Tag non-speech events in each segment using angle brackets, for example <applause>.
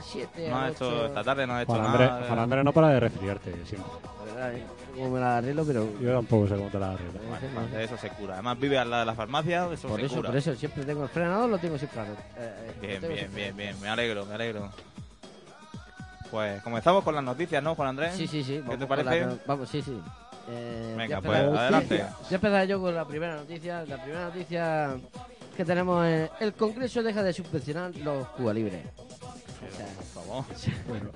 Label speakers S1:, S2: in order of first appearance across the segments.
S1: Pues al 7,
S2: No ha
S1: al
S2: hecho,
S1: 8.
S2: esta tarde no ha hecho
S3: Juan
S2: nada.
S3: Andrés, Juan Andrés no para de resfriarte siempre.
S1: La verdad, eh, como me la arreglo, pero.
S3: Yo tampoco sé cómo te la
S1: sé.
S2: De eso se cura. Además vive al lado de la farmacia, eso
S1: Por
S2: se
S1: eso,
S2: cura.
S1: por eso siempre tengo el frenador, lo tengo siempre. eh, eh,
S2: Bien,
S1: tengo
S2: bien,
S1: siempre.
S2: bien, bien. Me alegro, me alegro. Pues comenzamos con las noticias, ¿no, Juan Andrés?
S1: Sí, sí, sí.
S2: ¿Qué
S1: vamos
S2: te parece?
S1: la- vamos, sí, sí. Eh,
S2: Venga, pues, adelante.
S1: Voy a empezar yo con la primera noticia. La primera noticia que tenemos es el Congreso deja de subvencionar los Cuba Libres. O sea,
S2: Por <laughs> favor.
S3: Bueno,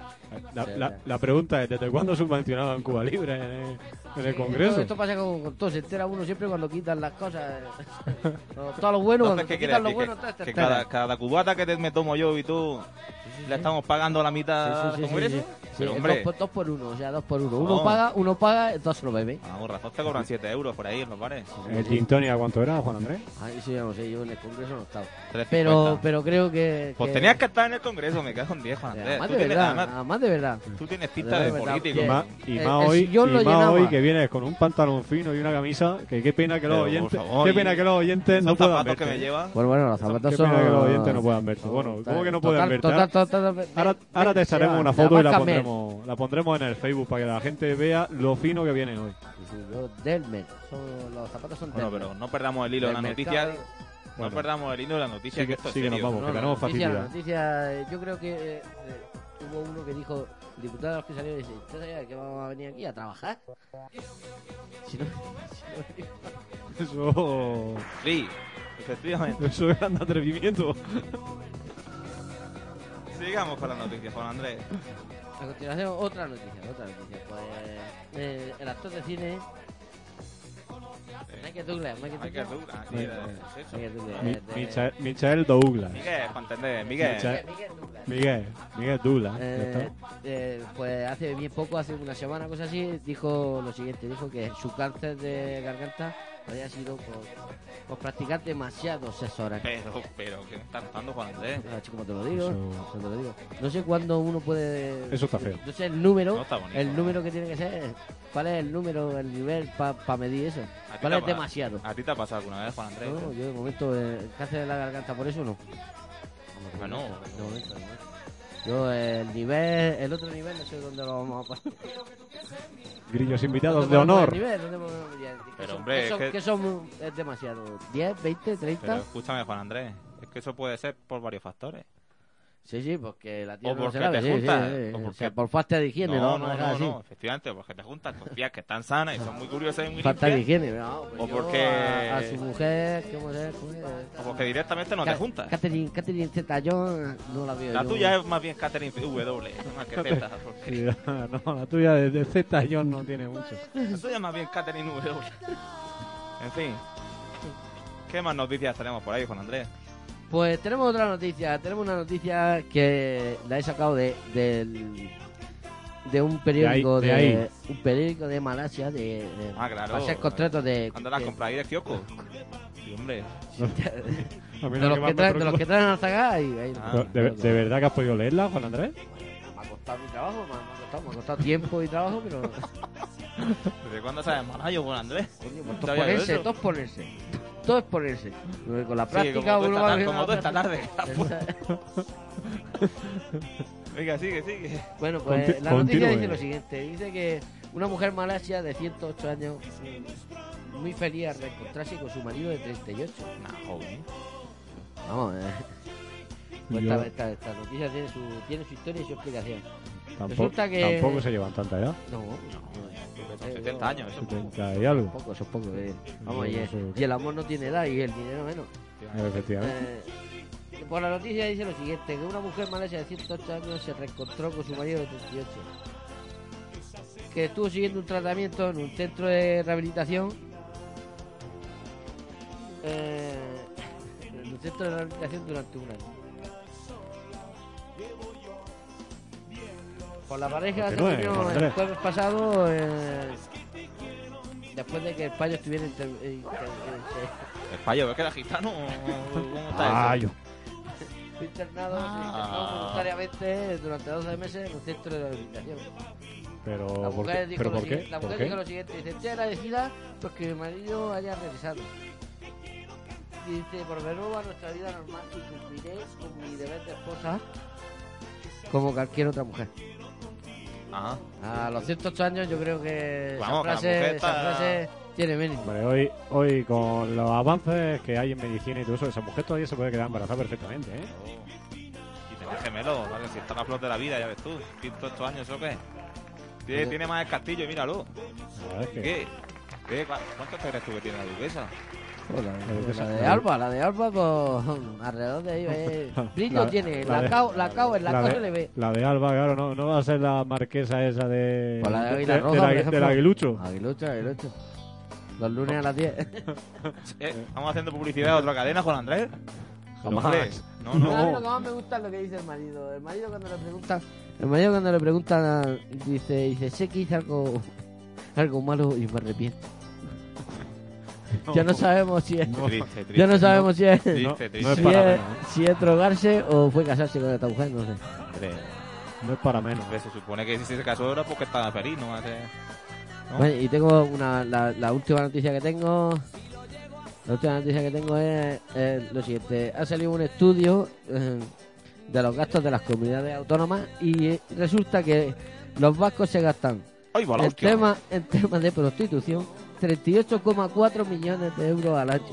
S3: la, la- la pregunta es, ¿desde cuándo subvencionaban Cuba Libre en el, en el Congreso?
S1: Esto, esto pasa con, con todo, se entera uno siempre cuando quitan las cosas. <laughs> No, todo lo bueno, cuando
S2: Entonces, ¿qué
S1: te
S2: quiere
S1: quitan lo
S2: decir?
S1: bueno,
S2: que
S1: entonces te
S2: que
S1: enteras.
S2: cada, cada cubata que te, me tomo yo y tú le estamos pagando la mitad
S1: Sí, sí,
S2: al Congreso.
S1: sí, sí. Sí,
S2: Pero,
S1: es
S2: hombre,
S1: dos, por, dos por uno, o sea, dos por uno. Uno
S2: No.
S1: paga, uno paga, dos lo bebe.
S2: a un razón te cobran 7 euros por ahí en los bares.
S3: ¿El gin tonic a cuánto era, Juan Andrés?
S1: Ahí sí, no sé, yo en el Congreso no he estado.
S2: 3,50.
S1: Pero, pero creo que.
S2: Pues
S1: que-
S2: tenías que estar en el Congreso, me cago en 10, Juan Andrés.
S1: Además
S2: Tú
S1: de
S2: tienes,
S1: verdad,
S2: además,
S1: además de verdad.
S2: tú tienes
S1: De
S2: pinta de
S1: verdad,
S2: político.
S3: Y más, y
S1: el-
S3: más
S1: el
S3: hoy, y más hoy que vienes con un pantalón fino y una camisa, que qué pena que los
S2: Pero,
S3: oyentes,
S2: favor,
S3: qué pena que los oyentes no puedan
S2: zapatos
S3: verte.
S2: que me lleva.
S1: Bueno, bueno, los zapatos
S3: Qué
S1: son.
S3: pena que los oyentes no puedan verte. Bueno, ¿cómo que no pueden verte?
S1: total, total, total,
S3: Ahora,
S1: de-
S3: ahora te
S1: de-
S3: echaremos una foto y la pondremos, la pondremos en el Facebook para que la gente vea lo fino que viene hoy.
S1: Los Delmer. Los zapatos son
S2: Bueno, pero no perdamos el hilo de la
S1: mercado.
S2: Noticia. No perdamos el hilo de la noticia,
S3: Sí
S2: que esto es
S3: sí que nos vamos.
S1: No,
S3: que
S1: la noticia, la
S3: facilidad.
S1: noticia, eh, yo creo que eh, eh, hubo uno que dijo, diputados que salió y dice, ¿usted sabía que vamos a venir aquí a trabajar? Si no, <laughs> si no-
S3: Eso,
S2: Sí, efectivamente. <laughs>
S3: eso es gran atrevimiento.
S2: Sigamos con las noticias, Juan Andrés. <laughs>
S1: A continuación, otra noticia, otra noticia. Pues eh, el actor de cine Michael Douglas, Michael
S2: Michael
S1: Douglas. Michael Douglas,
S3: Michael, Michael Douglas.
S2: Miguel, para entender, Miguel.
S3: Michael-
S1: Miguel Douglas.
S3: Miguel, Miguel Douglas. ya
S1: Eh, eh, pues hace bien poco, hace una semana, cosa así, dijo lo siguiente, dijo que su cáncer de garganta había sido por, por practicar demasiado sexo oral.
S2: Pero, pero, ¿qué me está contando Juan Andrés?
S1: Ah, chico, te lo digo,
S3: Eso-
S1: como te lo digo. No sé cuándo uno puede...
S3: Eso está feo.
S1: No sé el número,
S2: No está bonito,
S1: el número que tiene que ser. ¿Cuál es el número, el nivel para medir eso?
S2: ¿A ti
S1: ¿Cuál
S2: te
S1: es
S2: ha-
S1: demasiado?
S2: ¿A ti te ha pasado alguna vez, Juan Andrés?
S1: No, yo de momento, eh, cáncer de la garganta por eso no.
S2: Ah, no.
S1: De momento, de momento. Yo el nivel, el otro nivel no sé dónde lo vamos a poner.
S3: Grillos invitados
S1: ¿Dónde
S3: de
S1: ponemos
S3: honor.
S1: el nivel? ¿Dónde ponemos el
S2: hombre,
S1: ¿qué son,
S2: es que-
S1: qué son- es demasiado? ¿10, 20, 30?
S2: Pero escúchame, Juan Andrés. Es que eso puede ser por varios factores.
S1: Sí, sí, porque la tía
S2: O
S1: no
S2: porque
S1: se lave,
S2: te
S1: sí,
S2: juntas,
S1: sí,
S2: o
S1: O
S2: porque-
S1: sea, por falta de higiene,
S2: no,
S1: ¿no?
S2: no, no, no, efectivamente, porque te juntas con tías que están sanas y son muy curiosas y muy
S1: Falta de
S2: limpias.
S1: higiene, no, pues
S2: O
S1: yo
S2: porque-
S1: A, a su mujer. ¿Cómo es?
S2: O porque directamente no te juntas.
S1: Catherine, Catherine Zeta Jones no la veo
S2: La
S1: yo.
S2: tuya es más bien Catherine W, más que Z. porque- <laughs>
S3: no, la tuya de, de Z John no tiene mucho.
S2: La tuya es más bien Catherine W. En fin. ¿Qué más noticias tenemos por ahí, Juan Andrés?
S1: Pues tenemos otra noticia. Tenemos una noticia que la he sacado de del de un periódico
S3: de
S1: de,
S3: ahí.
S1: un periódico de Malasia de, de
S2: Ah, claro.
S1: hacer contratos de,
S2: ¿Cuándo la
S1: de-
S2: compras ahí de kiosco? Sí, hombre. <laughs>
S1: De
S3: lo
S1: los que traen, de los que traen al zaga y ahí-
S2: Ah,
S3: ¿De, de verdad que has podido leerla, Juan Andrés?
S1: me ha costado mi trabajo, me ha, costado, me ha costado tiempo y trabajo, pero <laughs>
S2: ¿Desde cuándo sabes malayo, Juan Andrés?
S1: coño, pues
S2: ¿Sabía
S1: todo es
S2: yo
S1: ponerse? Todo es ponerse. Con la
S2: Sí,
S1: práctica
S2: como tú
S1: uno va viendo
S2: como tú esta tarde. <laughs> Venga, sigue, sigue.
S1: Bueno, pues
S3: Conti-
S1: la noticia
S3: continúe.
S1: dice lo siguiente. Dice que una mujer malasia de 108 años, muy feliz al reencontrarse con su marido de 38.
S2: Nah, joder.
S1: Vamos, eh. Pues esta- esta noticia tiene su, tiene su historia y su explicación.
S3: Tampoco,
S1: Resulta que-
S3: tampoco se llevan tanta edad.
S1: No, no.
S2: Son 70 años, eso.
S3: 70 y algo.
S1: Poco, eso es poco. eh. Vamos, y,
S3: eso-
S1: y el amor no tiene edad y el dinero menos.
S3: Efectivamente.
S1: Eh, por la noticia dice lo siguiente, que una mujer malasia de 108 años se reencontró con su marido de 38, que estuvo siguiendo un tratamiento en un centro de rehabilitación, eh, en un centro de rehabilitación durante un año. Pues la pareja se reunió el jueves pasado, eh, después de que el payo estuviera inter- eh, inter- eh,
S2: ¿El payo ves que era gitano? ¿Cómo está eso?
S3: Ah, yo. <laughs>
S1: fue internado
S2: Ah.
S1: voluntariamente durante 12 meses en un centro de rehabilitación.
S3: Pero,
S1: La
S3: ¿por
S1: mujer
S3: qué?
S1: dijo
S3: ¿Pero
S1: lo
S3: por qué?
S1: la
S3: ¿Por
S1: mujer
S3: qué?
S1: dijo lo siguiente, dice, estoy agradecida porque mi marido haya regresado. Dice, volveré a nuestra vida normal y cumpliré con mi deber de esposa como cualquier otra mujer.
S2: Ah,
S1: A los 108 años yo creo que
S2: Vamos, que la
S1: esa, frase,
S2: mujer
S1: esa
S2: está-
S1: frase tiene mérito.
S3: Hombre, hoy, hoy con los avances que hay en medicina y todo eso, esa mujer todavía se puede quedar embarazada perfectamente, ¿eh?
S2: oh. Y tener gemelo, ¿vale? Si está la flor de la vida, ya ves tú. 108 años, ¿eso qué? Tiene, más el castillo, míralo.
S3: La verdad es que...
S2: ¿Qué? ¿Qué? ¿Cu- ¿Cuántos te crees tú que tiene la duquesa?
S1: La,
S3: de
S1: de
S3: de-
S1: Alba, la de Alba, pues <laughs> alrededor de ahí, <laughs> eh, brillo
S3: La-
S1: tiene,
S3: la
S1: la,
S3: de-
S1: cao, la cao en la,
S3: la
S1: cao
S3: de-
S1: se le ve.
S3: La de Alba, claro, no, no va a ser la marquesa esa de...
S1: Pues la de
S3: de-
S1: Águila
S3: de-
S1: Roja, ejemplo.
S3: del aguilucho.
S1: Aguilucho, aguilucho. Los lunes a las 10. <laughs>
S2: Eh, ¿Estamos haciendo publicidad a otra cadena, Juan Andrés?
S3: Jamás.
S2: No,
S3: No.
S1: mí lo que más me gusta es lo que dice el marido. El marido cuando le pregunta, el marido cuando le pregunta dice, dice, sé que hice algo, algo malo y me arrepiento. Ya no sabemos si es,
S2: Triste, triste.
S1: ya no sabemos si es,
S2: Triste,
S1: si
S3: para
S1: es,
S3: menos,
S1: si es drogarse o fue casarse con esta mujer, no sé.
S2: Hombre,
S3: No es para menos.
S2: se supone que si se casó era porque estaba feliz, ¿no? Hace- ¿No?
S1: Bueno, y tengo una, la, la última noticia que tengo. La última noticia que tengo es, es lo siguiente. Ha salido un estudio eh, de los gastos de las comunidades autónomas y eh, resulta que los vascos se gastan
S2: ¡Ay, va la
S1: en tema, en temas de prostitución 38,4 millones de euros al año.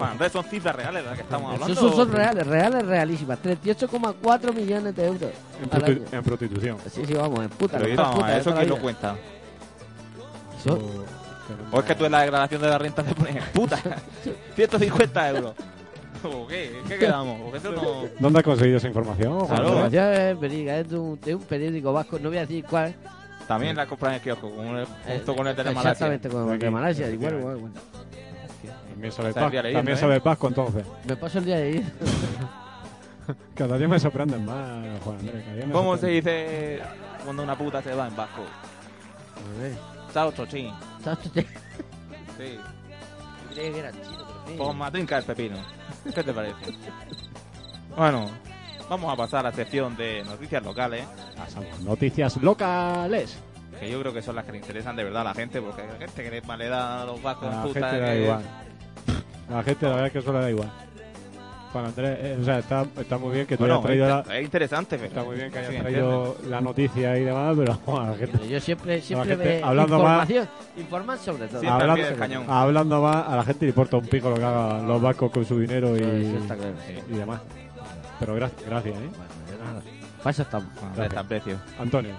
S2: Andrés, son cifras reales de las que estamos hablando.
S1: Esos son, reales, reales, realísimas. 38,4 millones de euros
S3: En,
S1: al año.
S3: en prostitución.
S1: Sí, sí, vamos, en puta.
S2: Pero vamos,
S1: puta
S2: ¿eso quién lo cuenta?
S1: Eso-
S2: ¿O es que tú en la declaración de la renta te pones puta? <laughs> 150 euros. <laughs> ¿O qué? ¿Qué quedamos? Eso no...
S3: ¿Dónde has conseguido esa información?
S2: Claro.
S1: Información es verídica, es de un, de un periódico vasco, no voy a decir cuál.
S2: También la compran en el kiosco, con el- junto
S1: Eh,
S2: con el de la Malasia.
S1: Exactamente, con el de Malasia, igual, igual, igual.
S3: También vasco,
S2: leyendo,
S3: también
S2: ¿eh?
S3: vasco entonces.
S1: Me paso el día de ir. <laughs>
S3: Cada día me sorprenden más, Juan Andrés.
S2: ¿Cómo se dice cuando una puta se va en vasco? Chao, chochín.
S1: ¿Sabes tú? Yo
S2: Sí.
S1: creía que era chino, pero sí.
S2: Pues matrinca el pepino. ¿Qué te parece? Bueno, vamos a pasar a la sección de noticias locales,
S3: Pasamos. Noticias locales.
S2: que yo creo que son las que le interesan de verdad a la gente, porque la gente que le, le da a los vascos
S3: A la gente
S2: puta,
S3: le da
S2: que-
S3: igual. A la gente la verdad es que eso le da igual. Juan Andrés, eh, o sea, está, está muy bien que tú
S2: Bueno,
S3: hayas traído la,
S2: es, es interesante, pero
S3: Está muy bien que hayas
S2: Sí,
S3: traído la noticia y demás, pero <laughs> bueno, la gente,
S1: yo siempre, siempre
S3: gente, hablando más-
S1: información, informar sobre todo.
S3: Hablando,
S2: cañón.
S3: hablando más, a la gente le importa un pico lo que hagan los vascos con su dinero y,
S1: Eso está claro.
S3: y demás. Pero gra- gracias, ¿eh?
S1: Bueno. Para eso estamos.
S2: Ah, está el precio.
S3: Antonio.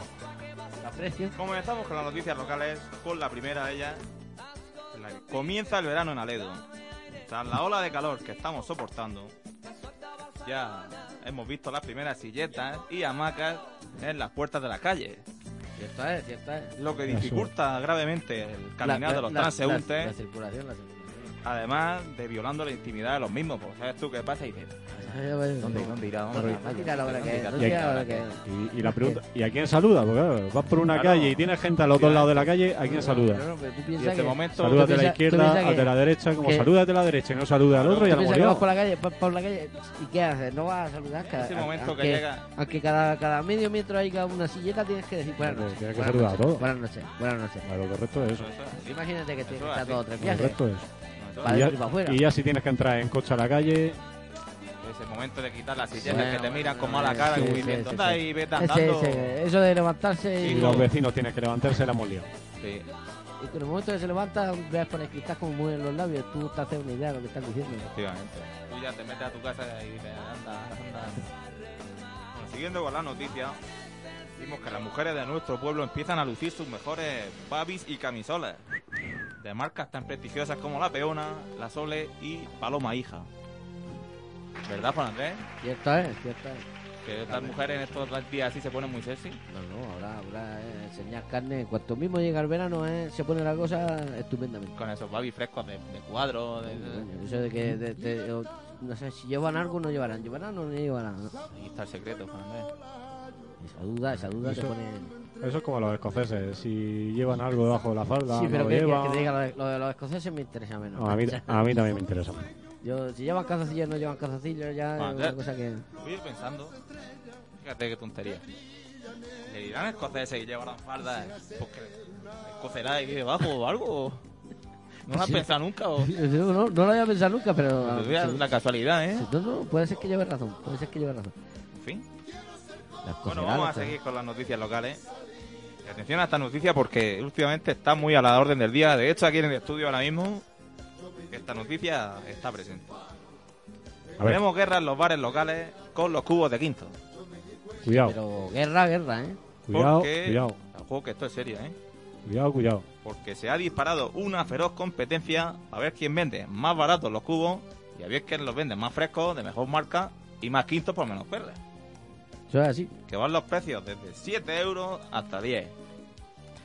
S1: Aprecio.
S2: Comenzamos con las noticias locales, con la primera de ellas. la que Comienza el verano en Aledo. Tras la ola de calor que estamos soportando, ya hemos visto las primeras silletas y hamacas en las puertas de las calles,
S1: Cierto es, cierto es.
S2: lo que dificulta gravemente el caminar
S1: La-
S2: de los
S1: la-
S2: transeúntes,
S1: La, la circulación, la circulación.
S2: Además de violando la intimidad de los mismos. Pues, ¿Sabes tú qué pasa? Y dices, ¿dónde,
S1: la la.
S3: Y, y la pregunta, ¿y a quién saluda? Porque claro, vas por una
S2: Claro.
S3: calle y tienes gente a los dos lados de la calle, ¿a quién saluda?
S2: Y
S1: piensas
S2: en este
S1: que...
S2: momento...
S3: Saluda de la izquierda, al de la derecha, como saluda de la derecha y no saluda al otro, lo hemos
S1: piensas que vas por la calle, por, por la calle, ¿y qué haces? No vas a saludar. Cada,
S2: Ese momento que
S1: aunque,
S2: llega-
S1: Aunque cada, cada medio metro haya una silleta, tienes que decir buenas noches.
S3: tienes que
S1: buenas
S3: saludar a
S1: noches,
S3: todos.
S1: Buenas noches, buenas noches.
S3: Claro, lo correcto es eso.
S2: Eso es-
S1: Imagínate que, está todo tres
S3: Lo
S1: viajes.
S3: correcto es.
S1: Para
S3: Y
S1: y
S3: ya,
S1: para afuera.
S3: y ya si tienes que entrar en coche a la calle,
S2: Ese momento de quitar las
S1: Bueno,
S2: que te miran con mala cara
S1: sí, sí,
S2: diciendo,
S1: sí, sí.
S2: y vete andando.
S1: ese- eso de levantarse
S3: y
S1: y,
S3: los
S2: no.
S3: vecinos tienen que levantarse la hemos liado.
S2: Sí.
S1: y que en el momento que se levanta, veas por el cristal como mueven los labios, tú te haces una idea de lo que están diciendo.
S2: Efectivamente. Tú ya te metes a tu casa y dices, anda, anda. Bueno, siguiendo con la noticia, vimos que las mujeres de nuestro pueblo empiezan a lucir sus mejores babis y camisolas. De marcas tan prestigiosas como La Peona, La Sole y Paloma Hija. ¿Verdad, Juan Andrés?
S1: Cierto es, cierto es.
S2: Que estas mujeres en estos días así se ponen muy sexy.
S1: No, no, ahora, ahora eh, enseñar carne. Cuanto mismo llega el verano, eh, se pone la cosa estupendamente.
S2: Con esos babis frescos de, de cuadro. De, de-
S1: Eso de que, de- no sé, si llevan algo o no llevarán. ¿Llevarán o no llevarán?
S2: Ahí está el secreto, Juan Andrés.
S1: Esa duda, esa duda
S3: Eso-
S1: pone...
S3: Eso es como los escoceses. Si llevan algo debajo de la falda,
S1: Sí, pero
S3: lo
S1: que, que-
S3: llevan.
S1: que te diga lo de, lo de los escoceses me interesa menos.
S3: No, a, mí, <laughs> a mí también me interesa.
S1: Yo, si llevan calzoncillos no llevan calzoncillos, ya
S2: Ah,
S1: es
S2: ya.
S1: una cosa que...
S2: Voy a ir pensando. Fíjate qué tontería. ¿Le dirán escoceses y llevarán faldas? Porque escocerá ahí debajo o algo. ¿No lo has
S1: Sí.
S2: pensado nunca? O...
S1: No, no, no lo había pensado nunca, pero...
S2: Pues mira,
S1: sí.
S2: la casualidad, ¿eh?
S1: Sí, No, no, puede ser que lleve razón, puede ser que lleve razón.
S2: En fin. Bueno, vamos a seguir con las noticias locales. Y atención a esta noticia porque últimamente está muy a la orden del día. De hecho, aquí en el estudio ahora mismo, esta noticia está presente.
S3: A ver,
S2: Tenemos guerra en los bares locales con los cubos de quinto.
S3: cuidado,
S1: Pero guerra, guerra, ¿eh?
S3: cuidado,
S2: porque...
S3: cuidado,
S2: Ojo, que esto es serio, ¿eh?
S3: cuidado, cuidado.
S2: Porque se ha disparado una feroz competencia a ver quién vende más baratos los cubos y a ver quién los vende más frescos, de mejor marca y más quintos por menos perlas.
S1: Eso es así.
S2: Que van los precios desde 7 euros hasta 10.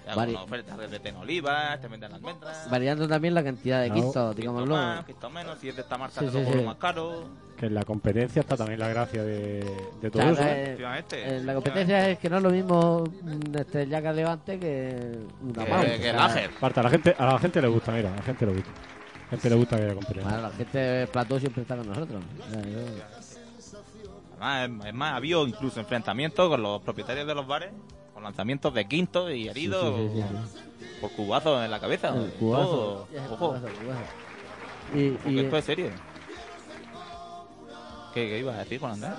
S1: Vari-
S2: algunas ofertas desde ten olivas, te venden almendras.
S1: Variando también la cantidad de
S3: No.
S1: quintos,
S2: Quinto
S1: digámoslo.
S2: más, quinto menos, si es de esta marca
S1: Sí,
S2: te
S1: sí,
S2: lo
S1: sí.
S2: más caro.
S3: Que en la competencia está también la gracia de, de todo
S1: Claro,
S3: eso. ¿eh?
S1: eh, eh, la competencia es que no es lo mismo un Estrellaca Levante que una
S2: Que- que
S1: O sea,
S2: el Lager.
S3: Aparte, a la gente, a la gente le gusta, mira, a la gente le gusta. A la gente le gusta que haya competencia.
S1: Bueno, la gente de plató siempre está con nosotros.
S2: Además, es- más, ha habido incluso enfrentamientos con los propietarios de los bares, lanzamientos de quintos y heridos
S1: Sí, sí, sí,
S2: por cubazos en la cabeza.
S1: El cubazo.
S2: Todo. Ojo,
S1: cubazo, el cubazo. Y,
S2: porque
S1: y-
S2: esto es serio. ¿Qué, qué ibas a decir, Juan Andrés?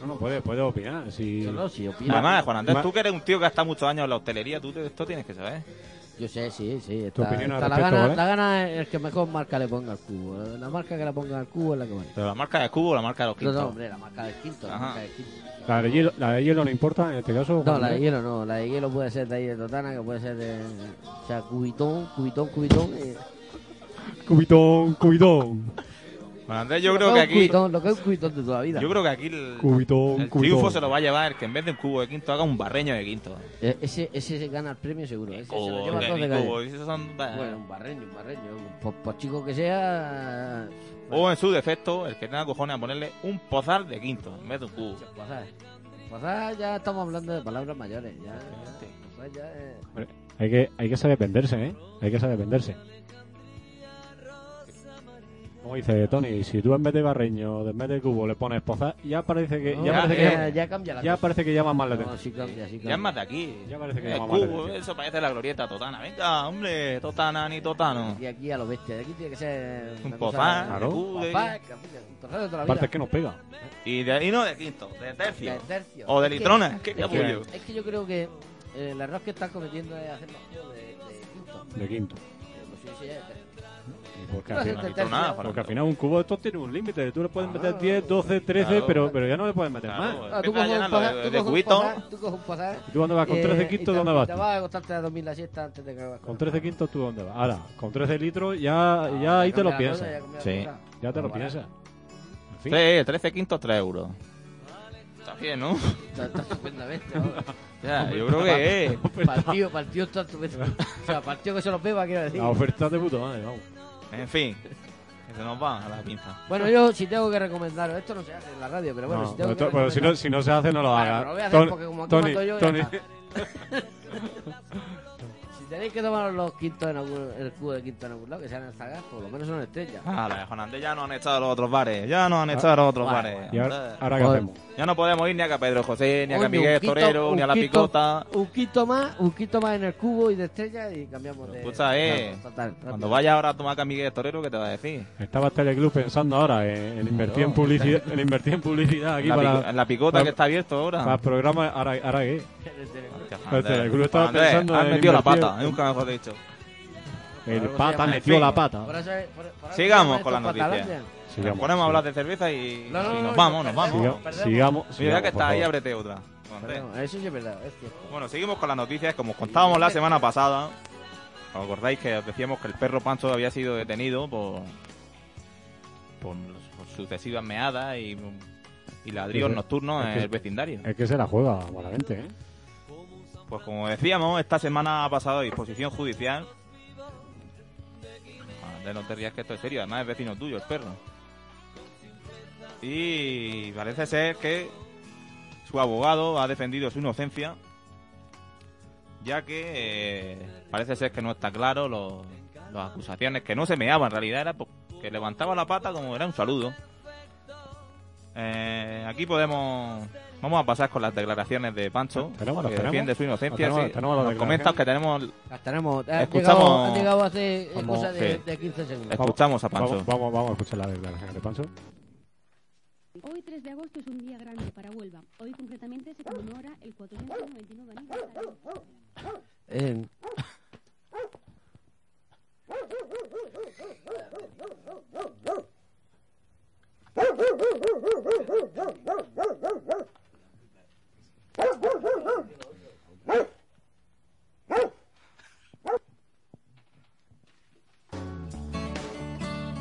S3: No, no, puede, puede opinar. Si...
S1: no, si
S2: Además, Juan Andrés, tú que eres un tío que ha estado muchos años en la hostelería, tú te- esto tienes que saber.
S1: Yo sé, sí, sí.
S3: Tu
S1: Está,
S3: opinión al
S1: está la,
S3: respecto,
S1: gana,
S3: ¿vale?
S1: la gana es el que mejor marca le ponga al cubo. La marca que le ponga al cubo es la que vale.
S2: Pero la marca de cubo o la marca de los
S1: No,
S2: quintos.
S1: no, hombre, la marca del quinto. La marca del quinto.
S3: ¿La de, hielo, ¿La de hielo no importa en este caso?
S1: No, la de hielo no. La de hielo puede ser de ahí de Totana, que puede ser de. O sea, cubitón, cubitón, cubitón. eh,
S3: Cubitón, cubitón.
S2: Juan Andrés, yo
S1: lo
S2: creo
S1: que
S2: aquí.
S1: cubitón, lo que es un cubitón de toda la vida.
S2: Yo creo que aquí el,
S3: Cubitón,
S2: el
S3: cubitón.
S2: triunfo se lo va a llevar el que en vez de un cubo de quinto haga un barreño de quinto.
S1: Eh, ese, ese gana el premio seguro. Ese se lo lleva todo de
S2: cubo, esos son-
S1: Bueno, un barreño, un barreño. Por, por chico que sea.
S2: O en su defecto, el que tenga cojones a ponerle un pozar de quinto en vez de un cubo.
S1: Pasar. Pasar ya estamos hablando de palabras mayores. Ya, ya, pasar ya es-
S3: Hombre, Hay que, hay que saber venderse, ¿eh? Hay que saber venderse. Como dice Tony, si tú en vez de barreño, en vez de cubo, le pones pozar, ya parece que,
S1: No,
S3: ya
S2: ya,
S3: parece
S2: eh,
S3: que,
S1: ya, ya cambia la
S3: ya
S1: cosa.
S3: parece que llama más la
S1: No,
S3: atención.
S1: sí cambia, sí cambia.
S2: Ya es más de aquí.
S3: Ya parece que
S2: el
S3: llama más la
S2: cubo, eso parece la glorieta totana. Venga, hombre, totana ni totano.
S1: Y aquí a lo bestia. De aquí tiene que ser.
S2: Un pozar,
S3: Claro.
S2: de cubo,
S1: un torneo toda la
S3: Aparte es que nos pega.
S2: Y, de, y no de quinto, de tercio.
S1: De tercio.
S2: O de
S1: Es que- es que-
S2: capullo.
S1: Es que yo creo que eh, el error que están cometiendo es hacer los de, de quinto.
S3: De quinto. Porque
S1: No <laughs>
S3: al, final,
S1: tercio.
S2: para-
S3: porque al final un cubo de estos tiene un límite. Tú le puedes meter
S1: Ah,
S3: 10, 12, 13,
S2: claro.
S3: pero, pero ya no le puedes meter
S2: Claro.
S3: más.
S1: Ah, tú coges un
S2: de-
S1: tú coges un tú coges.
S3: ¿Y tú dónde vas? Con
S1: eh,
S3: 13
S1: y
S3: quintos, ¿dónde vas
S1: Te vas a acostarte a dormir la siesta antes de que hagas
S3: Con 13 quintos, ¿tú dónde vas? Ahora, con 13 litros, ya, ya ahí te lo piensas.
S2: Sí.
S3: Ya te lo piensas. En fin.
S2: Sí, 13 quintos, 3 euros. Está bien, ¿no?
S1: Está, está estupendamente. <laughs>
S2: Ya, yo creo que es.
S1: Partido, partido está estupendo. O sea, partido que se los beba, quiero decir.
S3: La oferta de puto madre, vamos.
S2: En fin, que se nos va a la pinza.
S1: Bueno, yo si tengo que recomendaros, esto no se hace en la radio, pero bueno,
S3: No,
S1: si tengo que
S3: pero si no,
S1: recomendar-
S3: si no se hace, no lo
S1: Bueno,
S3: haga.
S1: pero lo voy a hacer
S3: Tony,
S1: porque como aquí
S3: Tony,
S1: mando yo, ya
S3: Tony,
S1: está. <laughs> Si tenéis que tomar los quintos en algún, el cubo de quinto en algún lado, que sean el zagar, por lo menos son estrellas.
S2: Ah, la de Juan Andrés ya no han echado los otros bares. Ya no han echado a los otros
S1: Bueno,
S2: bares.
S3: ¿Y ahora, ahora qué hacemos?
S2: Ya no podemos ir ni a Pedro José, ni a que a Miguel Torero, ni a la picota.
S1: Un quinto más, un quinto más en el cubo y de estrellas y cambiamos de.
S2: Escucha, eh,
S1: total,
S2: Cuando
S1: rápido.
S2: vaya ahora a tomar a Miguel Torero, ¿qué te va a decir?
S3: Estaba Teleclub pensando ahora en, en invertir en publicidad, en invertir en publicidad aquí
S2: En la,
S3: para,
S2: pico- en la picota
S3: para-
S2: que está abierto ahora.
S3: para el programa. Ahora, ahora qué? Pero el club estaba
S2: Juan Andrés,
S3: pensando
S2: has
S3: en
S2: metido la pata, nunca mejor dicho.
S3: El pata metió la pata.
S1: Por eso es- por- por algo
S2: Sigamos con las noticias. Nos ponemos a hablar de cerveza y,
S1: No, no,
S2: y
S1: no,
S2: nos
S1: no,
S2: vamos,
S1: no,
S2: nos vamos.
S3: Sigamos,
S2: Mira
S3: sigamos,
S2: que está ahí, ábrete otra.
S1: Perdón, Eso sí es verdad, es cierto.
S2: Bueno, seguimos con las noticias. Como os contábamos la semana pasada, ¿os acordáis que os decíamos que el perro Pancho había sido detenido por, por, por sucesivas meadas y, y ladrillos nocturnos
S3: es
S2: en
S3: que-
S2: el vecindario?
S3: Es que se la juega malamente, ¿eh?
S2: Pues como decíamos, esta semana ha pasado a disposición judicial. De no te rías que esto es serio, además es vecino tuyo, el perro. Y parece ser que su abogado ha defendido su inocencia, ya que eh, parece ser que no está claro los, las acusaciones, que no se meaba en realidad, era que levantaba la pata como era un saludo. Eh, aquí podemos vamos a pasar con las declaraciones de Pancho
S3: ¿Tenemos, las
S2: que
S3: tenemos?
S2: defiende su inocencia
S3: ¿Las tenemos-
S2: sí.
S3: tenemos las
S2: nos comentas que tenemos
S1: Las tenemos.
S2: Escuchamos-
S1: llegado, han llegado hace eh,
S2: Vamos,
S1: cosa de,
S2: sí.
S1: de 15 segundos.
S2: escuchamos a Pancho
S3: Vamos, vamos, vamos a escuchar la declaración de Pancho.
S4: Hoy 3 de agosto es un día grande para Huelva. Hoy concretamente se conmemora el 499 aniversario.
S1: Eh,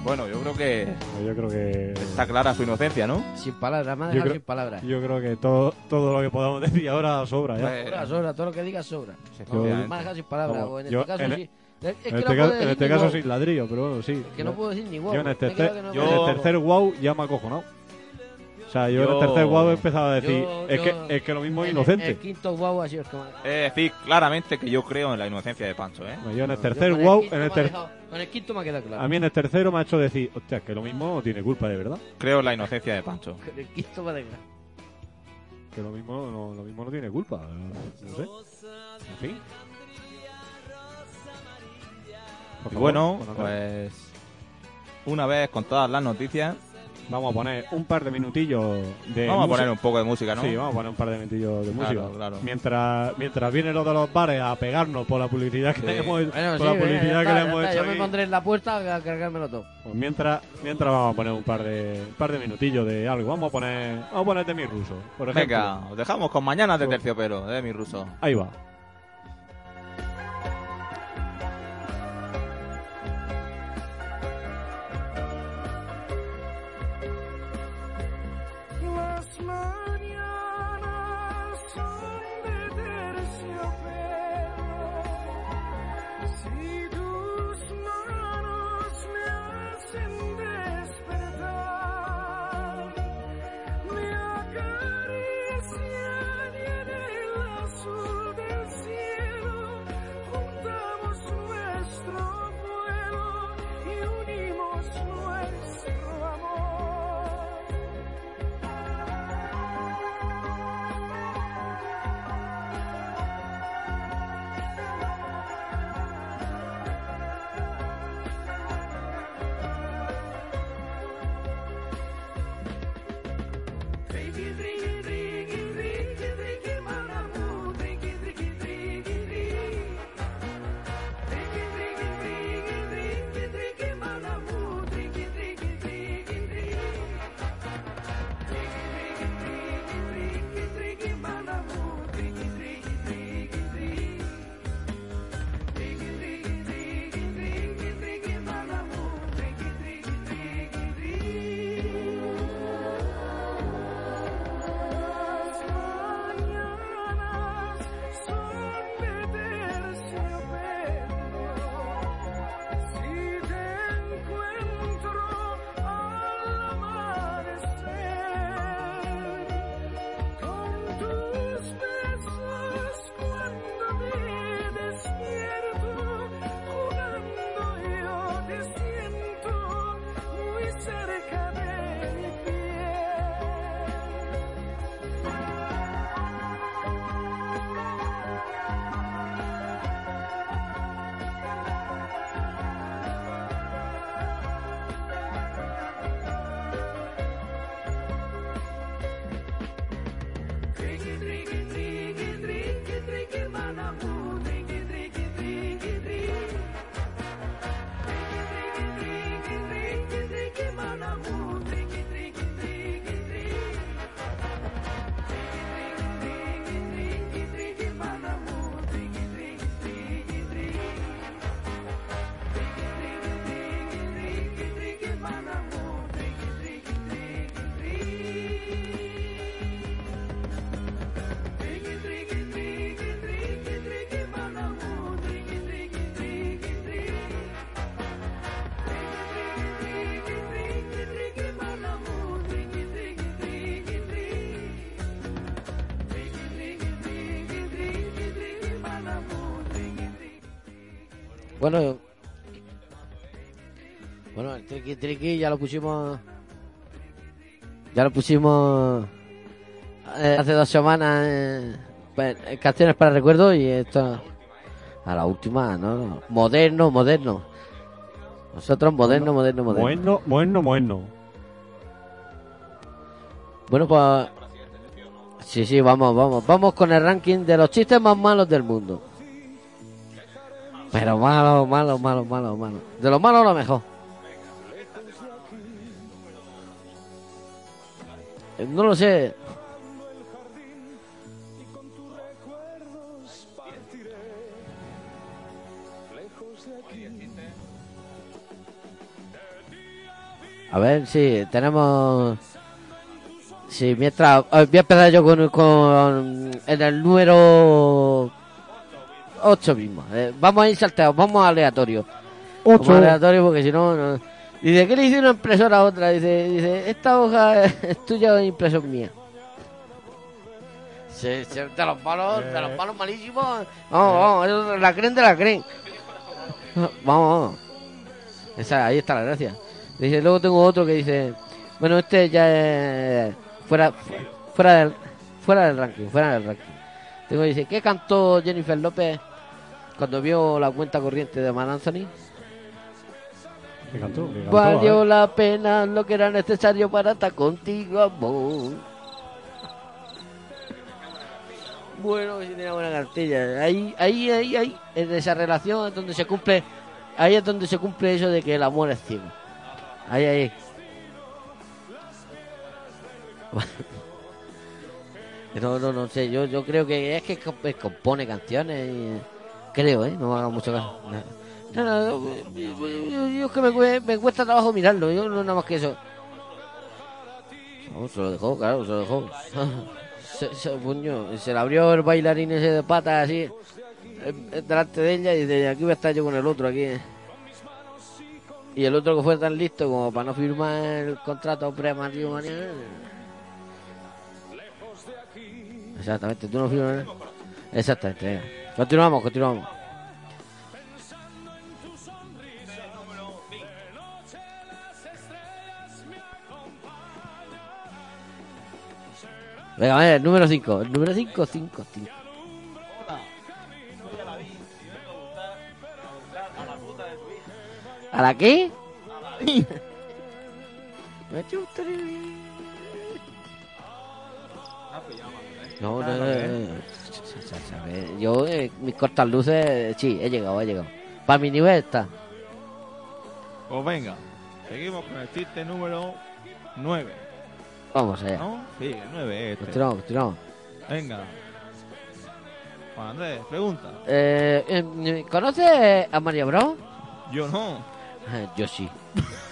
S2: bueno yo creo que
S3: Yo creo que
S2: está clara su inocencia ¿no?
S1: sin palabras, me ha
S3: Yo
S1: dejado
S3: creo-
S1: sin palabras.
S3: yo creo que todo todo lo que podamos decir ahora sobra ya.
S2: Pues,
S1: Sobra, sobra, todo lo que digas sobra.
S2: efectivamente.
S1: Me ha dejado sin palabras.
S3: Vamos,
S1: o en
S3: yo
S1: este caso
S3: en-
S1: sí. Es que
S3: en
S1: no
S3: este,
S1: puedo
S3: ca- en
S1: decir
S3: este
S1: ni
S3: caso
S1: wow.
S3: sin ladrillo, pero bueno, sí.
S1: Que no puedo decir ni wow.
S3: Yo en el
S1: Me quedo
S3: tercer,
S1: que no
S2: yo-
S3: en
S1: puedo.
S3: el tercer wow ya me ha acojonado. O sea, yo, en
S2: Yo-
S3: el tercer wow he empezado a decir,
S1: Yo-
S3: es,
S1: yo-
S3: que, es que lo mismo es
S1: En
S3: inocente.
S1: El, el quinto wow ha sido como...
S2: es decir claramente que yo creo en la inocencia de Pancho ¿eh?
S3: No, yo en el tercer
S1: quinto
S3: en el ter-
S1: dejado- quinto me ha quedado claro.
S3: a mí en el tercero me ha hecho decir, hostia, que lo mismo no tiene culpa de verdad.
S2: creo en la inocencia de Pancho
S1: Con el quinto me ha claro.
S3: Que lo mismo no, lo mismo no tiene culpa. No sé. En fin.
S2: Y
S3: favor,
S2: bueno
S3: bueno,
S2: pues una vez con todas las noticias
S3: Vamos a poner un par de minutillos de
S2: vamos a poner un poco de música ¿no?
S3: Sí, vamos a poner un par de minutillos de música.
S2: claro.
S3: Mientras, mientras vienen los de los bares a pegarnos por la publicidad que
S2: Sí.
S3: le hemos,
S1: Bueno,
S3: por
S1: sí,
S3: la publicidad que
S1: está,
S3: le hemos hecho
S1: Yo me pondré en la puerta a cargármelo todo.
S3: Pues mientras, mientras vamos a poner un par de un par de minutillos de algo. Vamos a poner vamos a poner de mi ruso, por ejemplo.
S2: venga os dejamos con mañanas de terciopelo de mi ruso
S3: Ahí va.
S1: Bueno, bueno, el triqui triqui ya lo pusimos. Ya lo pusimos eh, hace dos semanas eh, pues, en canciones para recuerdo y esto a la última, ¿no? Moderno, moderno. Nosotros moderno, moderno, moderno.
S3: Bueno, bueno, bueno.
S1: Bueno, pues. Sí, sí, vamos, vamos. Vamos con el ranking de los chistes más malos del mundo. Pero malo, malo, malo, malo, malo. De lo malo lo mejor. Eh, No lo sé. A ver, sí, tenemos... Sí, mientras... eh, Voy a empezar yo con, con en el número 8 mismo. Eh, vamos a ir salteados, vamos aleatorio. Vamos aleatorio porque si no, no... Dice, ¿qué le hice una impresora a otra? Dice, dice esta hoja es tuya o es impresión mía. Sí, sí, de los malos, de los malos malísimos. Vamos, vamos, eso, la creen de la creen. Vamos, vamos. Esa, ahí está la gracia. Dice, luego tengo otro que dice, bueno, este ya es fuera, fuera del, fuera del ranking, fuera del ranking. Tengo dice, ¿qué cantó Jennifer López cuando vio la cuenta corriente de Man Anthony? Valió
S3: ver.
S1: la pena lo que era necesario para estar contigo, amor. Bueno, si tiene buena cartilla. Ahí, ahí, ahí, ahí, en esa relación es donde se cumple, ahí es donde se cumple eso de que el amor es ciego. Ahí, ahí. <laughs> No, no, no sé, yo, yo creo que es que comp- compone canciones y... Creo, ¿eh? No haga mucho caso. No, no, yo, yo- es que me, me cuesta trabajo mirarlo, yo no nada más que eso. No, se lo dejó, claro, se lo dejó. <laughs> se, se, puño, se le abrió el bailarín ese de patas así, eh, eh, delante de ella y dice, aquí voy a estar yo con el otro aquí. Y el otro que fue tan listo como para no firmar el contrato prematrimonial. Exactamente, tú no firmas. Exactamente. Continuamos, continuamos. Venga, a ver, el número 5. El número 5, 5, 5. ¿A la qué? Me chuta el- No, no, no, no, Yo, eh, mis cortas luces, sí, he llegado, he llegado. Para mi nivel está.
S2: Pues venga, seguimos con el chiste número 9,
S1: Vamos allá.
S2: ¿no? Sí, el 9 es este.
S1: Continuamos, continuamos.
S2: Venga. Juan Andrés, pregunta.
S1: Eh, eh, ¿Conoces a María Bro?
S2: Yo no.
S1: Eh, Yo sí. <laughs>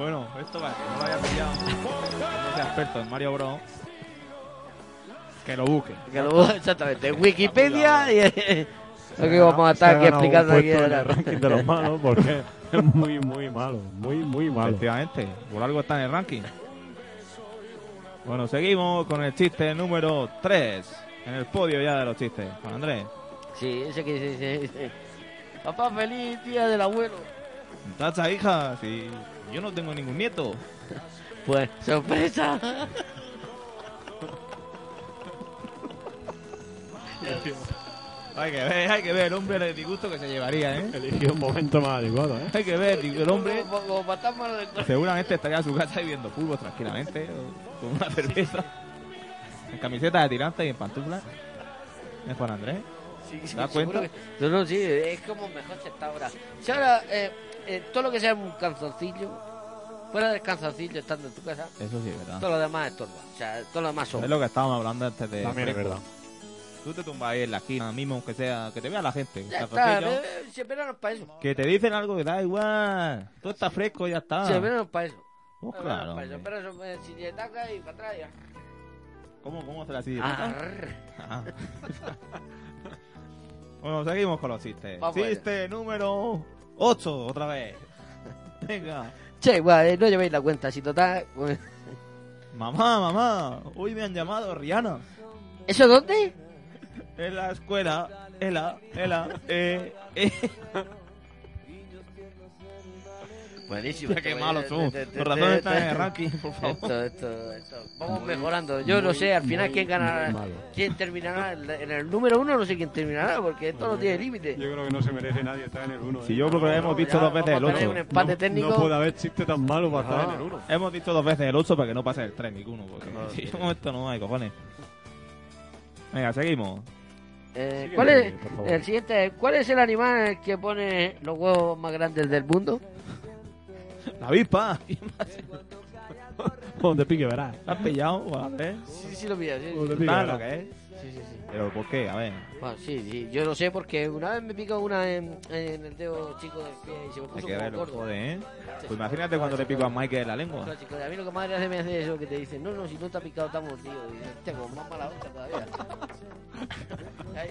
S2: Bueno, esto va, que no lo haya pillado. No sea experto en Mario Bros. Que lo busque.
S1: Que lo- exactamente. Wikipedia y. Aquí vamos a <laughs> estar aquí explicando aquí.
S3: en el ranking de los <laughs> malos porque es muy, muy malo. Muy, muy malo.
S2: Efectivamente, por algo está en el ranking. Bueno, seguimos con el chiste número 3. En el podio ya de los chistes. Juan Andrés,
S1: Sí, ese que dice, dice, dice, Papá feliz día del abuelo.
S2: tacha hija, si yo no tengo ningún nieto. <laughs>
S1: Pues, sorpresa.
S2: Hay que ver, hay que ver el hombre el disgusto que se llevaría, ¿eh?
S3: Eligió un momento más adecuado, ¿eh?
S2: Hay que ver, el hombre seguramente estaría en su casa ahí viendo fútbol tranquilamente, o con una cerveza, en camiseta de tirante y en pantuflas. ¿Es Juan Andrés?
S1: Sí, sí,
S2: ¿Te das cuenta?
S1: que- No, no, sí, es como mejor se está ahora. Si ahora, eh, eh, todo lo que sea un canzoncillo, fuera del canzoncillo estando en tu casa,
S2: Eso sí es verdad.
S1: todo lo demás estorba. O sea, todo lo demás
S2: Es
S1: son.
S2: lo que estábamos hablando antes de...
S3: También es verdad.
S2: Tú te tumbas ahí en la esquina mismo, aunque sea, que te vea la gente.
S1: Ya
S2: calzoncillo,
S1: está, eh, para eso.
S2: Que te dicen algo que da igual. Todo está fresco y ya está.
S1: Si esperaron para eso.
S2: Pues claro,
S1: para eso. Pero eso, eh, si te ataca y para atrás ya.
S2: ¿Cómo, cómo hacer así? Ah. <laughs> bueno, seguimos con los chistes.
S1: Vamos.
S2: Chiste número 8, otra vez. <laughs> Venga.
S1: Che, igual, eh, no llevéis la cuenta, si total.
S2: Mamá, mamá, hoy me han llamado Rihanna.
S1: ¿Eso dónde?
S2: En la escuela, en la, en la, eh, eh. <laughs>
S1: Buenísimo. <laughs>
S2: Qué malos
S1: eh, te-
S2: Los ratones
S1: te-
S2: están en el ranking, por favor.
S1: Esto, esto, esto. Vamos mejorando. Yo no sé, al final quién ganará, quién terminará en el número uno, no sé quién terminará, porque esto no tiene límite.
S3: Yo creo que no se merece nadie estar en el 1.
S2: Si yo creo que hemos
S1: ya
S2: dos veces el
S1: vamos a tener
S2: 8.
S1: un empate técnico.
S3: No puede haber chiste tan malo para estar en el 1.
S2: Hemos dicho dos veces el 8 para que no pase el 3 ninguno. Porque si no, <laughs> esto no hay cojones. Venga, seguimos.
S1: Eh, ¿cuál es, el siguiente, ¿Cuál es el animal que pone los huevos más grandes del mundo?
S2: La avispa.
S3: Donde pique verás.
S2: ¿La has pillado?
S1: Sí, sí lo sí, sí, sí, sí.
S2: Pero ¿por qué? A ver.
S1: Bueno, sí, sí, yo lo sé porque una vez me picó una en, en el dedo chico del pie y se me
S2: Hay
S1: puso
S2: que
S1: como
S2: verlo,
S1: gordo.
S2: joder, ¿eh? Pues imagínate cuando le pico a Michael la lengua.
S1: Claro, chico, a mí lo que más gracia me hace es eso que te dicen, no, no, si no te ha picado, está mordido. Y dices, como más mala onda todavía. <laughs>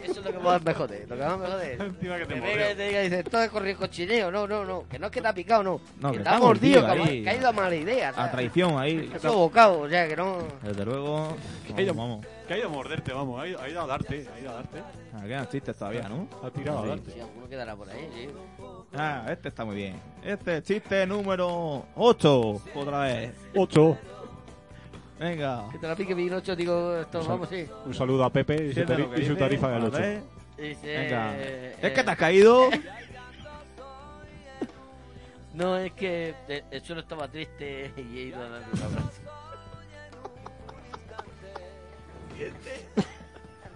S1: Eso es lo que más me jode, lo que más me jode. es
S3: Encima que te
S1: Que venga y te diga, dice, esto es correr cochineo, no, no, no, que no es que te ha picado, no,
S2: No,
S1: que,
S2: que
S1: te
S2: te
S1: ha
S2: ha
S1: mordido,
S2: mordido
S1: que,
S2: ahí.
S1: ha- que ha ido a mala idea,
S2: A traición ahí.
S1: Eso bocado, o sea, que no...
S2: Desde luego. Vamos, vamos.
S3: Que ha ido a morderte, vamos. Ha ido, ha ido a darte. Ha ido a darte.
S2: Ah, quedan chistes todavía, ¿no?
S3: Ha tirado a darte.
S1: Sí, alguno quedará por ahí, sí.
S2: Ah, este está muy bien. Este es chiste número 8. Otra vez.
S3: 8.
S2: Venga.
S1: Que te la pique Pinocho, digo, esto, vamos, sí.
S3: Un saludo a Pepe y su, tari- y su tarifa del
S2: A
S3: 8.
S2: ver.
S1: Dice,
S2: Venga.
S1: eh,
S2: Es que te has caído. <laughs>
S1: No, es que eh, el suelo estaba triste y he ido a darle un abrazo. <laughs>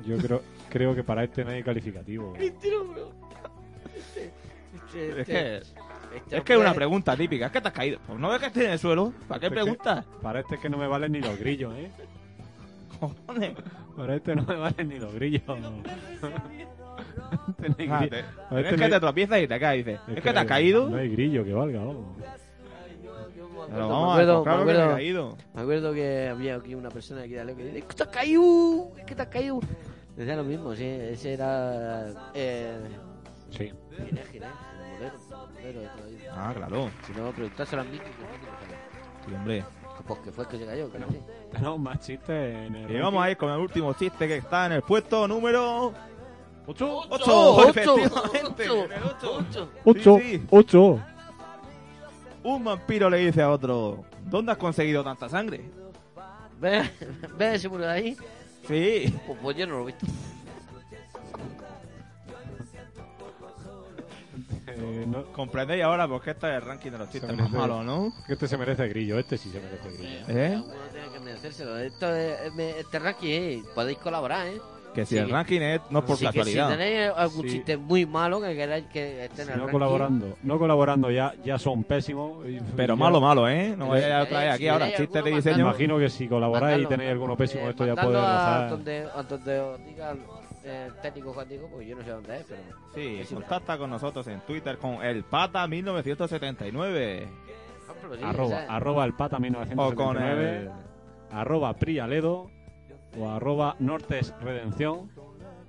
S3: Yo creo, creo que para este no hay calificativo. <laughs>
S1: Este. Este, este,
S2: Es que,
S1: este
S2: es que es una pregunta típica. Es que te has caído. Pues no ves que estés en el suelo. ¿Para qué
S3: que-
S2: preguntas?
S3: Para este es que no me valen ni los grillos, ¿eh?
S2: Cojones.
S3: Para este no me valen ni los grillos. <laughs> Este
S2: Ah, Es que te tropiezas y te caes. Dices, es que te has caído.
S3: No hay grillo que valga, vamos.
S1: Me
S2: Pero
S1: acuerdo,
S2: vamos,
S1: me acuerdo,
S2: claro
S1: me
S2: que
S1: acuerdo, me acuerdo que había aquí una persona Aleo que dice, es que te has caído, es que te has caído. Decía lo mismo, sí, ese era eh,
S3: Sí.
S1: Ginés, Ginés, el bolero, el bolero de toda la vida.
S2: Ah, claro.
S1: Si no, preguntárselo a mí, que sabe.
S2: Sí, hombre.
S1: Pues que fue el que se cayó, claro, sí.
S3: Tenemos más chistes en el.
S2: Y vamos a ir con el último chiste que está en el puesto número
S3: 8.
S2: 8. Efectivamente.
S1: ocho,
S2: en el ocho.
S1: ocho.
S3: 8.
S2: Sí, sí.
S3: 8.
S2: Un vampiro le dice a otro, ¿dónde has conseguido tanta sangre?
S1: ¿Ves <laughs> ¿Ves ese muro de ahí?
S2: Sí.
S1: Pues, pues yo no lo he visto.
S3: Eh, no,
S2: Comprendéis ahora porque este es el ranking de los chistes
S3: Se
S2: más
S3: merece-
S2: malos, ¿no?
S3: que este se merece grillo. Este sí se merece grillo.
S2: ¿Eh?
S1: Uno tiene que merecérselo. Esto es, me- este ranking, eh, podéis colaborar, ¿eh?
S2: Que si
S1: Sí,
S2: el ranking es, no es por
S1: Sí, que
S2: casualidad.
S1: si tenéis algún
S3: Sí.
S1: chiste muy malo que queráis que esté en
S3: Si
S1: el
S3: no
S1: ranking.
S3: colaborando, no colaborando ya, ya son pésimos.
S2: Pero malo, malo, ¿eh? No vayáis a traer
S1: Eh,
S2: aquí
S1: si
S2: ahora chistes de
S1: alguno,
S3: Me
S2: diseño.
S3: imagino que si colaboráis y tenéis alguno pésimo,
S1: Eh,
S3: esto ya puede
S1: a donde, a donde os diga el, el técnico porque yo no sé dónde es, pero...
S2: Sí,
S1: Es
S2: contacta con nosotros en Twitter con el pata 1979
S1: Ah, pero sí,
S3: arroba, arroba el pata
S2: o con
S3: 1979,
S2: el
S3: arroba prialedo o arroba nortes redención,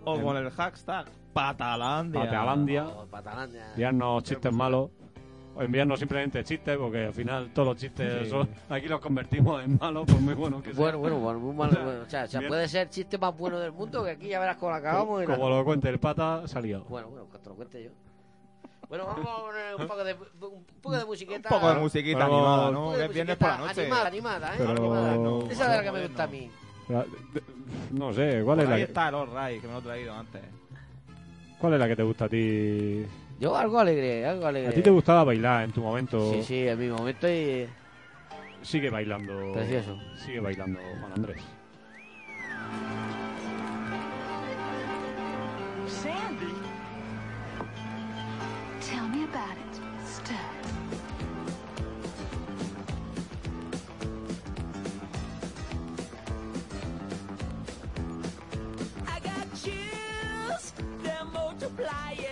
S2: o con el hashtag Patalandia.
S3: Patalandia,
S1: o Patalandia.
S3: enviarnos chistes malos o enviarnos simplemente chistes porque al final todos los chistes
S2: Sí.
S3: son, aquí los convertimos en malos por muy buenos que sean.
S1: Bueno, bueno, bueno, muy malo. bueno, o sea, o sea,
S3: Bien.
S1: puede ser el chiste más bueno del mundo que aquí ya verás cómo lo acabamos. y
S3: como
S1: nada.
S3: lo cuente el pata, salió.
S1: Bueno, bueno, que te lo cuente yo. Bueno, vamos a poner un poco de, un poco de musiqueta.
S2: Un poco de musiquita
S3: Pero-
S2: animada,
S1: Un
S2: ¿no? es viernes por la
S1: musiquita
S2: noche.
S1: Animada, animada, ¿eh?
S3: Pero-
S1: Animada.
S2: no,
S1: Esa es la que me gusta a mí.
S3: No sé, ¿cuál es, la
S2: ahí
S3: que,
S2: está el All Right, que me lo he traído antes.
S3: ¿cuál es la que te gusta a ti?
S1: Yo algo alegre, algo alegre.
S3: A ti te gustaba bailar en tu momento.
S1: Sí, sí, en mi momento y...
S3: Sigue bailando.
S1: Precioso.
S3: Sigue bailando, Juan Andrés.
S5: Sandy? Tell me about it,
S6: flying.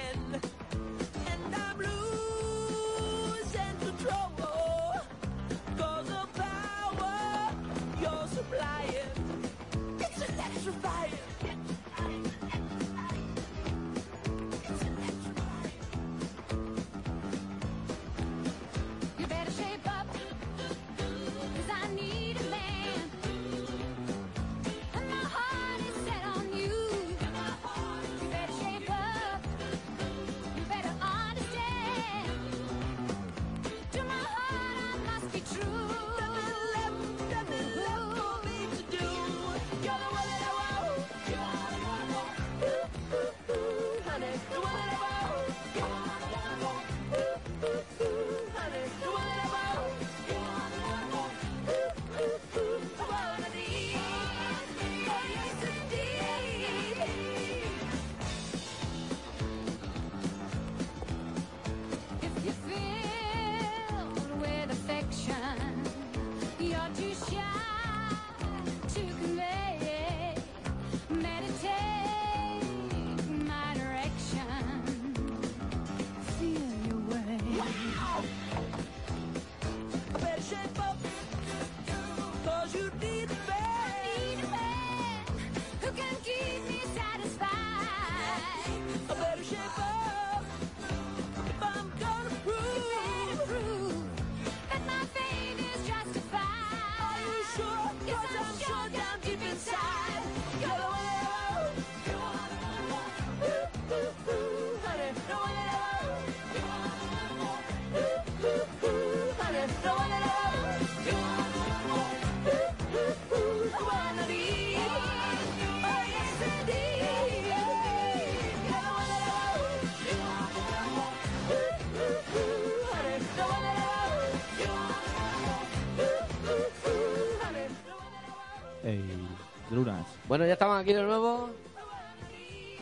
S2: Lunas.
S1: Bueno, ya estamos aquí de nuevo.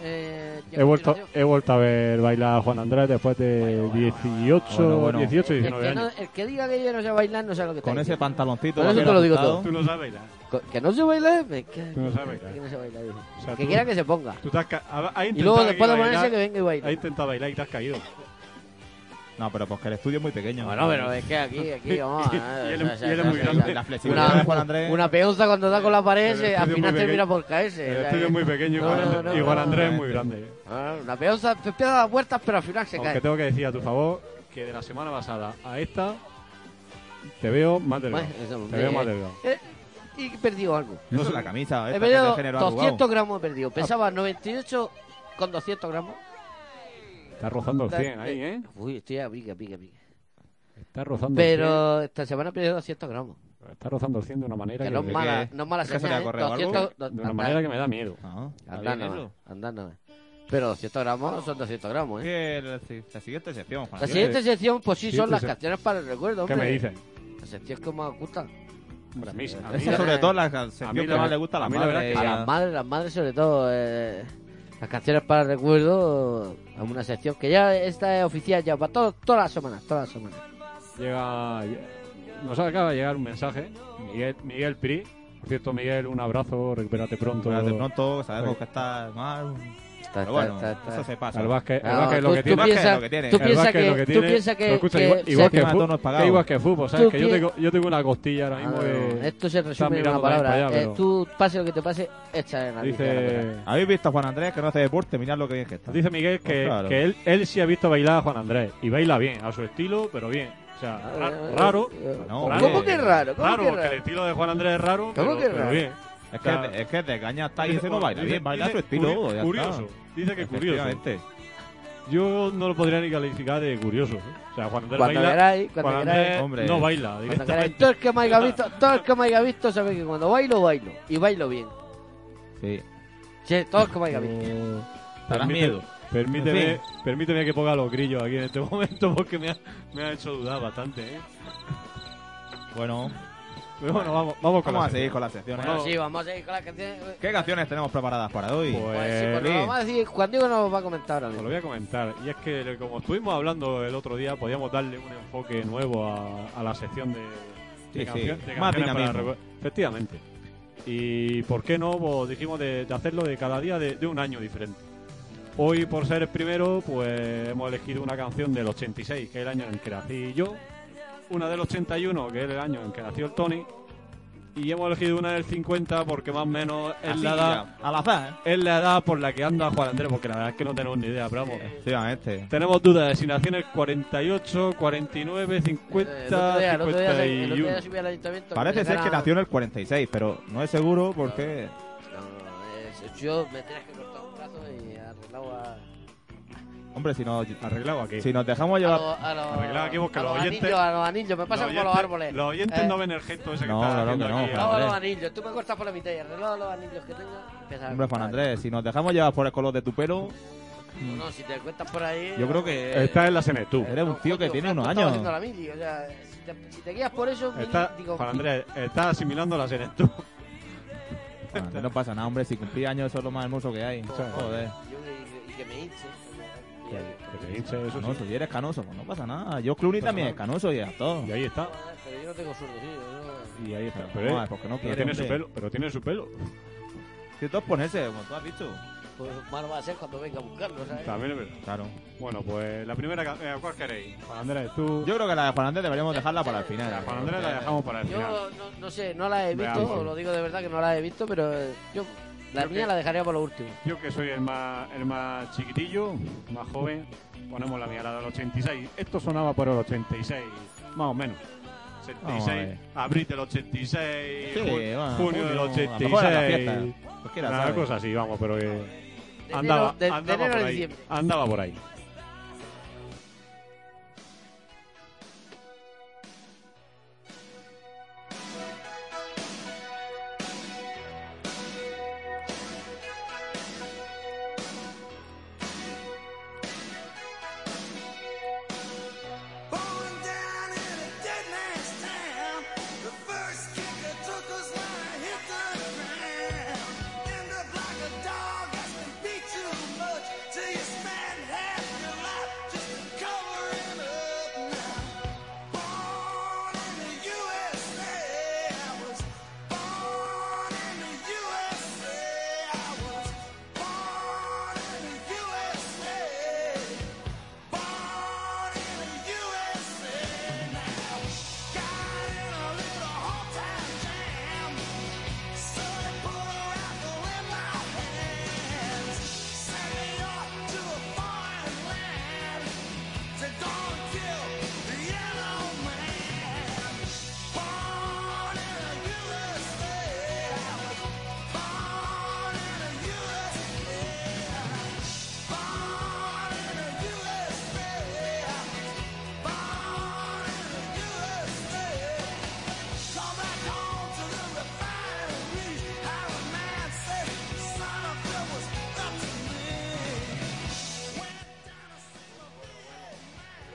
S1: Eh,
S3: He vuelto, he vuelto a ver bailar a Juan Andrés después de 18,
S2: Bueno, bueno.
S3: 18
S1: el,
S3: 19
S1: que no,
S3: años.
S1: el que diga que yo no sé bailar no sabe lo que
S2: Con ese pantaloncito.
S1: Con eso te lo digo todo.
S3: Tú no sabes bailar.
S1: Que no se baila, me
S3: Tú no sabes bailar.
S1: que no se baila, dice.
S3: O sea,
S1: Que
S3: tú-
S1: quiera que se ponga.
S3: Tú te has, ha-
S1: Y luego después de
S3: bailar,
S1: ponerse que venga y baile.
S3: intentado bailar y te has caído.
S2: No, pero porque el estudio es muy pequeño.
S1: Bueno, pero es que aquí, aquí, <laughs> vamos.
S3: Y-
S1: a-
S3: y él- es muy grande.
S2: La flexibilidad de Juan Andrés.
S1: Una, peonza cuando da con la pared, al final termina por caerse.
S3: El estudio es muy pequeño y Juan, Andrés- es muy grande.
S1: Ah, Una peonza te empieza a dar vueltas, pero al final se
S3: Aunque
S1: cae.
S3: tengo que decir a tu favor que de la semana pasada a esta te veo más delgado. Te veo
S1: eh,
S3: más delgado.
S1: eh, y he perdido algo.
S2: No es la camisa.
S1: He perdido
S2: género
S1: 200
S2: arrugado.
S1: gramos, he perdido. Pesaba 98 con 200 gramos.
S3: Estás rozando el 100 ahí, ¿eh?
S1: Uy, estoy a pique, a pique, a pique.
S3: Estás rozando el
S1: Pero esta semana he perdido 200 gramos.
S3: 100. Estás rozando el 100 de una manera
S1: Que
S3: que,
S1: no es
S2: ¿de
S1: mala, no es mala
S2: ¿Es que se
S1: señal, ¿eh?
S2: corrido algo?
S1: 200,
S3: de una manera que me da miedo.
S2: Ah, está
S1: nada más. Pero 200 gramos son 200 gramos, ¿eh?
S2: Que la, la siguiente sección, Juan
S1: La siguiente sección, pues sí, son las canciones para el recuerdo,
S3: ¿Qué
S1: hombre.
S3: me dices?
S1: La sección que más gusta.
S3: Hombre, a mí, a mí,
S1: Esa-
S2: sobre todo la
S3: a
S2: sección
S3: mí
S2: que
S3: la-
S2: más le gusta a la
S3: a mí la verdad
S2: madre.
S3: que
S1: A las madres, las madres sobre todo. eh, las canciones para el recuerdo, a una sección que ya esta es oficial ya para todo, todas las semanas, todas las semanas.
S3: llega, nos acaba de llegar un mensaje. Miguel, Miguel Pri. Por cierto, Miguel, un abrazo. Recupérate pronto.
S2: de pronto sabemos que está mal.
S1: Está,
S2: Pero bueno,
S1: está, está,
S2: eso se pasa.
S3: El básquet, el básquet es lo
S1: tú-
S3: que
S1: tú
S3: tiene.
S1: Piensas-
S2: lo que tiene.
S1: tú piensas que,
S3: lo que
S1: tú
S3: tiene-
S1: piensas que,
S3: pero escucha,
S1: que
S3: igual- igual
S2: que
S3: que que igual que fútbol, ¿sabes?
S1: Tú
S3: Que yo tengo, yo tengo una costilla ahora
S1: Ah,
S3: mismo que...
S1: esto se resume en una palabra.
S3: allá,
S1: eh,
S3: pero-
S1: tú, pase lo que te pase, echa en la
S3: Dice,
S2: ¿Habéis visto a Juan Andrés que no hace deporte? Mirad lo que bien que está.
S3: dice Miguel que,
S2: Pues claro.
S3: que él, él sí ha visto bailar a Juan Andrés. Y baila bien, a su estilo, pero bien. O sea, ra-
S1: Eh,
S3: raro.
S2: No,
S1: ¿Cómo que raro? ¿Cómo
S3: Raro,
S1: que es
S3: porque el
S1: raro?
S3: estilo de Juan Andrés es raro,
S1: ¿Cómo
S3: pero,
S1: que es
S3: pero
S1: raro?
S3: bien.
S2: Es que, es que de caña está y ese no
S3: Dice-
S2: baila bien, baila a su estilo.
S3: curi-
S2: ya está.
S3: curioso. Dice que curioso. Yo no lo podría ni calificar de curioso. ¿eh? O sea, Juan Andrés
S1: Cuando
S3: baila.
S1: queráis, cuando
S3: Juan
S1: queráis.
S2: Hombre.
S3: no baila
S1: queráis. Todo el que me haya visto, todo el que me haya visto sabe que cuando bailo, bailo. Y bailo bien.
S2: Sí.
S1: Sí, todo el que me haya visto.
S2: Da
S3: Permite-
S2: miedo.
S3: Permíteme,
S2: En
S3: permíteme que ponga los grillos aquí en este <laughs> momento porque me ha, me ha hecho dudar bastante. ¿eh?
S2: Bueno,
S3: bueno, vamos, vamos con
S2: vamos
S3: la
S2: a seguir con las secciones.
S1: Bueno, sí, vamos a ir con las canciones.
S2: ¿Qué canciones tenemos preparadas para hoy?
S3: Pues,
S1: Pues sí, pues lo vamos a decir. Juan Diego nos va a comentar ahora
S3: Os lo
S1: mismo.
S3: voy a comentar. Y es que, como estuvimos hablando el otro día, podíamos darle un enfoque nuevo a, a la sección de, de,
S2: Sí, sí,
S3: cancio- de
S2: más
S3: canciones para Efectivamente. Y por qué no, pues dijimos de, de hacerlo de cada día de, de un año diferente. Hoy, por ser el primero, pues hemos elegido una canción del 86, que es el año en que nací yo. Una del 81, que es el año en que nació el Tony. Y hemos elegido una del 50 porque más o menos es
S2: Así,
S3: la edad
S2: ya, Al azar, ¿eh?
S3: es la edad por la que anda Juan Andrés, porque la verdad es que no tenemos ni idea, pero vamos.
S2: Efectivamente.
S3: Tenemos dudas de si nació en el 48, 49,
S1: Eh, El otro
S3: 50,
S1: día, el otro día, se- el otro
S3: 51.
S1: día subí al ayuntamiento.
S2: Parece
S1: me
S2: ser que nació en el 46, pero no es seguro porque...
S1: No, no, es- yo me tenías que cortar un brazo y arreglado a.
S2: Hombre, si nos,
S3: Arreglado aquí.
S2: si nos dejamos
S1: A
S2: llevar...
S1: los, a los,
S3: Arreglado aquí porque
S1: a
S3: los
S1: los
S3: oyentes-
S1: anillos, a los anillos, me pasa
S3: los
S1: como a los árboles.
S3: Los oyentes
S1: Eh,
S3: no ven el gesto ese que
S2: No,
S3: está
S2: claro
S3: haciendo
S2: que no,
S3: aquí.
S1: A los anillos, tú me cortas por la mitad y arreglado a los anillos que tengo. a
S2: Hombre, Juan. Andrés, si nos dejamos llevar por el color de tu pelo,
S1: No, no, si te cuentas por ahí.
S2: yo creo que...
S3: Está en la Senetú.
S2: Eres un tío que
S1: Coño,
S2: tiene unos
S1: tú
S2: años.
S1: haciendo la mili, o sea, si te, si te guías por eso, mili,
S3: Está,
S1: digo,
S3: Juan Andrés, está asimilando la.
S2: Juan Andrés, no pasa nada, hombre, si cumplí años eso es lo más hermoso que hay. Joder.
S1: yo que- y que me hinche. Y-
S3: sí.
S2: Canoso, si eres canoso, pues no pasa nada. Yo Clooney también es canoso y ya todo.
S3: Y ahí está.
S1: Pero yo no tengo sueldo, sí. yo
S3: Y ahí está.
S2: Pero,
S3: Pero,
S2: no, porque no
S3: pero
S2: quiere,
S3: tiene su pelo. Pero tiene su pelo.
S2: Si todo es ponerse, como tú has dicho.
S1: Pues malo va a ser cuando venga a buscarlo, ¿sabes?
S3: También es verdad.
S2: Claro.
S3: Bueno, pues la primera. eh, ¿Cuál queréis? Juan Andrés, tú.
S2: Yo creo que la de Juan Andrés deberíamos dejarla para el final.
S3: La Juan Andrés la dejamos para el final.
S1: Yo no, no sé, no la he visto, os lo digo de verdad que no la he visto, pero yo la
S3: Yo
S1: mía
S3: que-
S1: la dejaría por lo último.
S3: Yo que soy el más, el más chiquitillo, más joven, ponemos la mía, la del 86. Esto sonaba por el 86, más o menos.
S2: Vamos a
S3: 86,
S2: ver.
S3: abril del 86,
S2: Sí,
S3: ju-
S2: bueno,
S3: junio del
S2: junio, a lo mejor era la
S3: 86.
S2: fiesta. Pues
S3: Una cosa así, vamos, pero que
S1: De
S3: andaba,
S1: de, de
S3: andaba por ahí.
S1: diciembre.
S3: Andaba por ahí.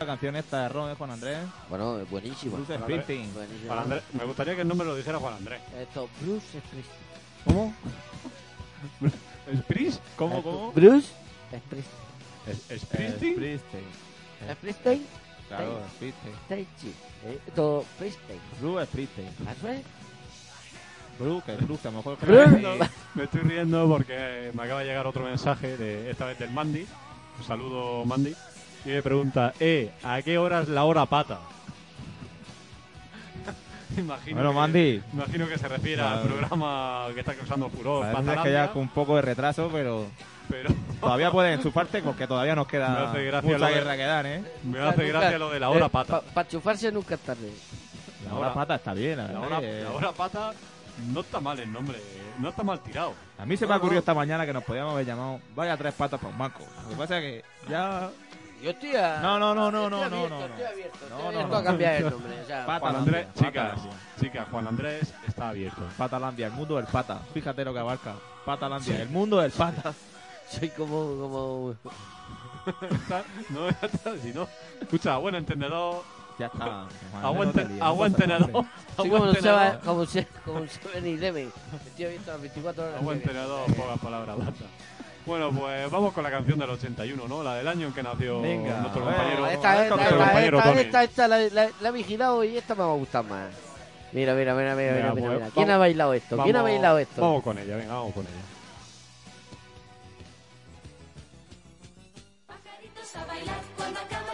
S2: La canción esta de Ron, ¿eh, Juan Andrés?
S1: Bueno, es buenísimo.
S2: Bruce
S3: Juan Andrés.
S2: Springsteen.
S1: Buenísimo.
S3: Juan Andrés- me gustaría que el nombre lo dijera Juan Andrés.
S1: Esto, Bruce Springsteen.
S3: ¿Cómo? ¿Spris? ¿Cómo, cómo?
S1: Bruce Springsteen.
S3: ¿Es-
S2: Eh,
S3: ¿Springsteen?
S2: Springsteen.
S1: Springsteen.
S2: Claro, Springsteen.
S1: Esto, Springsteen.
S2: Bruce Springsteen.
S1: ¿Eso es?
S2: Bruce, a lo mejor que
S1: Bruce.
S2: la-
S3: Me estoy riendo porque me acaba de llegar otro mensaje, de esta vez del Mandy. Un saludo, Mandy. Y me pregunta, eh, ¿a qué hora es la hora pata? <laughs> imagino
S2: Bueno,
S3: que-
S2: Mandy.
S3: Imagino que se refiere al
S2: Vale.
S3: programa que está causando furor.
S2: Parece que
S3: Patalandia,
S2: ya con un poco de retraso, pero
S3: Pero <laughs>
S2: todavía pueden enchufarte porque todavía nos
S3: Me
S2: queda
S3: hace gracia lo
S2: mucha
S3: de-
S2: guerra que dar, ¿eh?
S3: me hace gracia lo de la hora pata.
S1: Para chufarse nunca es tarde.
S2: La hora pata está bien, la
S3: La
S2: verdad.
S3: hora,
S2: que-
S3: la hora pata no está mal el nombre, no está mal tirado.
S2: A mí se me ha ocurrido esta mañana que nos podíamos haber llamado Vaya tres patas para un banco. Lo que pasa es que ya...
S1: Yo estoy a...
S2: No, no, no, no, no, no, no, no.
S1: Estoy abierto,
S2: No,
S1: estoy
S2: no,
S1: abierto
S2: no.
S1: a cambiar el nombre. O sea.
S3: Juan Andrés, chicas, chicas, Juan Andrés está abierto.
S2: Patalandia, el mundo del pata. Fíjate lo que abarca. Patalandia, el mundo del pata.
S1: soy como... como...
S3: No, ya está, si no. Escucha, buen entendedor,
S2: Ya está.
S3: agua,
S2: No te
S3: ente-
S2: líes,
S3: agua
S2: no pasa nada,
S3: entrenador,
S1: Soy
S3: agua
S1: como un
S3: entrenador,
S1: Seba- como Se- como un 7-Eleven. Estoy abierto las 24 horas.
S3: agua
S1: del día.
S3: entrenador, pocas palabras, basta. Bueno, pues vamos con la canción del 81, ¿no? La del año en que nació
S2: Venga,
S3: nuestro compañero.
S1: Esta, esta,
S3: nuestro
S1: esta,
S3: compañero
S1: esta, esta, esta la, la- la he vigilado y esta me va a gustar más. Mira, mira, mira, mira,
S3: Venga,
S1: mira,
S3: pues,
S1: mira, mira. ¿Quién
S3: vamos-
S1: ha bailado esto? ¿Quién ha bailado esto?
S3: Vamos con ella, venga, vamos con ella.
S7: Pajaritos a bailar cuando acabas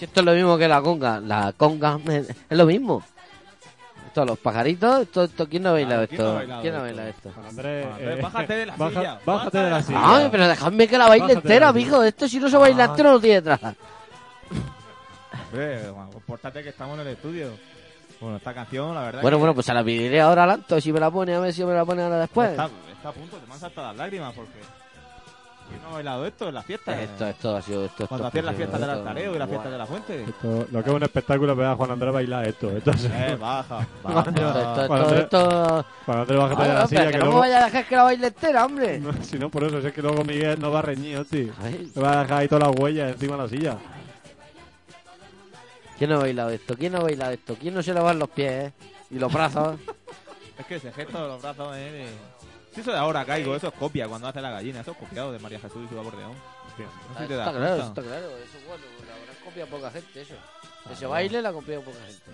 S1: Si esto es lo mismo que la conga. La conga es lo mismo. Esto, los pajaritos, esto, esto, ¿quién no ha bailado
S2: Claro, ¿quién no ha
S1: esto?
S2: bailado
S1: ¿Quién ha
S2: esto?
S1: esto?
S3: Andrés, eh,
S2: bájate de la silla,
S3: Bájate de la silla.
S1: Ay, pero dejadme que la baile entera,
S3: la
S1: mijo. Esto si no se baila
S3: Ah.
S1: entero no tiene traza.
S2: Hombre, compórtate que estamos en el estudio. Bueno, esta canción, la verdad
S1: Bueno,
S2: que
S1: bueno, pues se la pediré ahora al Anto, si me la pone, a ver si me la pone ahora después.
S2: está, está a punto, te han saltado las lágrimas porque... ¿Quién no ha bailado esto en las fiestas?
S1: Esto, esto ha sido esto.
S2: Cuando
S1: esto
S2: hacían las fiestas del altareo y las fiestas de la fuente.
S3: Esto- lo que es un espectáculo es ver a Juan Andrés bailar esto. Esto es-
S2: Eh, baja,
S1: Esto,
S2: baja. <laughs>
S1: esto, esto,
S3: Juan Andrés, bájate de
S1: Ah,
S3: la
S1: no,
S3: silla.
S1: pero
S3: Que
S1: no me
S3: luego...
S1: vaya a dejar que la baile entera, hombre. <laughs>
S3: No, si no, por eso, si es que luego Miguel no va reñido, tío.
S1: Ay,
S3: Me va a dejar ahí todas las huellas encima de la silla.
S1: ¿Quién no ha bailado esto? ¿Quién no ha bailado esto? ¿Quién no se le van los pies eh? y los brazos? <laughs>
S2: Es que ese gesto de los brazos, eh. Si eso de ahora caigo, eso es copia cuando hace la gallina, eso es copiado de María Jesús y su acordeón.
S3: Hostia.
S2: No sé si te
S1: está claro,
S2: cuenta.
S1: está claro. Eso es bueno. La habrá copiado poca gente, eso. Ese baile la ha copiado poca gente.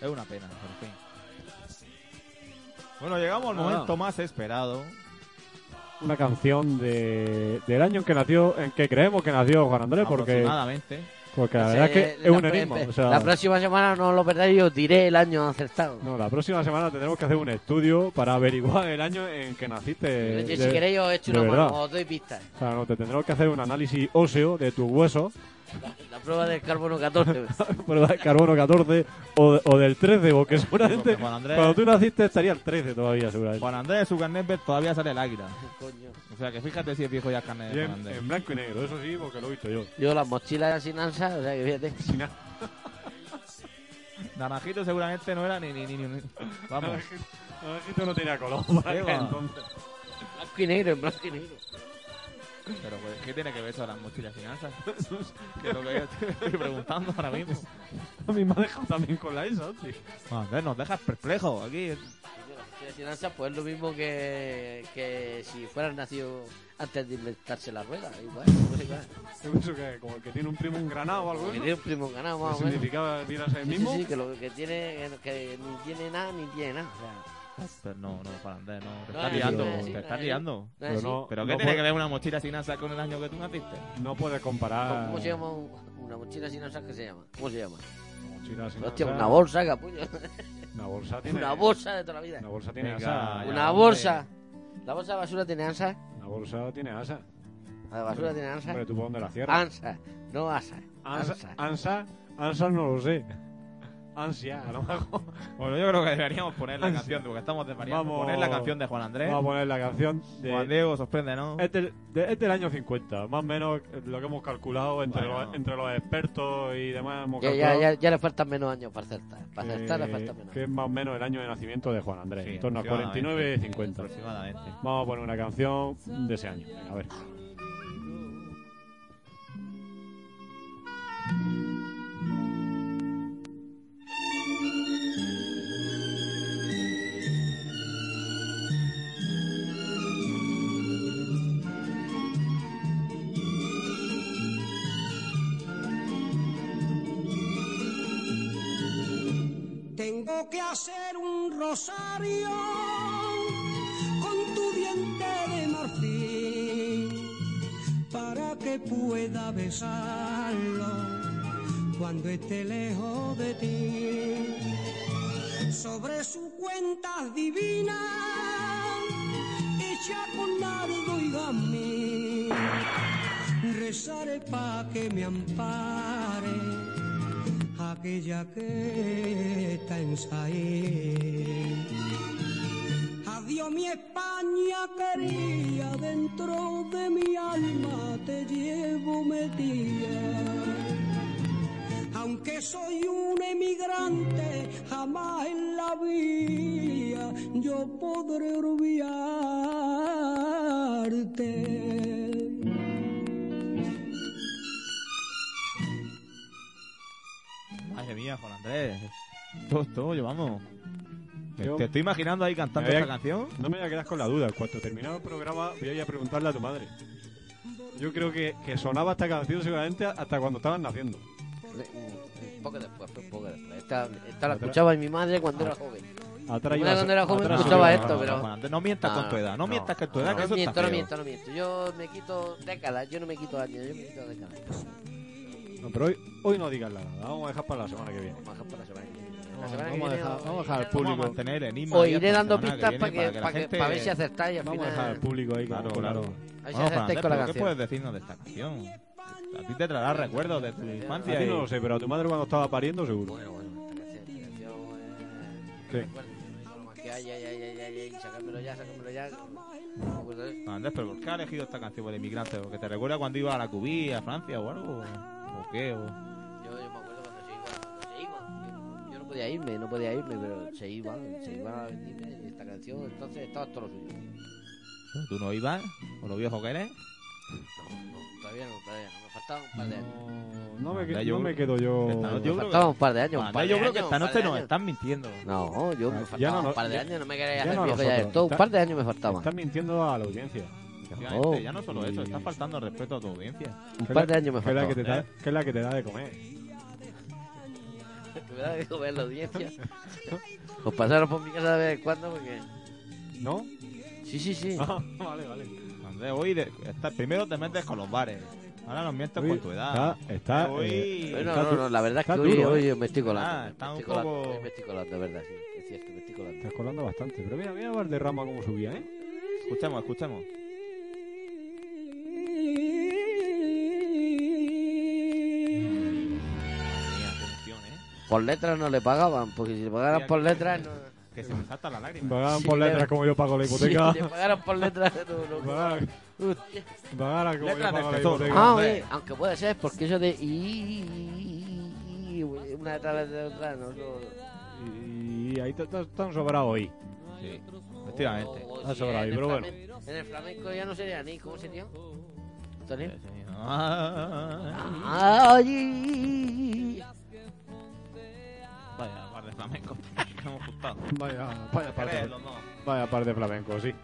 S2: Es una pena, pero en fin. Bueno, llegamos al momento más esperado.
S3: Una canción de, del año en que nació, en que creemos que nació Juan Andrés, porque,
S2: Aproximadamente.
S3: Porque la verdad es que es un enigma. O sea,
S1: La próxima semana no lo perdáis y os diré el año acertado.
S3: no, la próxima semana tendremos que hacer un estudio para averiguar el año en que naciste.
S1: Oye,
S3: de-
S1: si queréis os echo una
S3: verdad.
S1: mano, os doy pistas.
S3: O sea, no, te tendremos que hacer un análisis óseo de tus huesos,
S1: La, la prueba del carbono 14. <laughs>
S3: prueba de carbono 14 o, o del 13, porque seguramente
S2: Porque Juan Andrés-
S3: cuando tú naciste estaría el 13 todavía, seguramente.
S2: Juan Andrés su carnet verde todavía sale el águila.
S1: Coño.
S2: O sea que fíjate si es viejo ya el carnet
S3: Y
S2: de
S3: en,
S2: Juan Andrés.
S3: en blanco y negro, eso sí, porque lo he visto yo.
S1: Yo las mochilas sin ansa, o sea que fíjate. <laughs>
S2: Naranjito seguramente no era ni ni ni. ni- ni- Vamos.
S3: Naranjito no tenía color para aquel entonces.
S1: Blanco y negro, en blanco y negro.
S2: Pero pues, ¿qué tiene que ver eso de las mochilas finanzas? <laughs> que es lo que yo estoy <laughs> preguntando ahora mismo.
S3: A mí me ha dejado también con la ESA, tío.
S2: Andrés, nos dejas perplejos aquí.
S1: Las ansa, pues es lo mismo que, que si fueran nacido antes de inventarse la rueda. Igual, pues igual.
S3: Yo pienso que como el que tiene un primo engranado o algo
S1: Que
S3: así.
S1: tiene un primo ganado, más o
S3: ¿Qué
S1: menos.
S3: significaba tirarse el
S1: Sí, sí,
S3: mismo?
S1: sí, que lo que tiene, que ni tiene nada, ni tiene nada. O sea,
S2: Pero no, no, Juan Andrés, no. Te estás liando, te estás liando.
S3: Pero no,
S2: ¿Pero
S3: no
S2: qué tiene
S3: puede-
S2: que ver una mochila sin asa con el año que tú naciste?
S3: No puede comparar.
S1: ¿Cómo se llama un, un una mochila sin asas, ¿qué se llama? ¿Cómo se llama?
S3: Mochila sin
S1: Hostia,
S3: asa.
S1: una bolsa, capullo.
S3: Una bolsa <laughs> tiene.
S1: Una bolsa de toda la vida.
S3: Una bolsa tiene
S2: Venga,
S3: asa.
S1: Una bolsa. ¿La bolsa de basura tiene ansa?
S3: Una bolsa tiene asa.
S1: ¿La de basura tiene ansa?
S3: Hombre, ¿tú por dónde la cierras?
S1: Ansa, no asa.
S3: Ansa.
S1: ansa,
S3: ansa no lo sé. Ansia, a lo mejor.
S2: Bueno, yo creo que deberíamos poner la canción, porque estamos desvariando.
S3: Vamos.
S2: Poner la canción de Juan Andrés.
S3: Vamos a poner la canción de.
S2: Juan Diego, sorprende, ¿no?
S3: Es del, de- es del año 50, más o menos lo que hemos calculado entre,
S2: Bueno.
S3: los, entre los expertos y demás. Hemos
S1: Ya, ya,
S3: calculado
S1: ya, ya le faltan menos años para acertar. Para
S3: que-
S1: acertar le faltan menos.
S3: que es más o menos el año de nacimiento de Juan Andrés,
S2: Sí,
S3: en torno a
S2: aproximadamente.
S3: 49 50.
S2: Aproximadamente.
S3: Vamos a poner una canción de ese año. Venga, a ver.
S8: Tengo que hacer un rosario con tu diente de marfil para que pueda besarlo cuando esté lejos de ti. Sobre su cuenta divina, hecha con nardo y gamín, rezaré pa' que me ampare aquella que está en Saín. Adiós mi España quería, dentro de mi alma te llevo metida. Aunque soy un emigrante, jamás en la vida yo podré olvidarte.
S2: Madre mía, Juan Andrés. Todo, todo llevamos. Te-
S3: Yo-
S2: Te estoy imaginando ahí cantando
S3: a-
S2: esta canción.
S3: No me voy a quedar con la duda. Cuando terminado el programa, voy a ir a preguntarle a tu madre. Yo creo que, que sonaba esta canción seguramente hasta cuando estaban naciendo.
S1: Un poco después, un poco después. Esta, esta la escuchaba mi madre cuando era joven.
S3: Atrás
S1: cuando era joven
S3: atrás
S1: escuchaba esto,
S2: no,
S1: pero-
S2: Andrés, no mientas con tu edad. No, mientas que tu edad, que
S1: no
S2: eso
S1: miento,
S2: está
S1: no miento, no miento. Yo me quito décadas, yo no me quito años, yo me quito décadas.
S3: No, pero hoy, hoy no digas nada. Vamos a dejar para la semana que viene.
S1: Vamos a dejar para la semana que viene. La
S3: Vamos,
S1: que
S3: vamos a dejar, vamos a al
S2: Vamos a
S3: público.
S2: mantener enigma. Hasta
S1: iré dando pistas
S2: que
S1: para que,
S2: la
S1: para que,
S2: gente-
S1: para ver si acertáis al
S3: Vamos a dejar al público ahí.
S2: Claro, claro.
S1: A ver si
S2: Andrés,
S1: con la
S2: ¿pero ¿qué
S1: canción.
S2: puedes decirnos de esta canción? A ti te traerá recuerdos de tu
S3: A
S2: infancia.
S3: ti
S2: y-
S3: no lo sé, pero a tu madre cuando estaba pariendo seguro.
S1: Bueno, bueno, esta canción, esta canción, eh, ay, ay, ay, ay, ay, sacármelo ya, sacármelo ya.
S2: Andrés, ¿pero por qué has elegido esta canción por inmigrante? ¿Porque te recuerda cuando iba a la Cubí, a Francia o algo? ¿O qué? ¿O-
S1: Yo, yo me acuerdo cuando se iba, cuando se iba. Yo, yo no podía irme, no podía irme, pero se iban, se iban a venirme. Esta canción, entonces estaba todo lo suyo.
S2: ¿Tú no ibas? ¿O lo viejo que eres?
S1: No, no, todavía no, todavía no. Me faltaba un par de años.
S3: No, no me, que-
S2: Andrés, yo
S3: no me quedo yo.
S2: Noche
S1: faltaba
S2: que-
S1: un par de años.
S2: Juan
S1: un par
S2: Andrés,
S1: de
S2: yo creo que esta noche nos están mintiendo.
S1: No, yo
S3: Ah,
S1: me
S3: ya
S1: faltaba
S3: no
S1: un par de
S3: ya-
S1: años, no me queréis
S3: ya
S1: hacer
S3: no
S1: viejo ya todo. Un par de años me faltaba.
S3: Estás mintiendo a la audiencia.
S2: Efectivamente, ya no solo eso, estás faltando al respeto a tu audiencia.
S1: Un par de años me
S3: que es la que, te da, que es la que te da de comer. <laughs>
S1: Me da de comer la audiencia. <laughs> Os pasaron por mi casa de vez en cuando porque...
S3: ¿No?
S1: Sí, sí, sí.
S3: Ah, <laughs> vale, vale.
S2: Andrés, hoy de- está- primero te metes con los bares. Ahora nos mientes
S3: Hoy
S2: con tu edad.
S3: Está, está,
S2: Hoy-
S3: eh,
S1: Bueno,
S3: está
S1: no, no, la verdad es que hoy,
S3: duro,
S1: hoy
S3: ¿eh?
S1: me estoy colando.
S2: Ah,
S1: me
S2: está
S1: estoy
S2: un
S1: colando,
S2: poco-
S1: hoy me estoy colando, es verdad, sí. Es cierto, me estoy colando.
S3: Estás colando bastante. Pero mira, mira Valderrama cómo subía, ¿eh?
S2: Escuchemos, escuchemos. Mía, qué emoción, ¿eh?
S1: Por letras no le pagaban, porque si le pagaran por letras no...
S2: Que se me salta la lágrima.
S3: Pagaban
S1: Sí,
S3: por
S1: le-
S3: letras como yo pago la hipoteca.
S1: Si le pagaran por letras no... no.
S3: Pagaran, pagaran como
S2: Letras
S3: yo pago la hipoteca.
S1: Ah, oye, aunque puede ser, porque eso de... Una detrás de otra, no...
S3: Y ahí están sobrados hoy.
S2: Sí, efectivamente.
S1: o- o
S3: Ha
S1: si
S3: sobrado ahí,
S1: en el
S3: pero bueno.
S1: flamenco- En el flamenco ya no sería ni... ¿Cómo sería?
S2: Sí, sí. Vaya, par de flamenco. que <laughs> hemos juntado.
S3: Vaya, vaya par
S2: ¿Crees,
S3: de,
S2: los dos?
S3: vaya par de flamencos, sí.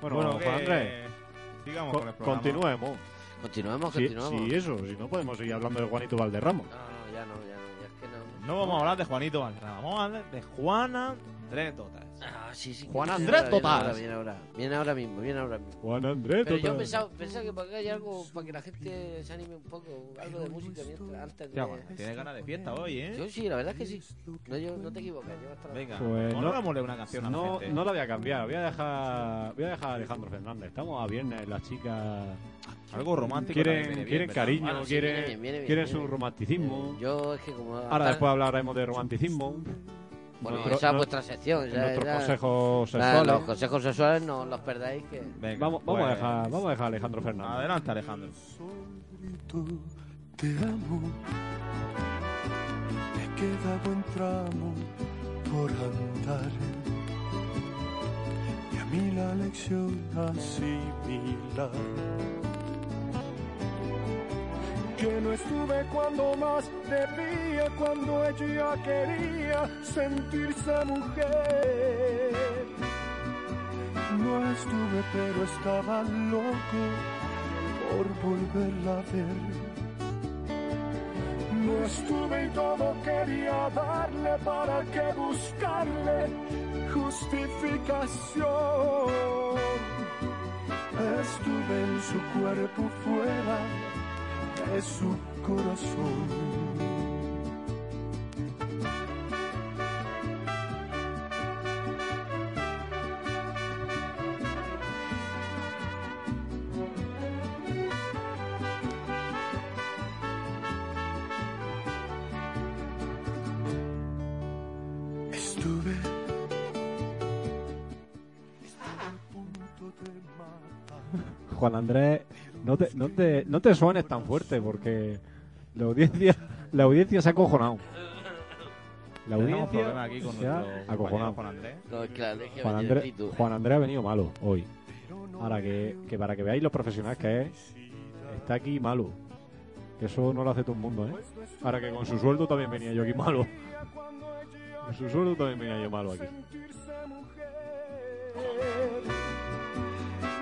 S3: Bueno,
S2: Bueno,
S3: Juan Andrés,
S2: Sigamos
S3: co-
S2: con el programa.
S3: continuemos.
S1: Continuemos,
S3: Sí,
S1: continuemos.
S3: sí, eso, si no podemos seguir hablando de Juanito Valderrama.
S1: No, no, ya no, ya no, ya es que no.
S2: No vamos a hablar de Juanito Valderrama, vamos a hablar de Juana Andrés Dotas.
S1: Ah, sí, sí.
S3: Juan
S1: viene
S3: Andrés
S1: ahora, viene
S3: Totas.
S1: ahora, Viene ahora, viene ahora mismo, viene ahora mismo.
S3: Juan Andrés
S1: Pero yo
S3: Totas.
S1: pensaba, pensaba que para acá hay algo para que la gente se anime un poco, algo de música mientras, antes de...
S2: bueno, tienes ganas de fiesta hoy, ¿eh?
S1: Yo sí, la verdad es que sí. No, yo, no te equivocas, yo hasta la-
S2: Venga,
S3: Pues no-
S2: pongámosle una canción a la
S3: No,
S2: gente.
S3: no la voy a cambiar, voy a dejar, voy a dejar a Alejandro Fernández. Estamos a viernes, las chicas
S2: Algo romántico.
S3: quieren,
S2: viene bien,
S3: quieren cariño,
S1: Bueno, sí,
S3: quieren,
S1: viene bien, viene bien,
S3: quieren
S1: viene
S3: su romanticismo.
S1: Yo es que como...
S3: Ahora después hablaremos de romanticismo.
S1: Bueno, esa es
S3: no-
S1: vuestra sección. Ya,
S3: consejos
S1: Nada,
S3: sexuales.
S1: los consejos sexuales no los perdáis que...
S2: Venga,
S3: Vamos, vamos, a
S2: pues,
S3: dejar, vamos a dejar a Alejandro Fernández.
S2: Adelante, Alejandro.
S9: Te amo. Me queda buen tramo por andar. Y a mí la lección asimilar. Que no estuve cuando más debía, cuando ella quería sentirse mujer. No estuve, pero estaba loco por volverla a ver. No estuve y todo quería darle para que buscarle justificación. Estuve en su cuerpo fuera de su corazón.
S3: Juan Andrés, no te, no te, no te suenes tan fuerte porque la audiencia, la audiencia se ha acojonado. La
S2: Tenemos
S3: audiencia
S2: problemas aquí con
S3: se ha
S2: nuestro compañero
S3: acojonado.
S2: Juan Andrés.
S1: No, es que la alergia
S3: Juan Andrés. Juan ha venido malo hoy. Ahora que, que para que veáis lo profesional que es, está aquí malo. Que eso no lo hace todo el mundo, ¿eh? Ahora que con su sueldo también venía yo aquí malo. Con su sueldo también venía yo malo aquí.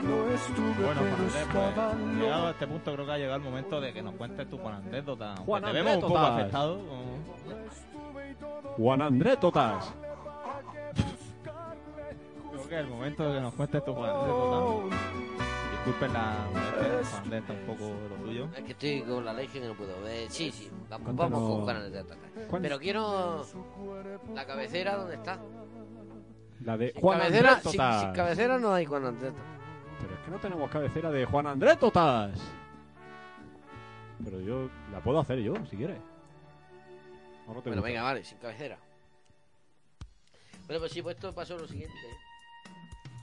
S9: No estuve,
S2: Bueno, Andrés, pues, llegado a este punto creo que ha llegado el momento de que nos cuentes tu Juan anécdota.
S3: Juan
S2: Te vemos un poco
S3: Andrétotas.
S2: afectado. como-
S3: Juan Andrés Totas.
S2: Creo que es el momento de que nos cuentes tu Juan anécdota. Disculpen la molestia, Juan Andrés está un poco de lo tuyo.
S1: Es que estoy con la alergia que no puedo ver. Sí, sí, vamos,
S3: Cuéntanos-
S1: vamos con Juan Andrés Totas.
S3: ¿Cuán-
S1: Pero quiero la cabecera, ¿dónde está?
S3: La de
S1: Sin
S3: Juan
S1: cabecera,
S3: Andrés
S1: sin,
S3: Totas.
S1: sin cabecera no hay Juan Andrés Totas.
S3: Que no tenemos cabecera de Juan Andrés Totas. Pero yo la puedo hacer yo, si quieres. ¿O no
S1: Bueno, venga, vale, sin cabecera. Bueno, pues sí, pues esto pasó lo siguiente.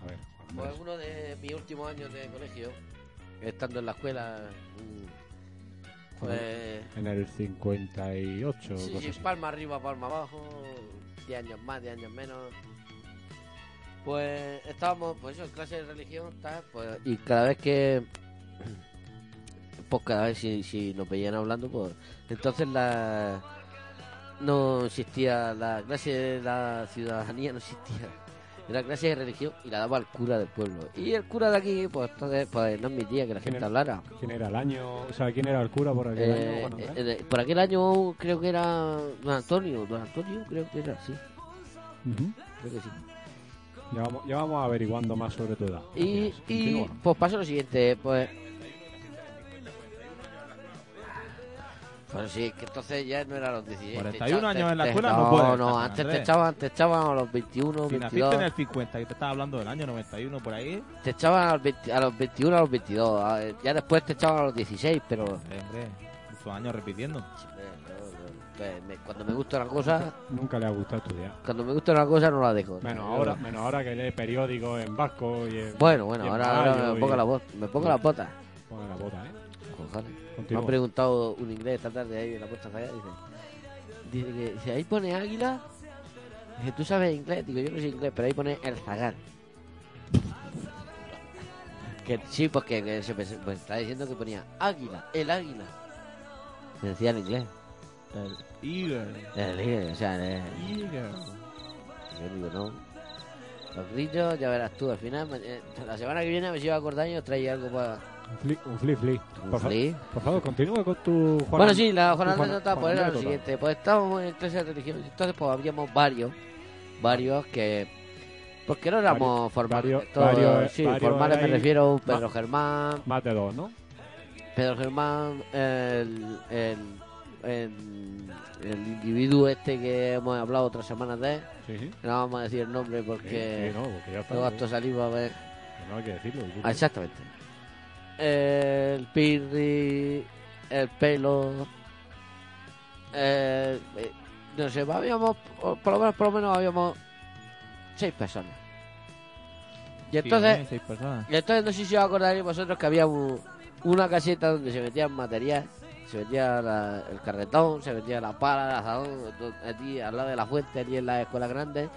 S3: A ver,
S1: Pues
S3: Andrés.
S1: uno de mis últimos años de colegio, estando en la escuela, mm, pues...
S3: En el 58,
S1: Sí, sí, palma arriba, palma abajo, 10 años más, 10 años menos. Pues estábamos, pues eso, en clase de religión, tal, pues, y cada vez que, pues cada vez si, si nos veían hablando, pues, entonces la, no existía, la clase de la ciudadanía no existía, era clase de religión y la daba el cura del pueblo. Y el cura de aquí, pues entonces, pues no admitía que la
S3: ¿Quién
S1: gente
S3: era?
S1: hablara.
S3: ¿Quién era el año? O sea, ¿quién era el cura por aquel
S1: Eh,
S3: año? Andrés?
S1: eh, eh, por aquel año creo que era Don Antonio, Don Antonio creo que era, sí, creo que sí.
S3: Ya, vamos, ya vamos averiguando más sobre tu edad.
S1: Y, y pues pasó lo siguiente, pues... Pues sí, que entonces ya no era a los 16. te
S2: 41
S1: echaban-
S2: años en la
S1: te-
S2: escuela
S1: no,
S2: no puedes
S1: No,
S2: estar,
S1: antes te echaban, te echaban a los 21,
S2: Si
S1: 22.
S2: naciste en el 50 y te estaba hablando del año 91 por ahí,
S1: Te echaban a los, 20 a los 21, a los 22. a- Ya después te echaban a los 16, pero...
S2: hombre, muchos años repitiendo.
S1: Eh, me- cuando me gusta una cosa,
S3: Nunca le ha gustado estudiar.
S1: cuando me gusta una cosa no la dejo.
S3: Menos ahora, menos ahora que lee periódicos en vasco y en...
S1: Bueno, bueno,
S3: y en
S1: ahora, ahora
S3: malayo
S1: me
S3: y-
S1: pongo la voz, me pongo las botas.
S3: Pone la bota, ¿eh?
S1: Cojones. Me
S3: Continúa.
S1: han preguntado un inglés esta tarde ahí en la puerta falla. Dice, dice que si ahí pone águila, dice, ¿tú sabes inglés? Digo, yo no sé inglés, pero ahí pone el zagal. Que sí, pues que, se está diciendo que ponía águila, el águila. Me decía en inglés.
S2: El Eagle.
S1: El inglés, o sea, el-
S2: Eagle.
S1: yo digo, no. Los grillos, ya verás tú, al final, eh, la semana que viene me si iba a acordar y os traía algo para...
S3: Un flip, un flip, flip.
S1: Un
S3: Por, fa- por favor, continúa con tu Juan
S1: bueno, sí, la jornada nota pues era lo siguiente. Pues estábamos en clase de religión, entonces pues habíamos varios, varios que Porque no éramos formales. sí, formales me refiero Pedro
S3: más-
S1: Germán,
S3: Más de dos, ¿no?
S1: Pedro Germán, el, el, el, el individuo este que hemos hablado otras semanas de él.
S3: Sí.
S1: No vamos a decir el nombre porque
S3: Sí, no, porque ya está.
S1: luego esto salimos a ver.
S3: No hay que decirlo.
S1: Ah, Exactamente. El Pirri, el pelo. eh, eh, no sé, habíamos, por lo menos, por lo menos habíamos seis personas. Y entonces,
S2: Sí, ¿eh? Seis personas.
S1: y entonces no sé si os acordaréis vosotros que había un- una caseta donde se metían material, se metía la- el carretón, se metía la pala, el asadón, to- allí al lado de la fuente, allí en la escuela grande.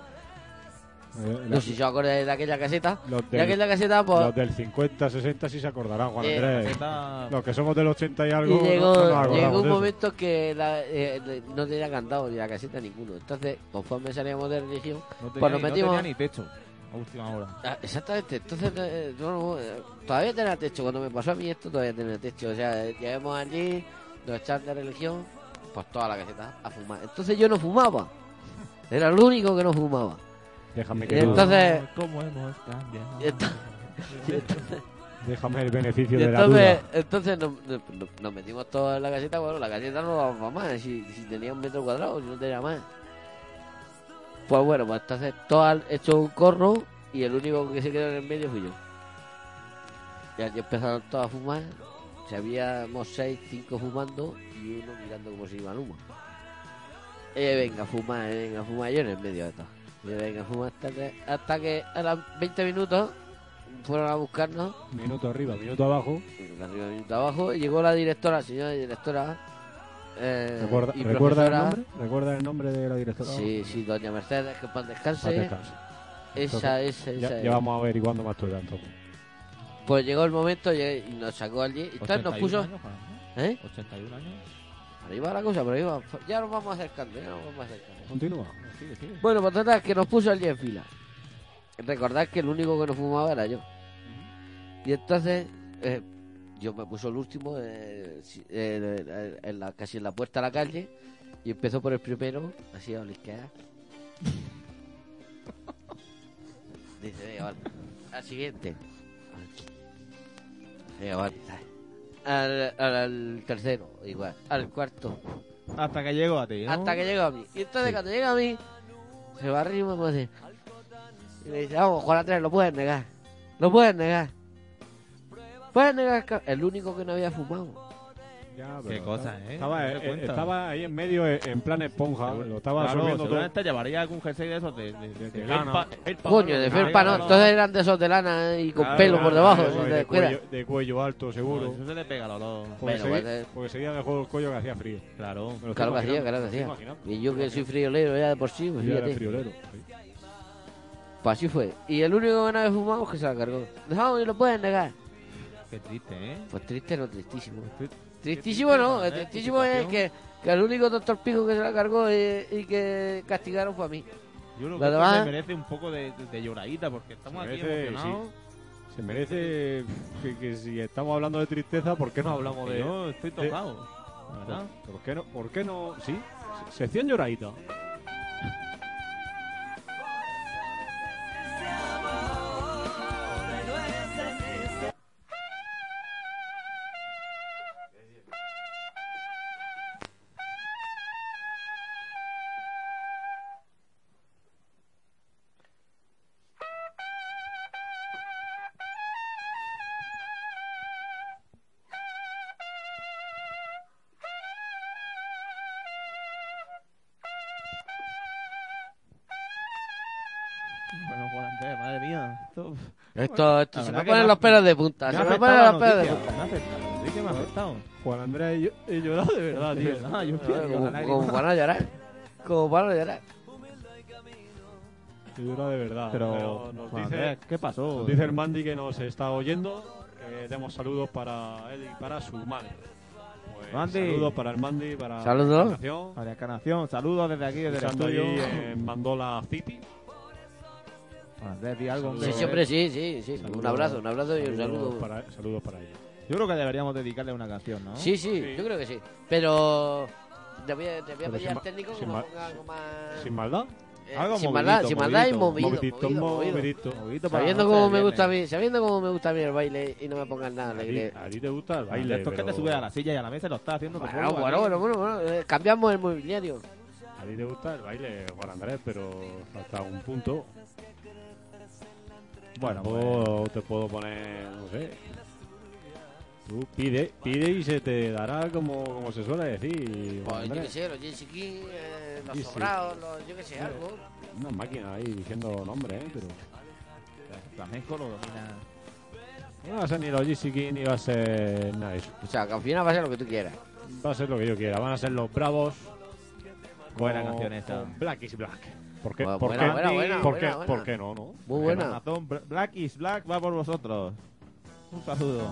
S3: Eh,
S1: No sé si os acordáis de aquella caseta.
S3: Los del,
S1: aquella caseta, pues,
S3: los del 50, 60 sí se acordarán, Juan
S1: Eh,
S3: Andrés.
S2: Caseta-
S3: Los que somos del 80 y algo.
S1: Y llegó,
S3: no
S1: llegó un
S3: de eso.
S1: momento que la- eh, no tenía candado ni la caseta ninguno. Entonces, conforme salíamos de religión,
S2: No tenía,
S1: pues nos
S2: ni-
S1: metimos.
S2: no tenía ni techo a última hora.
S1: Ah, exactamente, entonces eh, eh, todavía tenía techo. Cuando me pasó a mí esto, todavía tenía techo. O sea, eh, llegamos allí, nos echaron de religión, pues toda la caseta a fumar. Entonces yo no fumaba. Era el único que no fumaba.
S3: Déjame
S1: Y
S3: que dude.
S1: entonces,
S2: ¿Cómo hemos cambiado?
S1: y entonces, <laughs> y entonces,
S3: Déjame el beneficio
S1: y
S3: de la
S1: entonces,
S3: duda.
S1: entonces nos, nos- nos metimos todos en la caseta. Bueno, la caseta no daba para más. Si, si tenía un metro cuadrado, si no tenía más. Pues bueno, pues entonces todos han hecho un corro y el único que se quedó en el medio fui yo. Y allí empezaron todos a fumar. Si habíamos seis, cinco fumando y uno mirando como si iba al humo. Eh, venga, a fumar, eh, venga, a fumar yo en el medio de todo. Y venga, fumar hasta que, hasta que a los 20 minutos fueron a buscarnos.
S3: Minuto arriba, minuto abajo.
S1: de arriba, minuto abajo, llegó la directora, señora directora. Eh,
S3: ¿Recuerda,
S1: y
S3: ¿recuerda el nombre? ¿Recuerda el nombre de la directora?
S1: Sí, sí, doña Mercedes, que paz descanse.
S3: Paz descanse.
S1: Esa es, esa
S3: Ya,
S1: es.
S3: ya vamos averiguando más edad entonces.
S1: Pues llegó el momento y nos sacó allí. Y entonces nos
S2: 81
S1: puso.
S2: años.
S1: ¿Eh?
S2: 81 años.
S1: Por ahí va la cosa, por ahí va. Ya nos vamos acercando, ya nos vamos acercando.
S3: Continúa.
S2: Sigue, sigue.
S1: Bueno, pues total, que nos puso allí en fila. Recordad que el único que no fumaba era yo. Y entonces, eh, yo me puso el último, eh, eh, eh, en la, casi en la puerta de la calle, y empezó por el primero, así a la izquierda. <laughs> Dice, venga, vale. Al siguiente. Al, al- al tercero, igual. Al cuarto.
S2: Hasta que llegó a ti, ¿no?
S1: Hasta que llega a mí. Y entonces cuando llega a mí, se va arriba y me dice, y le dice, vamos, Juan Andrés, lo puedes negar. Lo puedes negar. Puedes negar el único que no había fumado.
S3: Ya,
S2: Qué cosa,
S3: estaba-
S2: ¿eh?
S3: Estaba,
S2: No te
S3: eh, estaba ahí en medio, eh, en plan esponja. Lo estaba
S2: Claro,
S3: absorbiendo todo.
S2: seguramente llevaría algún jersey de esos de, de, de,
S3: lana.
S2: felpa,
S1: Coño, de felpa no. Entonces eran de esos de lana y con
S2: Claro,
S1: pelo por
S2: claro,
S1: debajo.
S2: claro,
S1: si
S3: de,
S1: te
S3: cuello, de cuello alto, seguro.
S2: Eso se le pega al olor.
S3: Porque,
S1: Bueno,
S3: seguía,
S1: pues, eh.
S3: porque seguía mejor el cuello que hacía frío.
S2: Claro.
S3: Me lo estoy
S1: Claro que hacía,
S3: imaginando,
S1: claro que
S3: me lo estoy
S1: hacía.
S3: imaginando.
S1: Y yo que soy friolero ya de por sí, pues
S3: era
S1: fíjate.
S3: friolero. sí.
S1: Pues así fue. Y el único que no había fumado es que se la cargó. No, y lo pueden negar.
S2: Qué triste, ¿eh?
S1: Pues triste, no tristísimo.
S2: Tri-
S1: Tristísimo no,
S2: ¿eh?
S1: tristísimo es que, que el único doctor pico que se la cargó y, y que castigaron fue a mí.
S2: Yo creo que se merece un poco de, de, de lloradita porque estamos aquí emocionados.
S3: Se merece que, que si estamos hablando de tristeza, ¿por qué no hablamos de.?
S2: Yo estoy tocado. ¿Verdad?
S3: ¿Por qué no? ¿Por qué no? Sí, sección lloradita.
S2: Esto,
S1: Esto,
S2: La
S1: se me ponen los pelos de punta. Se me ponen
S2: la
S1: los pelos de punta.
S2: Me ha afectado, la noticia me ha afectado.
S3: Juan Andrés, he llorado de verdad,
S2: De
S3: tío.
S2: verdad, yo
S1: Como,
S2: la
S1: para llorar. Como para llorar.
S3: He llorado de verdad.
S2: Pero,
S3: nos
S2: Juan
S3: dice,
S2: Andrés, ¿qué pasó?
S3: nos dice el Mandy que nos está oyendo. Que demos saludos para él y para su madre. Pues,
S2: Mandy.
S3: Saludos para el Mandy, para
S1: Saludos.
S3: la.
S2: María Encarnación, saludos desde aquí, desde el estudio.
S3: en Mandola City.
S2: Di algo.
S1: Sí, sí, hombre, sí, sí, sí.
S3: Saludos.
S1: Un abrazo, un abrazo y un saludo.
S3: Para, saludos para ella.
S2: Yo creo que deberíamos dedicarle una canción, ¿no?
S1: Sí, sí,
S3: Sí.
S1: yo creo que sí. Pero te voy a, te voy a
S3: Pero
S1: pedir
S3: sin
S1: al técnico que me ponga algo más...
S3: Sin maldad.
S1: eh,
S10: Algo
S1: sin
S10: movidito,
S1: maldad, sin maldad y
S10: movidito,
S1: movido,
S3: movidito,
S1: movido, movido.
S3: movidito.
S10: Movidito para
S1: Sabiendo cómo me gusta a
S10: viernes.
S1: mí, sabiendo cómo me gusta a mí el baile y no me pongan nada alegre.
S3: a ti te gusta el baile,
S10: estos que te
S3: pero-
S10: subes a la silla y a la mesa y lo estás haciendo
S1: Bueno, bueno, bueno, bueno, bueno, eh, cambiamos el mobiliario.
S3: A ti te gusta el baile, Juan Andrés, pero falta un punto.
S10: Bueno,
S3: Tampoco te puedo poner, no sé. Tú pide, pide y se te dará como, como se suele decir.
S1: Pues, yo qué sé, los Jesse King, eh, los
S3: Sí, sí.
S1: sobrados, los, yo qué sé, algo.
S3: Una máquina ahí diciendo nombres, ¿eh? Pero
S10: flamenco lo domina.
S3: no va a ser ni los GC King ni va a ser nada de eso.
S1: O sea, que al final va a ser lo que tú quieras.
S3: Va a ser lo que yo quiera. Van a ser los bravos.
S10: Buena canción esta.
S3: Black is Black. ¿Por qué?
S1: Buena,
S3: ¿Por
S1: buena,
S3: qué?
S1: buena, buena,
S3: ¿Por qué?
S1: buena.
S3: ¿Por qué no, no?
S1: Muy buena.
S10: Black is Black va por vosotros. Un saludo.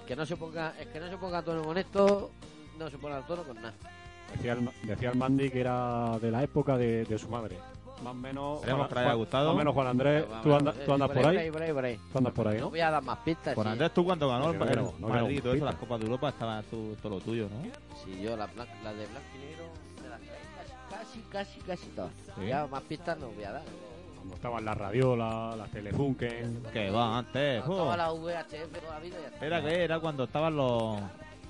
S1: El que no se ponga, el que no se ponga a tono con esto, no se pone a tono con nada.
S3: Decía el, decía el Mandy que era de la época de, de su madre. Más o menos.
S10: Esperemos
S3: Juan-
S10: que le haya
S3: Juan-
S10: gustado.
S3: Más o menos Juan Andrés.
S1: Bueno,
S3: ¿Tú, anda-
S1: eh,
S3: tú andas por ahí?
S1: por ahí, por ahí.
S3: ¿Tú andas por ahí?
S1: No
S3: ¿no?
S1: voy a dar más pistas. Sí.
S10: Andrés, tú cuando ganó el,
S3: No
S10: el
S3: no
S10: Madrid y todo eso,
S3: pistas.
S10: las Copas de Europa, estaba tu- todo lo tuyo, ¿no?
S1: Sí, yo la, la de blanco y negro me las casi, casi, casi, casi todas.
S10: Sí.
S1: Ya más pistas no voy a dar.
S3: Cuando estaban las radiolas, las telefunken.
S10: Que va, antes. Jo.
S1: las VHF toda la vida y ya está.
S10: Era que era cuando estaban los.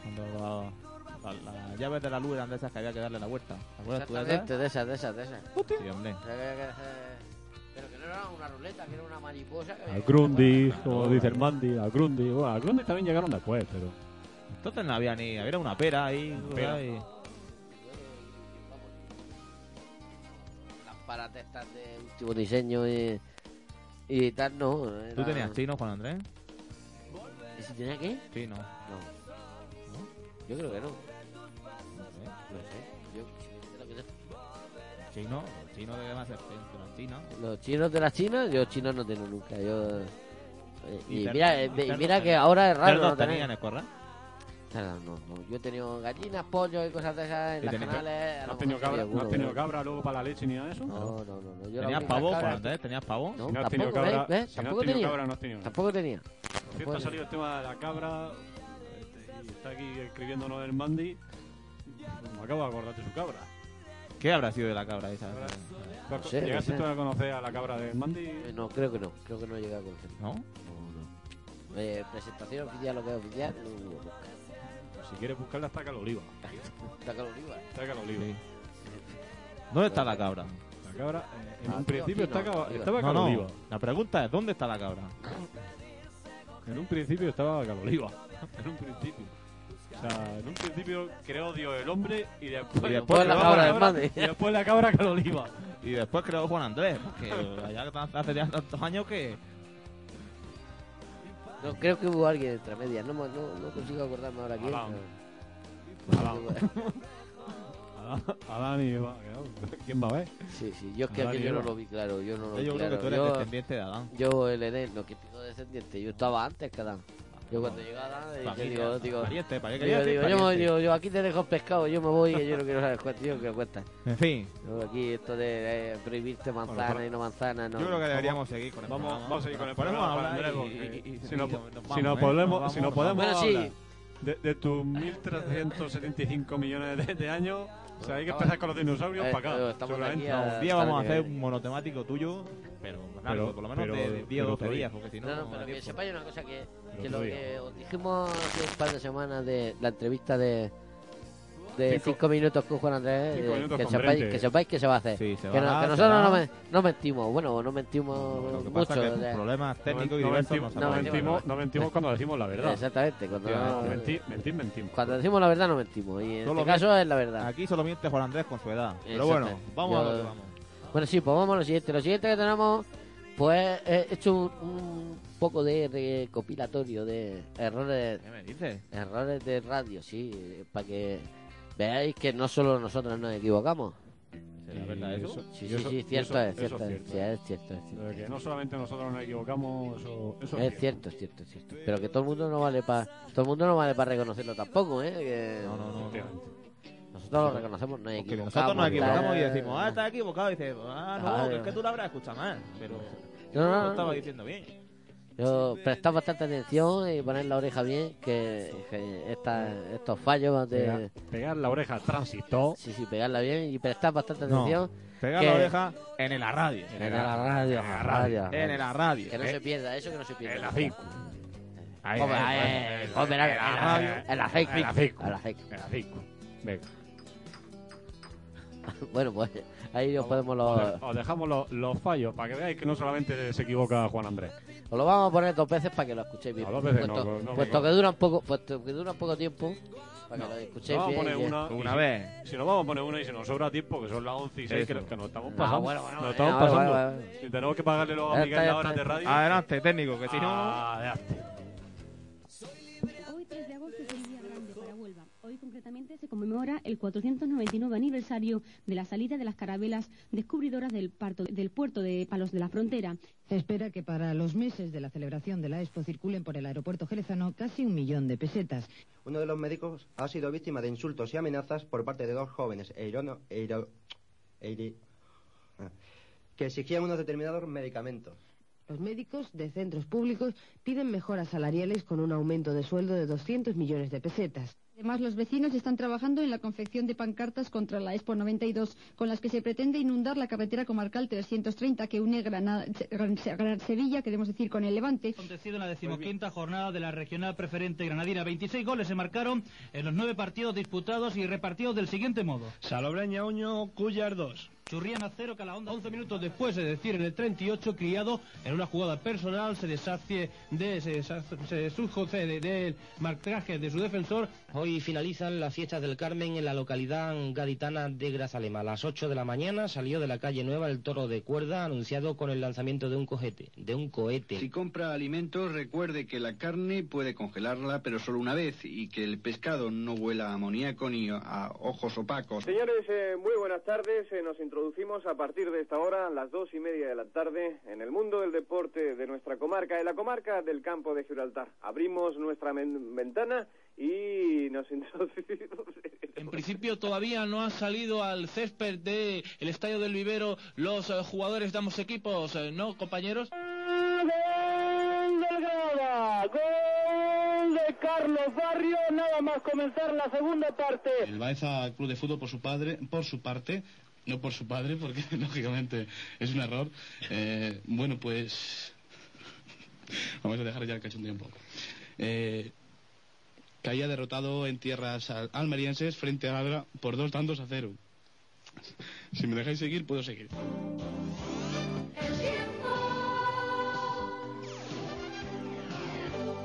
S10: Cuando los- la- las llaves de la luz eran de esas que había que darle la vuelta. ¿Te acuerdas tú de esas?
S1: De esas, de esas, de esas.
S10: Sí, hombre.
S1: Pero que- no era una ruleta, que era una mariposa.
S3: Al Grundy, como dice el Mandy, al Grundy. Bueno, al Grundy también llegaron después, pero.
S10: Entonces no había ni. Había una pera ahí.
S3: pera.
S10: ¿verdad? Y-
S1: Lámparas de estas de último diseño y, y tal, no.
S10: ¿Tú
S1: era-
S10: tenías chino, Juan Andrés?
S1: ¿Y si tenía qué?
S10: Chino.
S1: No. Yo creo que no.
S10: No sé.
S1: No sé. Yo creo que no.
S10: Chino, los chinos deben ser los chinos.
S1: Los chinos de las chinas, yo chinos no tengo nunca. Yo Eh,
S2: ¿Y
S1: Y mira, eh,
S2: ¿Y cerdo
S1: mira que ahora es raro
S2: ¿Cerdos
S1: no tener.
S2: tenía
S1: no, no. Yo he tenido gallinas, pollos y cosas de esas en
S2: ¿Y
S1: las canales.
S3: ¿No has tenido cabra,
S1: sí,
S3: ¿no has
S1: alguno,
S3: tenido
S1: pero-
S3: cabra luego para la leche ni nada de eso?
S1: No, no, no. no. Yo
S2: ¿Tenías pavo, Andrés? ¿Tenías pavo?
S1: No,
S3: Si no has tenido cabra,
S1: ¿ves?
S3: si no has
S1: Tampoco
S3: tenido
S1: tenía.
S3: cabra, no has tenido nada.
S1: Tampoco tenía.
S3: Por cierto,
S1: Tampoco
S3: ha salido el tema de la cabra este, y está aquí escribiéndonos el Mandy. Me acabo de acordar de su cabra.
S2: ¿Qué habrá sido de la cabra esa?
S1: No sé, no
S3: ¿Llegaste
S1: sé.
S3: tú a conocer a la cabra del Mandy?
S1: Eh, No, creo que no. Creo que no he llegado a conocer.
S2: ¿No?
S1: No, no. Eh, presentación oficial, lo que es oficial. No, no, no.
S3: Si quieres buscarla, está acá la oliva.
S1: Está claro, Oliva.
S3: Está acá la oliva.
S2: Sí. ¿Dónde está la cabra?
S3: La cabra, eh, en
S1: Ah,
S3: un
S1: tío,
S3: principio
S1: aquí no,
S3: estaba,
S1: oliva.
S3: estaba
S2: No,
S3: acá la
S2: no.
S3: oliva.
S2: La pregunta es, ¿dónde está la cabra?
S3: En un principio estaba acá la oliva. <laughs> En un principio. O sea, en un principio creó Dios el hombre y después,
S2: Y después
S1: la
S2: creó
S1: cabra del Mandy.
S3: y después la cabra.
S2: Y después creó Juan Andrés, que allá hace ya tantos años que...
S1: No, creo que hubo alguien entre medias. No, no, no consigo acordarme ahora quién. <laughs>
S3: Adán. Adán. Adán, y Eva. ¿Quién va a ver?
S1: Sí, sí. Yo es que
S3: Adán
S1: aquello no lo vi claro. Yo no lo vi
S2: Yo creo
S1: claro.
S2: que tú eres
S1: yo,
S2: descendiente de Adán.
S1: yo el Edén, lo que pido descendiente. Yo estaba antes que Adán. Yo cuando llegaba digo, digo,
S2: pariente, pariente,
S1: digo,
S2: pariente,
S1: digo, yo, me-
S2: pariente.
S1: digo, yo aquí te dejo el pescado, yo me voy que yo no quiero saber cuánto, yo quiero cuenta.
S2: En fin,
S1: Yo aquí esto de eh, prohibirte manzana y no manzana, no.
S2: yo creo que deberíamos seguir con el
S3: Vamos,
S2: programa.
S3: vamos a seguir con el programa,
S2: y- y- y-
S3: si
S2: y-
S3: no-
S2: y- ¿eh?
S3: podemos-
S2: Nos
S3: si no podemos-
S1: Bueno, sí.
S3: De, de tus 1.375 millones de, de años, o sea, hay que empezar con los dinosaurios
S1: eh,
S3: para acá.
S1: eh,
S3: seguramente.
S1: aquí a-
S2: No, un día vamos a hacer un monotemático tuyo, pero claro,
S3: Pero-
S2: por lo menos
S3: pero-
S2: de 10
S3: pero
S2: o 12
S3: otro
S2: días,
S3: día.
S2: porque si no...
S1: No, no,
S2: no
S1: pero que
S2: tiempo.
S1: sepáis una cosa que, lo que os dijimos hace un par de semanas de la entrevista de de
S3: Cinco-
S1: 5 minutos con Juan Andrés,
S3: cinco
S1: eh,
S3: minutos
S1: que, sepáis, que sepáis que se va a hacer.
S2: Sí, se
S1: que,
S2: va
S1: no-
S2: a
S1: que
S2: dar,
S1: nosotros no, me- no mentimos, bueno, no mentimos
S2: Lo que
S1: mucho.
S2: pasa es que
S1: o sea,
S2: problemas técnicos y
S3: no,
S2: diversos
S3: mentimos,
S2: no
S3: mentimos, no mentimos cuando decimos la verdad.
S1: Exactamente, cuando,
S3: Mentir, mentir, mentimos.
S1: cuando decimos la verdad no mentimos. Y en
S2: Solo
S1: este caso es la verdad.
S2: Aquí solo miente Juan Andrés con su edad. Pero bueno, vamos a lo que vamos.
S1: Bueno, sí, pues vamos a lo siguiente. Lo siguiente que tenemos, pues he hecho un, un poco de recopilatorio de errores
S2: ¿Qué me dices?
S1: Errores de radio, sí, para que veáis que no solo nosotros nos equivocamos.
S2: ¿Será verdad eso?
S3: eso-
S1: Sí, sí, sí, cierto
S3: eso-
S1: es, cierto
S3: es
S1: es,
S3: cierto.
S1: es
S3: que no solamente nosotros nos equivocamos, eso, eso
S1: Es cierto, es cierto, es cierto. Pero que todo el mundo no vale para todo el mundo no vale para reconocerlo tampoco, ¿eh? Que
S2: No, no, no.
S3: Efectivamente.
S1: Nosotros lo reconocemos, nos
S2: Porque
S1: equivocamos.
S2: nosotros nos equivocamos y decimos, ah, estás equivocado. Y dices, ah, no,
S1: Claro.
S2: que es que tú la habrás escuchado mal. Pero
S1: No, no,
S2: lo
S1: no,
S2: estaba
S1: no.
S2: diciendo bien.
S1: Yo prestar bastante atención y poner la oreja bien, que, que esta- estos fallos de
S3: Pegar, pegar la oreja al tránsito.
S1: sí, sí, pegarla bien y prestar bastante
S2: No.
S1: atención
S2: Pega
S1: Que-
S2: la oreja en la radio.
S1: en la radio, en la radio,
S2: En la radio.
S1: que no
S2: Eh,
S1: se pierda, eso que no se pierda.
S3: En la cinco.
S2: ahí, en
S1: en
S2: la radio.
S1: en la fake,
S3: En la cinco.
S1: en la.
S3: En cinco. Venga. <laughs>
S1: Bueno, pues ahí os podemos
S3: Os,
S1: lo,
S3: de- os dejamos los, los fallos para que veáis que no solamente se equivoca Juan Andrés.
S1: os lo vamos a poner dos veces para que lo escuchéis bien.
S3: No, dos veces
S1: puesto,
S3: no, no,
S1: puesto
S3: no.
S1: que dura un poco, puesto que dura un poco tiempo, para que lo escuchéis
S3: Vamos a
S1: bien.
S3: poner
S1: y-
S3: una.
S2: Una
S3: si-
S2: vez.
S3: Si nos vamos a poner una y si nos sobra tiempo, que son las 11 y 6,
S2: Eso.
S3: que, que nos estamos
S1: Ah,
S3: pasando.
S1: bueno, bueno,
S3: nos
S1: venga,
S3: estamos pasando. Si tenemos que pagarle luego a Miguel las horas de radio.
S2: Adelante, técnico, que si no...
S3: Adelante.
S4: Concretamente se conmemora el 499 aniversario de la salida de las carabelas descubridoras del, parto- del puerto de Palos de la Frontera.
S11: Se espera que para los meses de la celebración de la Expo circulen por el aeropuerto jerezano casi un millón de pesetas.
S12: Uno de los médicos ha sido víctima de insultos y amenazas por parte de dos jóvenes eirono- eiro- eiri- ah, que exigían unos determinados medicamentos.
S13: Los médicos de centros públicos piden mejoras salariales con un aumento de sueldo de 200 millones de pesetas.
S14: Además, los vecinos están trabajando en la confección de pancartas contra la Expo 92, con las que se pretende inundar la carretera comarcal 330 que une Granada, Gran- Gran- Sevilla, queremos decir, con el Levante.
S15: Acontecido en la decimoquinta jornada de la regional preferente granadina. 26 goles se marcaron en los nueve partidos disputados y repartidos del siguiente modo.
S16: Salobreña Uño, Cuyar 2.
S15: Churriana 0, Calahonda 11 minutos después, es decir, en el 38, Criado, en una jugada personal, se deshace de, se, deshace- se deshace de- del marcaje de su defensor.
S17: Hoy finalizan las fiestas del Carmen en la localidad gaditana de Grazalema. A las 8 de la mañana salió de la calle Nueva el toro de cuerda anunciado con el lanzamiento de un cohete, de un cohete.
S18: Si compra alimentos, recuerde que la carne puede congelarla, pero solo una vez, y que el pescado no huela a amoníaco ni a ojos opacos.
S19: Señores, eh, muy buenas tardes. Eh, nos introducimos
S15: introducimos a partir de esta hora, a las dos y media de la tarde, en el mundo del deporte de nuestra comarca, en la comarca del campo de Gibraltar. Abrimos nuestra ventana y nos <laughs> introducimos.
S20: En principio todavía no han salido al césped del estadio del vivero los eh, jugadores de ambos equipos, eh, ¿no, compañeros?
S21: ¡Gol del Granada! ¡Gol de Carlos Barrio! Nada más comenzar la segunda parte.
S22: El Baeza Club de Fútbol por su padre, por su parte, no por su padre, porque <laughs> lógicamente es un error. Eh, bueno, pues vamos a dejar ya el cachondeo un poco. Eh, caía derrotado en tierras al- almerienses frente a Abra por dos tantos a cero. Si me dejáis seguir, puedo seguir.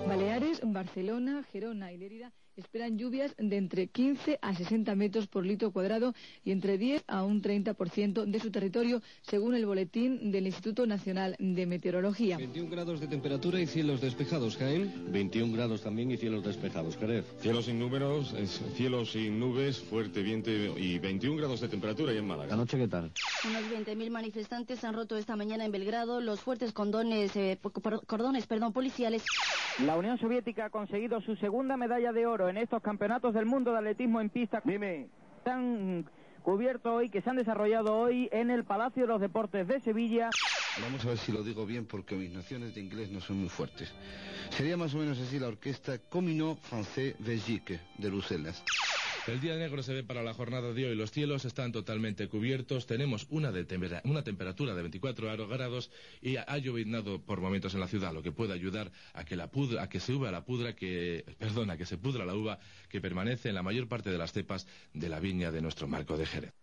S23: Baleares, Barcelona, Gerona y Lérida esperan lluvias de entre 15 a 60 metros por litro cuadrado y entre 10 a un 30% de su territorio, según el boletín del Instituto Nacional de Meteorología.
S24: 21 grados de temperatura y cielos despejados, Jaén.
S25: 21 grados también y cielos despejados, Jerez.
S26: Cielos sin números, es- cielos sin nubes, fuerte viento y 21 grados de temperatura y en Málaga.
S25: ¿La noche qué tal?
S27: Unos 20.000 manifestantes han roto esta mañana en Belgrado los fuertes condones, eh, cordones perdón, policiales.
S28: La Unión Soviética ha conseguido su segunda medalla de oro en estos campeonatos del mundo de atletismo en pista. Dime. Se han cubierto hoy, que se han desarrollado hoy en el Palacio de los Deportes de Sevilla.
S29: Vamos a ver si lo digo bien porque mis nociones de inglés no son muy fuertes. Sería más o menos así la orquesta Comino Français Belgique de Bruselas.
S30: El día negro se ve para la jornada de hoy. Los cielos están totalmente cubiertos. Tenemos una, una temperatura de 24 grados y ha lloviznado por momentos en la ciudad, lo que puede ayudar a que la a que se uva la pudra que, perdona, que se pudra la uva que permanece en la mayor parte de las cepas de la viña de nuestro marco de Jerez.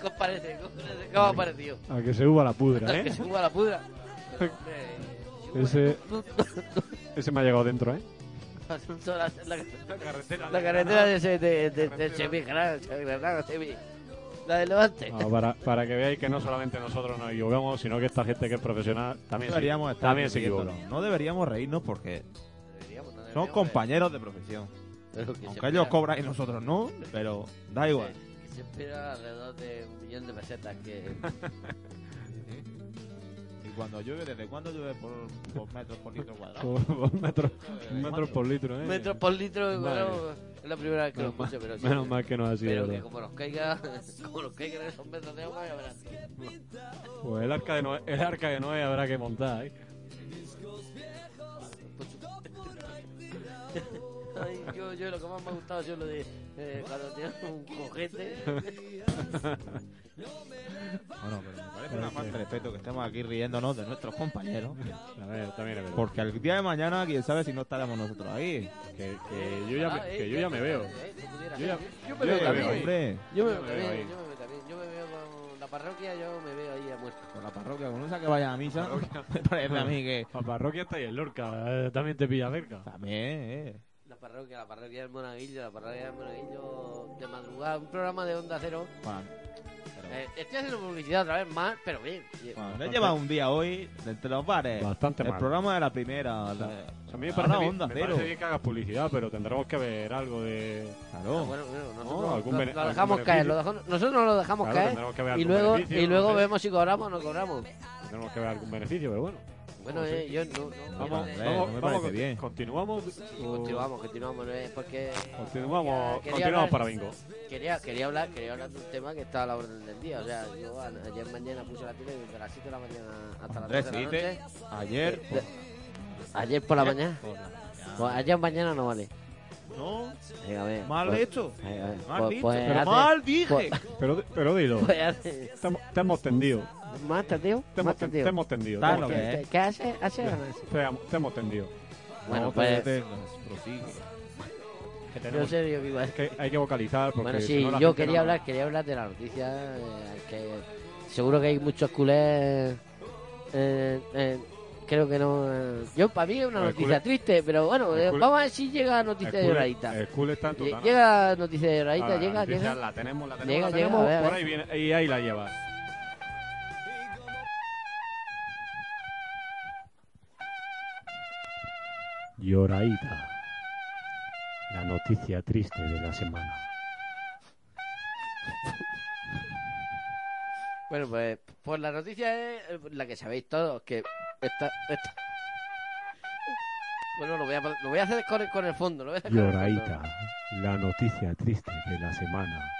S1: ¿Qué os parece? ¿Qué os parece? ¿Qué os ha parecido?
S3: A que se uva la pudra,
S1: A
S3: ¿eh?
S1: que se uva la pudra. <laughs>
S3: Ese, ese me ha llegado dentro, ¿eh?
S1: La, la,
S3: La carretera
S1: la
S3: de
S1: carretera de, de, de, de Sevilla, Granada, Sevilla. La de Levante.
S3: Ah, para, para que veáis que no solamente nosotros nos equivocamos, sino que esta gente que es profesional también, se-
S2: deberíamos estar
S3: también se equivoca.
S2: No deberíamos reírnos porque
S1: Deberíamos, no
S2: son compañeros de profesión.
S1: Se
S2: Aunque ellos cobran y nosotros no, pero da igual.
S1: Se espera alrededor de un millón de pesetas que... <laughs>
S2: Y cuando llueve, ¿desde cuándo llueve por, por metros por litro cuadrado?
S3: Por, por metro, <laughs>
S2: ¿Desde
S3: metros
S2: cuándo?
S3: por litro, ¿eh?
S1: Metros por litro,
S3: Vale.
S1: bueno, es la primera vez que lo
S3: Menos mal-
S1: escucho, pero sí.
S3: menos mal que no ha sido,
S1: Pero que como nos caiga, <laughs> como nos caigan esos metros de agua, ya verás.
S3: Pues el arca de Noé, el arca de Noé habrá que montar, ¿eh?
S1: Ay, yo, yo lo que más me ha gustado es lo de eh, cuando tienes un <laughs> cojete.
S2: Bueno, pero me parece una falta de respeto que estemos aquí riéndonos de nuestros compañeros.
S3: A ver, también es.
S2: Porque al día de mañana, quién sabe si no estaremos nosotros ahí.
S3: Que, que yo ya me,
S1: Ah,
S3: que
S1: eh,
S3: yo ya me veo.
S1: eh, pudiera
S3: Yo ya.
S1: Yo me veo también.
S2: hombre.
S1: Yo me
S2: Yo
S1: veo también, yo me veo también. Yo me veo con la parroquia, yo me veo ahí a muerto.
S2: Con la parroquia, con esa que vaya a misa, me parece <laughs> a mí que...
S3: La parroquia está ahí en Lorca, eh, también te pilla cerca.
S2: También, eh.
S1: La parroquia, la parroquia del Monaguillo, la parroquia del Monaguillo de madrugada, un programa de Onda Cero.
S2: Bueno,
S1: Eh, estoy haciendo publicidad otra vez más, pero bien.
S2: bueno, le lleva un día hoy de entre los bares.
S3: Bastante
S2: El
S3: mal.
S2: programa de la primera. la-
S3: A mí me
S2: ahora
S3: parece, bien,
S2: Onda
S3: me
S2: Cero.
S3: parece bien que hagas publicidad, pero tendremos que ver algo de...
S2: Claro.
S1: Ah, bueno, bueno, nosotros
S3: No, algún
S1: lo, lo
S3: algún
S1: dejamos caer, lo dejamos- nosotros lo dejamos
S3: Claro,
S1: caer
S3: tendremos que ver
S1: y luego, y luego
S3: no sé.
S1: vemos si cobramos o no cobramos.
S3: Tenemos que ver algún beneficio, pero bueno.
S1: Bueno, eh, yo no, no,
S3: Vamos,
S2: eh,
S3: vamos,
S2: no me
S3: vamos,
S2: parece bien.
S3: continuamos. O-
S1: continuamos, continuamos, eh, porque
S3: Continuamos,
S1: quería
S3: continuamos
S1: hablar-
S3: para bingo.
S1: Quería, quería hablar, quería hablar de un tema que está a la orden del día. O sea, yo a- ayer mañana puse la tele desde las 7 de la mañana hasta las
S2: Andrés,
S1: 12 de la noche.
S2: ayer...
S1: De- ayer por la mañana.
S2: por la mañana.
S1: Pues ayer mañana no vale.
S2: No,
S1: Venga, a ver,
S2: mal
S1: pues-
S2: hecho.
S1: venga, a ver,
S2: Mal
S1: pues-
S2: dicho,
S1: pues
S2: pero
S1: hace-
S2: mal dije.
S1: pues-
S3: Pero, pero dilo.
S1: pues hace-
S3: Te, hemos- te hemos tendido.
S1: ¿Más tendido?
S3: Te hemos,
S1: ¿Más
S3: te,
S1: tendido?
S3: te hemos tendido.
S2: Que es.
S1: ¿Qué, qué hace? ¿Hace o no hace?
S3: Te, hemos- te hemos tendido.
S1: Bueno,
S2: No,
S1: pues-
S2: te prosigue.
S3: Que
S1: Yo
S3: tenemos-
S1: sé, yo igual.
S3: es que hay que vocalizar porque
S1: Bueno,
S3: si
S1: sí, yo quería
S3: no-
S1: hablar, quería hablar de la noticia, eh, que seguro que hay muchos culés, eh, eh, creo que no, eh, yo para mí es una
S3: El
S1: noticia
S3: culé-
S1: triste, pero bueno, eh,
S3: culé-
S1: vamos a ver si llega noticia de lloradita.
S3: El está en tu.
S1: Llega noticia de lloradita,
S3: Ah,
S1: llega,
S3: noticia
S1: llega.
S3: La tenemos, la tenemos,
S1: Llega,
S3: la
S1: llega,
S3: tenemos.
S1: a ver, a
S3: por ahí viene, y ahí la llevas. Lloraída. La noticia triste de la semana.
S1: Bueno, pues, pues la noticia es eh, la que sabéis todos, que esta, esta- Bueno, lo voy a, lo voy a hacer con el, con el fondo. Lo voy a hacer con.
S3: Lloraída. La noticia triste de la semana.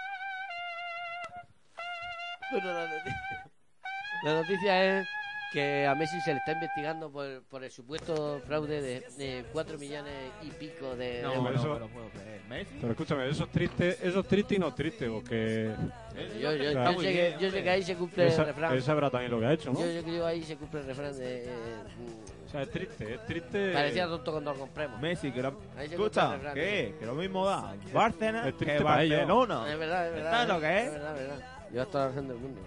S1: Bueno, la noticia, la noticia es que a Messi se le está investigando por, por el supuesto fraude de, de 4 millones y pico de
S2: No,
S1: euros.
S2: no, pero puedo creer. ¿Messi?
S3: Pero escúchame, eso es triste, eso es triste y no triste, porque...
S1: Yo, yo,
S3: Claro.
S1: yo sé que, yo sé que ahí se cumple el refrán.
S3: él sabrá también lo que ha hecho, ¿no?
S1: Yo, yo creo que ahí se cumple el refrán de... eh,
S3: O sea, es triste, es triste...
S1: Parecía tonto cuando lo compremos.
S2: Messi, que lo... Escucha. ¿qué? Que lo mismo da Barcelona
S3: Es triste
S2: que. Barcelona.
S1: Es verdad, es verdad.
S2: ¿Sabes lo que es?
S1: Es verdad, es verdad. Yo toda la razón del mundo.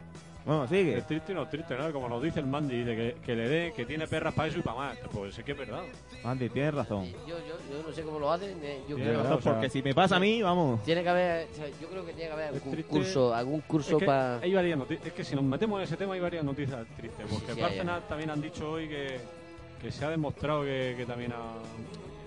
S2: Bueno, sigue.
S3: Es triste y no es triste, ¿no? Como nos dice el Mandy, de que, que le dé, que tiene perras para eso y para más. Pues es que es verdad.
S2: Andy, tienes razón.
S1: Yo, yo, yo no sé cómo lo hacen. eh, Yo
S2: Tienes
S1: creo
S2: razón,
S3: o sea,
S2: porque si me pasa a mí, vamos.
S1: Tiene que haber, o sea, yo creo que tiene que haber
S3: Es
S1: algún
S3: triste.
S1: curso, algún curso
S3: es que
S1: para.
S3: hay varias noticias. Es que si nos metemos en ese tema hay varias noticias tristes. Porque
S1: Sí,
S3: el
S1: sí,
S3: Bárcenas también han dicho hoy que, que se ha demostrado que, que también ha,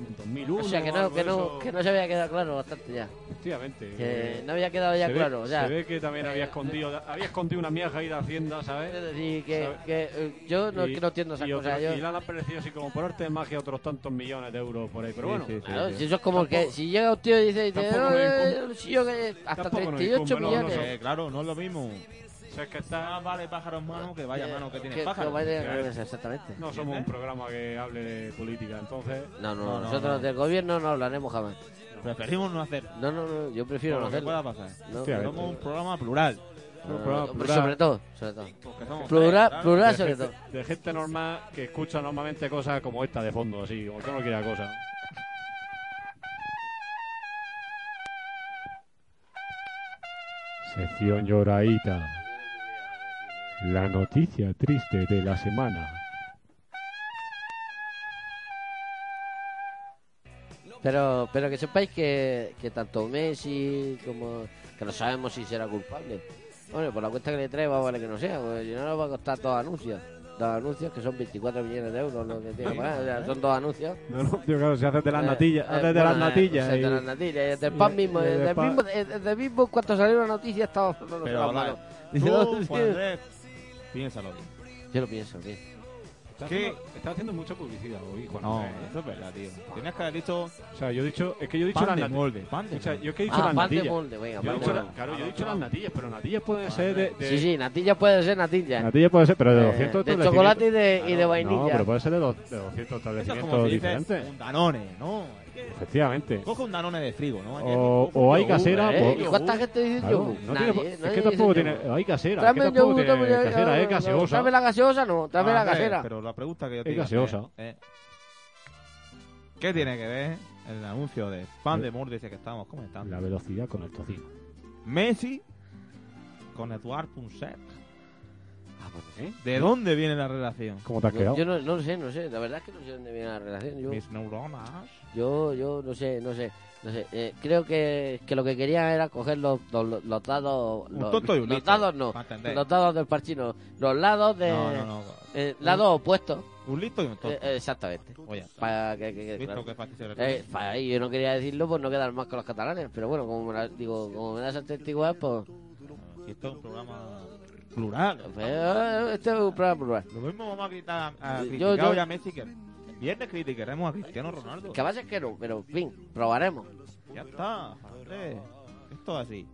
S3: en 2001
S1: O sea, que no, que no, que no se había quedado claro bastante ya.
S3: Efectivamente.
S1: Que no había quedado ya
S3: se ve-
S1: claro. o sea,
S3: se ve que también había escondido había escondido una miaja ahí de Hacienda, ¿sabes?
S1: Es decir, que,
S3: ¿Sabes?
S1: que eh, yo no,
S3: Y-
S1: que no entiendo esas
S3: y
S1: cosas.
S3: otro-
S1: yo-
S3: Y le han aparecido así como por arte de magia otros tantos millones de euros por ahí. Pero bueno,
S1: Claro, si eso es como que si llega un tío y dice,
S3: tampoco nos
S1: "Eh,
S3: incumbe-
S1: si yo que hasta
S3: tampoco nos
S1: 38
S3: incumbe, no, no
S1: millones.
S2: Eh, claro, no es lo mismo.
S3: O sea, es que está...
S2: Más vale pájaro en mano que vaya mano que tiene
S1: que-
S2: pájaro.
S1: que exactamente.
S3: No somos un programa que hable de política, entonces...
S1: No, no,
S2: No, no,
S1: nosotros
S2: no.
S1: del gobierno no hablaremos jamás.
S2: Preferimos no hacer.
S1: No, no, no, yo prefiero no hacerlo.
S2: pueda pasar. Somos un programa plural.
S1: no. Sobre todo, sobre todo.
S2: Somos
S1: Plural,
S2: tres,
S1: plural
S3: de
S1: sobre
S3: gente,
S1: todo.
S3: de gente normal que escucha normalmente cosas como esta de fondo, así, como que no quiera cosa. Sección lloradita. La noticia triste de la semana.
S1: Pero, pero que sepáis que, que tanto Messi como que no sabemos si será culpable. Bueno, por la cuenta que le trae va a valer que no sea, porque si no nos va a costar dos anuncios. Dos anuncios que son 24 millones de euros lo que tiene que pagar. O sea, son dos anuncios.
S3: No, no, tío, claro, si haces de las
S1: Eh,
S3: natillas,
S1: eh,
S3: haces de
S1: bueno,
S3: las
S1: eh,
S3: natillas. y-
S1: de las natillas. Y desde el pan mismo,
S3: y
S1: desde el
S3: después-
S1: mismo, mismo cuando salió la noticia estaba
S2: Pero,
S1: estaba
S2: la-
S1: malo.
S2: tú,
S1: Dice, "No,
S2: Juan
S1: sí".
S2: Andrés, piénsalo bien.
S1: Yo lo pienso, bien.
S3: Está
S2: ¿Qué?
S3: haciendo, está haciendo mucha publicidad hoy, Juan.
S2: No,
S3: Andrés, ¿eh?
S2: eso es verdad, tío. Tienes que haber dicho
S3: O sea, yo he dicho, es que yo he dicho
S2: pan
S3: las
S2: de
S3: natillas.
S2: molde. Pan de
S3: O sea,
S2: molde.
S3: yo es que he dicho
S1: Ah,
S3: las
S1: pan de
S3: natillas.
S1: molde, venga,
S3: Yo he
S1: de
S3: dicho la-
S1: molde.
S3: claro, yo he dicho las natillas, pero natillas pueden ser de, de-
S1: Sí, sí, natilla puede ser natilla.
S3: Natillas puede ser, pero de
S1: Eh,
S3: 200
S1: de
S3: establecimientos.
S1: chocolate y de, y de
S3: No,
S1: vainilla.
S3: pero puede ser de, dos- de 200
S2: Eso es
S3: establecimientos
S2: como si dices
S3: diferentes.
S2: un danone, ¿no?
S3: Efectivamente.
S2: Coge un danone de frigo, ¿no?
S3: O, o hay casera.
S1: ¿Eh?
S3: pues-
S1: ¿Y cuánta gente dice
S3: Claro,
S1: yogur?
S3: no
S1: Nadie,
S3: tiene-
S1: ¿eh?
S3: es
S1: Nadie
S3: que tampoco tiene.
S1: yogur.
S3: Hay casera. Es
S1: Tráeme
S3: que
S1: el
S3: tampoco
S1: yogur,
S3: tiene
S1: tráeme el-
S3: casera, es
S1: no, no,
S3: gaseosa.
S1: Tráeme la gaseosa, no, tráeme la
S2: Andrés,
S1: casera.
S2: Pero la pregunta que yo
S3: Es
S2: te es, ¿Qué tiene que ver el anuncio de pan de ese que estábamos comentando?
S3: La velocidad con el tocino.
S2: Messi con Eduard Punset.
S1: Ah, pues
S2: ¿Eh? ¿De dónde viene la relación?
S3: ¿Cómo te has
S1: Yo,
S3: quedado?
S1: yo no, no lo sé, no sé. La verdad es que no sé dónde viene la relación. Yo,
S2: Mis neuronas.
S1: yo, yo no sé, no sé. No sé. Eh, creo que, que lo que quería era coger los, los, los dados.
S2: Un
S1: Los,
S2: tonto y un
S1: los dados no. Los dados del parchino. Los lados de.
S2: No, no, no.
S1: eh, lados opuestos.
S2: Un listo y un tonto.
S1: Eh, exactamente.
S2: Oye,
S1: Para que, que- que-
S2: ¿Visto
S1: claro.
S2: refiere?
S1: Eh, para ahí yo no quería decirlo por no quedar más con los catalanes, pero bueno, como me, la- digo, como me das antigüedad, pues,
S2: Si esto es un programa plural.
S1: pues, eh, este es un programa plural.
S2: Lo mismo vamos a gritar a, a
S1: Yo- yo-
S2: a Messi que viernes criticaremos a Cristiano Ronaldo.
S1: Que va a ser que no, pero en fin, probaremos.
S2: Ya está, Andrés. Esto es así.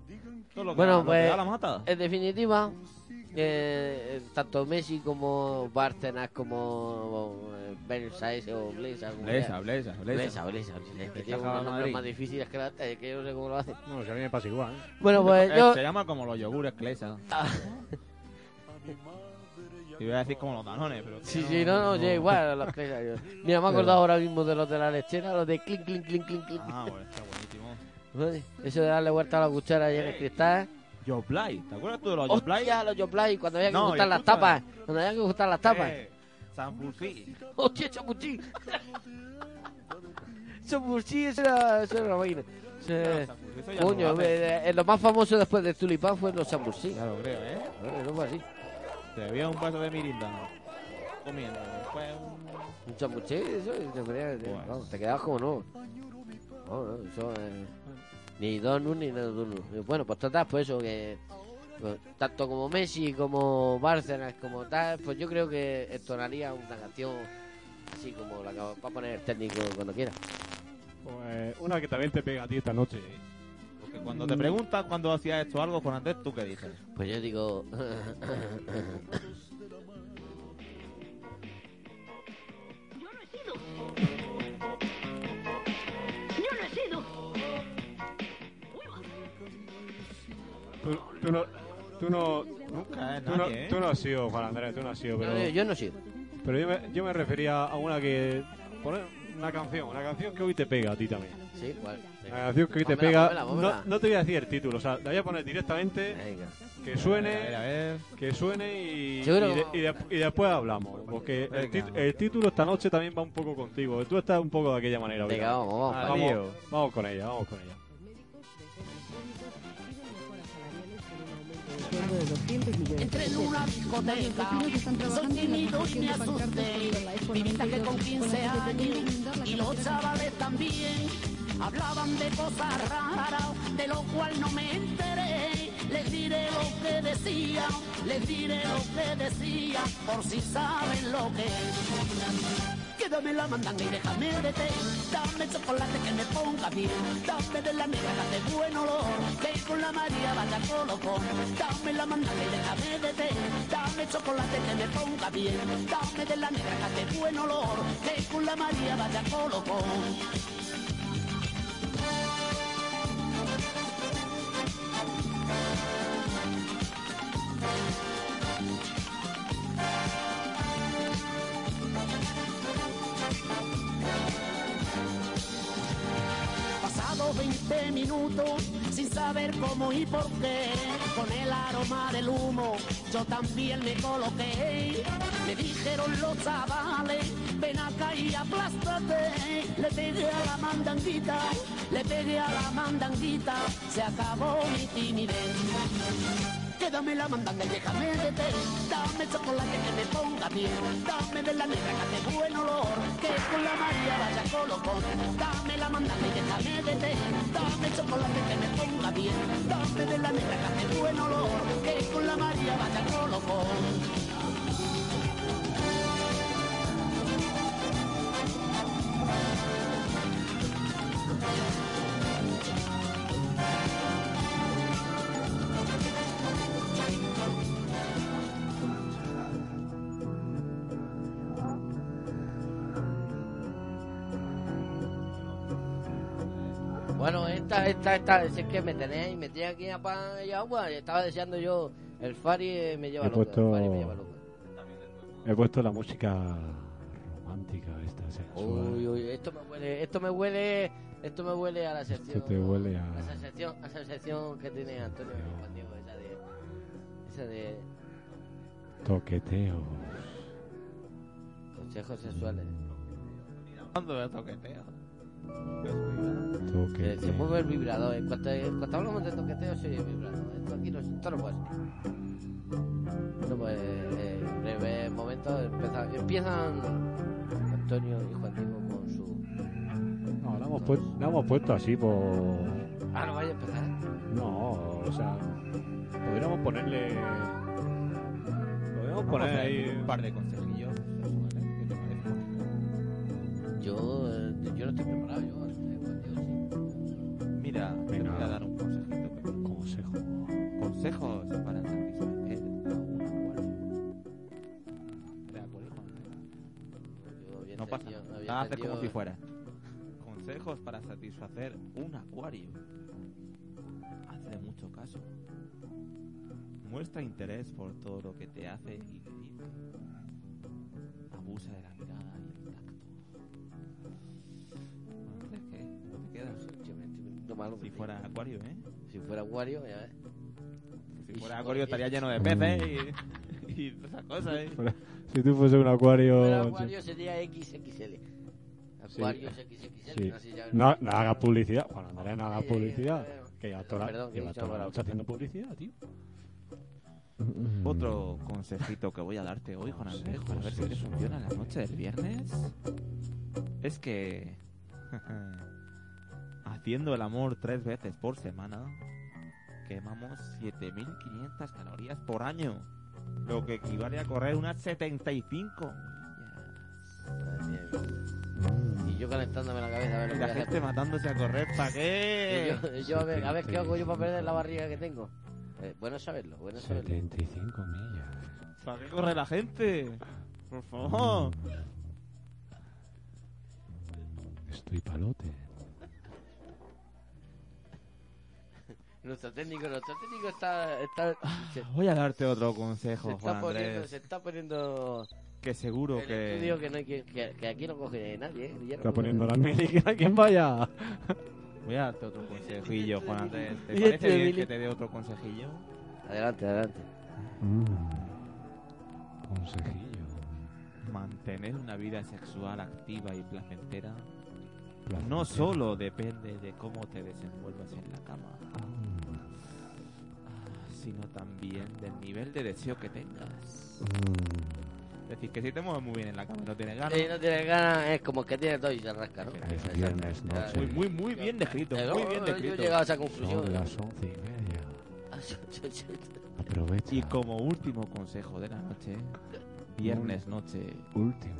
S2: Esto es lo que,
S1: Bueno,
S2: da- lo que
S1: pues,
S2: da la mata.
S1: en definitiva, eh, tanto Messi como Bárcenas como eh, Versailles o Blesa,
S2: Blesa. Blesa, Blesa.
S1: Blesa, Blesa, Es que tiene unos nombres más difíciles que, la, eh, que yo no sé cómo lo hacen.
S3: No, si a mí me pasa igual. ¿eh?
S1: Bueno, pues
S2: Eh,
S1: yo...
S2: Se llama como los yogures Clesa. <laughs>
S1: Ah.
S2: Y voy a decir como los danones, pero...
S1: Sí, sí, no, no, ya igual los Clesa, yo- <laughs> Mira, me he acordado ahora mismo de los de la lechera, los de clink, clink, clink, clink, clink.
S2: Ah, bueno, está buenísimo.
S1: Vale, Eso de darle vuelta a la cuchara ahí en el cristal.
S2: Joplay, ¿te acuerdas tú de los Joplay?
S1: Hostia, los Joplay, cuando había que
S2: No, y
S1: ajustar las tapas. Cuando había que ajustar las tapas.
S2: Eh.
S1: Hostia, chapuchín. Chapuchín, <laughs> eso era, eso era una
S2: ya
S1: Coño,
S2: no
S1: eh, eh, lo más famoso después del tulipán fue los Sambursí.
S2: Ya lo creo, ¿eh?
S1: No fue así.
S2: Te había un vaso de mirinda.
S31: comiendo. Fue un...
S1: Un chamuché, eso, te, ponía- te-
S31: Pues.
S1: vamos, te quedabas como no. No, no, eso eh, ni donut ni nada Bueno, pues total, pues eso que pues, tanto como Messi como Bárcenas como tal, pues yo creo que entonaría una canción así como la que va a poner el técnico cuando quiera.
S3: Pues una que también te pega a ti esta noche.
S31: Porque cuando te preguntan cuándo hacías esto algo, Juan Andrés, ¿tú qué dices?
S1: Pues yo digo
S6: Yo no he sido.
S3: Tú, tú no... Tú no...
S31: Nunca, eh,
S3: Tú no,
S31: ¿eh?
S3: tú no has sido, Juan Andrés, tú no has sido, pero...
S1: yo, yo no sigo.
S3: Pero yo me, yo me refería a una que... Poner una canción, una canción que hoy te pega a ti también.
S1: Sí, ¿cuál?
S3: Una canción que hoy te pega... No, no te voy a decir el título, o sea, la voy a poner directamente... Que suene...
S31: A ver, a ver.
S3: Que suene y,
S1: Seguro
S3: y, de-
S1: que-
S3: y de- y después hablamos. Porque el,
S31: Venga.
S3: tit- el título esta noche también va un poco contigo. Tú estás un poco de aquella manera.
S1: Venga, vamos, vamos,
S3: vamos, vamos con ella, vamos con ella.
S6: Entré en una discoteca, soy tímido y me asusté. Mi que con 15 años y los chavales también hablaban de cosas raras, de lo cual no me enteré. Les diré lo que decía, les diré lo que decía, por si saben lo que es. Quédame la mandanga y déjame de té. Dame chocolate que me ponga bien. Dame de la negra hace buen olor. Que con la María vaya colocón. Dame la mandanga y déjame de té. Dame chocolate que me ponga bien. Dame de la negra hace buen olor. Que con la María vaya colocón. Pasado 20 minutos sin saber cómo y por qué, con el aroma del humo yo también me coloqué. Me dijeron los chavales, ven acá y aplástate. Le pegué a la mandanguita, le pegué a la mandanguita, se acabó mi timidez. Quédame la mandanga y déjame de té. Dame chocolate que me ponga bien. Dame de la negra que hace buen olor. Que con la María vaya colocón. Dame la mandanga y déjame de té. Dame chocolate que me ponga bien. Dame de la negra que hace buen olor. Que con la María vaya colocón.
S1: Bueno, esta, esta, esta, es que me tenéis, me tenía aquí a pan y agua. y Estaba deseando yo. El Fari eh, me lleva
S3: He
S1: loco.
S3: puesto-
S1: El Fari me lleva loco.
S3: He puesto la música romántica esta sensual.
S1: Uy, uy, esto me huele, esto me huele, esto me huele a la sección.
S3: Esto te huele a...
S1: a esa sección, a esa sección que tiene Antonio Juan Diego, esa de, esa de
S3: Toqueteo.
S1: consejos sexuales.
S31: Hablando de toqueteo.
S1: Que se mueve el vibrador. En cuanto, en cuanto hablamos de toqueteo, se oye el vibrador. Esto aquí no, esto no puede ser. Bueno, pues eh, en breve momento empieza- empiezan Antonio y Juan Diego con su.
S3: No, la hemos, puesto, la hemos puesto así por...
S1: Ah, no vaya a empezar.
S3: No, o sea... Podríamos ponerle... Podríamos poner ahí...
S31: un par de consejillos sexuales. ¿Qué te parece?
S1: Yo, eh, yo no estoy preparado, yo. sí.
S31: Mira, te
S3: Venga.
S31: voy a dar un consejito. pequeño.
S3: Consejo.
S31: Consejos para satisfacer a una mujer. De alcoholismo.
S1: Yo había
S31: No pasa nada.
S1: había
S31: Haces como si fuera. Consejos para satisfacer un acuario. Hazle mucho caso. Muestra interés por todo lo que te hace y te dice. Abusa de la mirada
S1: malo
S31: Si fuera acuario, ¿eh?
S1: Si fuera Wario, ya ves.
S31: Si fuera
S1: si-
S31: acuario estaría lleno de peces y, <laughs> y todas esas cosas, ¿eh?
S3: Fuera- Si tú fuese un acuario...
S1: Fuera Acuario sería XXL. Acuario
S3: Sí.
S1: XXL.
S3: Sí.
S1: No, sé ya-
S3: No, no hagas publicidad. Bueno, Andrés, no hagas publicidad. Que ya toda,
S1: Perdón, que
S3: haciendo publicidad, tío.
S2: Otro consejito que voy a darte hoy, Juan Andrés, para ver si te funciona en la noche del viernes, es que <laughs> haciendo el amor tres veces por semana, quemamos 7.500 calorías por año, lo que equivale a correr unas 75
S1: Y yo calentándome la cabeza a ver lo
S2: Y
S1: que
S2: la gente matándose a correr, ¿para qué?
S1: Yo, yo a, ver, a ver qué hago yo para perder la barriga que tengo. Eh, bueno saberlo, bueno saberlo.
S3: 75 millas.
S2: ¿Para qué corre la gente? Por favor.
S3: Estoy palote.
S1: Nuestro técnico, nuestro técnico está, está se,
S2: Voy a darte otro
S1: se
S2: consejo,
S1: está
S2: Juan
S1: poniendo,
S2: Andrés.
S1: se está poniendo
S2: Que seguro
S1: el
S2: que...
S1: estudio que, no hay que, que, que aquí no coge nadie, ¿eh? No
S3: Está poniendo la
S1: nadie.
S3: médica. <laughs> ¿Quién vaya?
S2: Voy a darte otro consejillo, Juan Andrés. ¿Te parece
S1: este
S2: bien que te dé otro consejillo?
S1: Adelante, adelante.
S3: Mm. Consejillo.
S2: Mantener una vida sexual activa y placentera no solo depende de cómo te desenvuelvas en la cama, ah, sino también del nivel de deseo que tengas.
S3: Mm.
S2: Es decir, que si te mueves muy bien en la cama y no tienes ganas...
S1: Si no tiene ganas, es como que tiene todo y se rasca, ¿no?
S3: Es viernes noche.
S2: Muy, muy, muy bien descrito,
S1: Eh,
S2: muy bien
S1: Yo he
S2: descrito.
S1: llegado a esa conclusión.
S3: Son las once y media. Aprovecha.
S2: Y como último consejo de la noche, viernes noche,
S3: Último.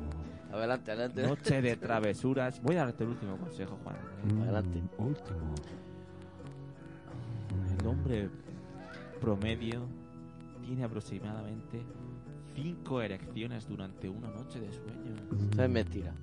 S1: Adelante, adelante.
S2: noche de travesuras. Voy a darte el último consejo, Juan.
S3: Mm,
S1: Adelante.
S3: Último.
S2: El hombre promedio tiene aproximadamente 5 erecciones durante una noche de sueño.
S1: Es mentira.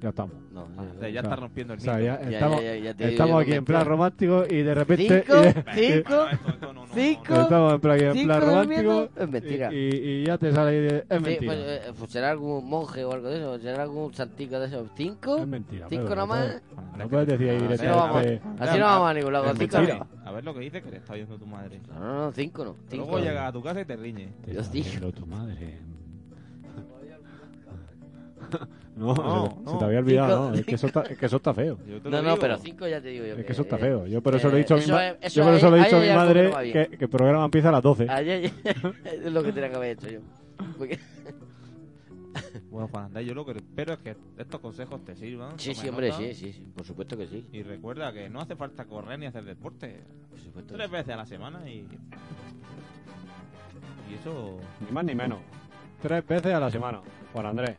S3: Ya estamos.
S1: No,
S2: Ah,
S1: ya-
S2: o sea, ya está rompiendo el
S3: o sea,
S2: mito.
S3: ya
S1: Ya,
S3: estamos,
S1: ya, ya,
S3: estamos aquí en plan romántico y de repente.
S1: ¿Cinco? <laughs>
S3: y-
S1: ¿Cinco? <laughs> ¿Cinco?
S3: Estamos en plan, en
S1: ¿Cinco
S3: plan romántico.
S1: Es mentira.
S3: Y, y- y ya te sale ahí de. Es
S1: Sí,
S3: mentira.
S1: pues, eh, pues será algún monje o algo de eso, será algún santico de esos. ¿Cinco?
S3: es mentira.
S1: ¿Cinco
S3: no
S1: nomás?
S3: puedes- No puedes decir ahí
S1: Así no vamos,
S3: directamente.
S1: así no vamos a ningún lado. Cinco no.
S2: A ver lo que dice que le está oyendo tu madre.
S1: No, no, no, cinco no. Cinco
S2: Luego
S1: no.
S2: llega a tu casa y te riñe.
S3: Te
S1: Yo
S3: está
S1: sí.
S3: tu madre. <laughs> No,
S2: No,
S3: se, te-
S2: no.
S3: se te había olvidado,
S1: Cinco-
S3: no, es que eso está, es que eso está feo.
S2: Yo te
S1: No,
S2: lo
S1: no,
S2: digo.
S1: pero cinco ya te digo yo.
S3: Es que eso está feo. Yo por eso le he dicho a mi, ma-
S1: es-
S3: yo por
S1: es-
S3: eso le he dicho a mi madre que, que el programa empieza a las 12.
S1: Ayer <laughs> es lo que tenía que haber hecho yo. Porque- <laughs>
S2: Bueno, Juan Andrés, yo lo que espero es que estos consejos te sirvan.
S1: Sí, sí, hombre, sí, sí, sí, por supuesto que sí.
S2: Y recuerda que no hace falta correr ni hacer deporte.
S1: Por supuesto que
S2: Tres
S1: sí.
S2: veces a la semana y. Y eso.
S3: Ni más ni menos. Tres veces a la semana, Juan Andrés.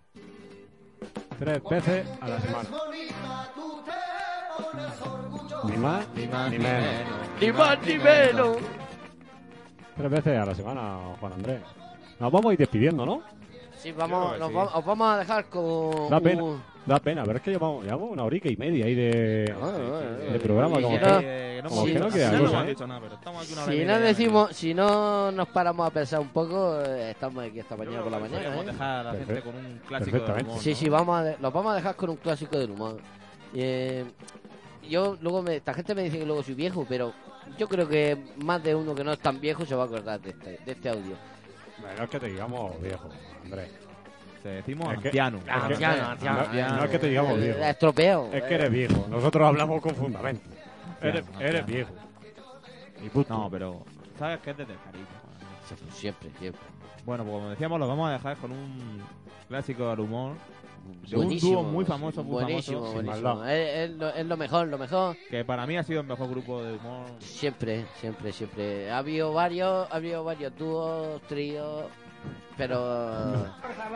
S3: Tres veces a la semana. Ni más
S2: Ni más
S3: ni
S2: ni
S3: menos.
S1: Ni más ni menos.
S3: Tres veces a la semana, Juan Andrés. Nos vamos a ir despidiendo, ¿no?
S1: Sí, vamos, nos
S2: sí.
S1: os vamos a dejar con.
S3: Da pena,
S1: un-
S3: da pena, pero es que llevamos, llevamos una horica y media ahí de,
S1: Ah,
S3: de programa.
S1: y
S3: Como que,
S1: no-
S2: Eh,
S3: como que queda cosa,
S2: hemos
S3: ¿eh?
S2: dicho nada, pero estamos aquí una hora y
S1: Si no
S2: ya,
S1: decimos, si no nos paramos a pensar un poco, eh, estamos aquí esta mañana por la mañana.
S2: podríamos
S1: ¿eh?
S2: dejar a la gente con un clásico del humor,
S1: Sí,
S2: ¿no?
S1: sí, vamos a de- los vamos a dejar con un clásico del humor. Eh, yo luego me, esta gente me dice que luego soy viejo, pero yo creo que más de uno que no es tan viejo se va a acordar de este, de este audio.
S3: Bueno, es que te digamos viejo, Andrés.
S2: Te decimos
S3: Es que-
S2: anciano.
S3: es que-
S1: Anciano, anciano,
S3: no, no es que te digamos
S1: Eh,
S3: viejo.
S1: Estropeado.
S3: Es que eres viejo. Nosotros hablamos con fundamento. Eres,
S2: Anciano,
S3: eres
S2: anciano.
S3: viejo. Y.
S2: No, pero. ¿Sabes qué es desde cariño?
S1: Siempre, siempre.
S2: Bueno, pues como decíamos, lo vamos a dejar con un clásico del humor. De un dúo muy famoso, muy
S1: buenísimo,
S2: famoso.
S1: buenísimo. Es, es lo, es lo mejor, lo mejor.
S2: Que para mí ha sido el mejor grupo de humor.
S1: Siempre, siempre, siempre. Ha habido varios, ha habido varios dúos, tríos, pero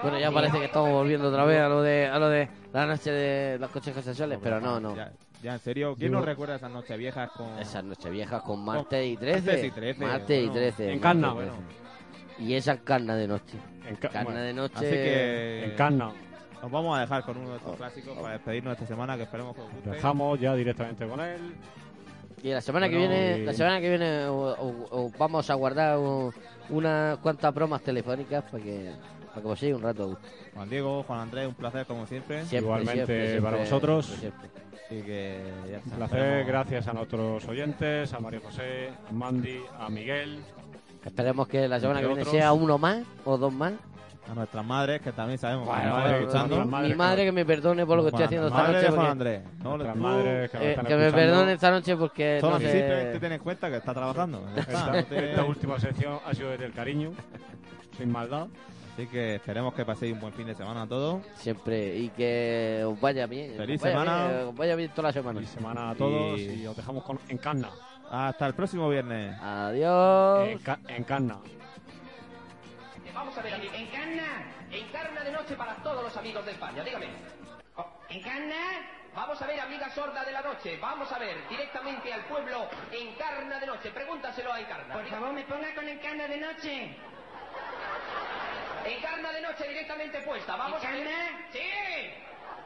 S1: bueno, ya parece que estamos volviendo otra vez a lo de, a lo de la noche de los consejos sexuales, pero no, no.
S2: Ya, ya, en serio, ¿quién
S3: Yo-
S2: no recuerda esas noches viejas con.
S1: Esas noches viejas con martes y 13.
S2: martes y 13,
S1: Martes y
S2: bueno,
S1: 13.
S3: en
S1: martes y 13. Y esa carna de noche.
S3: En
S1: Carna
S3: bueno,
S1: de noche.
S2: Así que.
S3: Encarna.
S2: Nos vamos a dejar con uno de estos
S1: Oh,
S2: clásicos
S1: oh.
S2: para despedirnos esta semana, que esperemos que os guste.
S3: Dejamos ya directamente con él.
S1: Y la semana que viene,
S2: y-
S1: la semana que viene o- o- o vamos a guardar un- unas cuantas bromas telefónicas para que para que paséis un rato a gusto.
S2: Juan Diego, Juan Andrés, un placer como siempre.
S1: Siempre,
S3: Igualmente
S1: siempre,
S3: para
S1: siempre,
S3: vosotros.
S2: Así que ya
S3: Un placer,
S2: esperemos-
S3: gracias a nuestros oyentes, a María José, a Mandy, a Miguel.
S1: Esperemos que la semana que viene
S2: otros.
S1: sea uno más o dos más.
S31: A nuestras madres, que también sabemos que nos están escuchando.
S1: mi madre que me perdone por lo que estoy haciendo esta
S31: Madre
S1: noche. porque-
S31: Andrés. No, tú-
S3: madres que
S1: Eh,
S3: están
S1: que me perdone esta noche porque
S31: Solo
S1: no sé-
S31: simplemente ten en cuenta que está trabajando. <laughs>
S3: Esta, última sección ha sido desde el cariño, sin maldad.
S31: Así que esperemos que paséis un buen fin de semana a todos.
S1: Siempre, y que os vaya bien.
S31: Feliz
S1: vaya
S31: semana.
S1: bien, os vaya bien toda la semana.
S3: Feliz semana a todos
S31: Y-
S3: y, os dejamos con Encarna.
S31: Hasta el próximo viernes.
S1: Adiós.
S3: Enca- Encarna.
S32: Vamos a ver, amigo. Encarna, encarna de noche para todos los amigos de España, dígame. Oh, ¿Encarna? Vamos a ver, amiga sorda de la noche. Vamos a ver, directamente al pueblo, encarna de noche. Pregúntaselo a Encarna.
S33: Por favor, me ponga con encarna de noche.
S32: Encarna de noche directamente puesta. Vamos a ver.
S33: ¿Encarna?
S32: ¡Sí!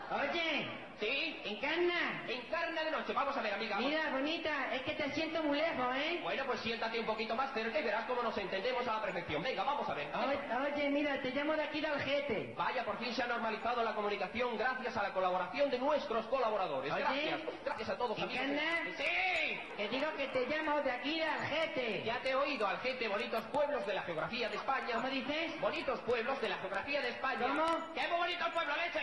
S33: Oye,
S32: ¿Sí?
S33: encarna.
S32: Encarna de noche. Vamos a ver, amiga.
S33: Mira, bonita, es que te siento muy lejos, ¿eh?
S32: Bueno, pues siéntate un poquito más cerca y verás cómo nos entendemos a la perfección. Venga, vamos a ver.
S33: Oye, oye, mira, te llamo de aquí de Algete.
S32: Vaya, por fin se ha normalizado la comunicación gracias a la colaboración de nuestros colaboradores.
S33: Oye,
S32: Gracias. Gracias a todos, amigos.
S33: ¿Encarna?
S32: ¡Sí!
S33: Que digo que te llamo de aquí de Algete.
S32: Ya te he oído, Algete, bonitos pueblos de la geografía de España.
S33: ¿Cómo dices?
S32: Bonitos pueblos de la geografía de España.
S33: ¿Cómo?
S32: ¡Qué muy bonito el pueblo, leche!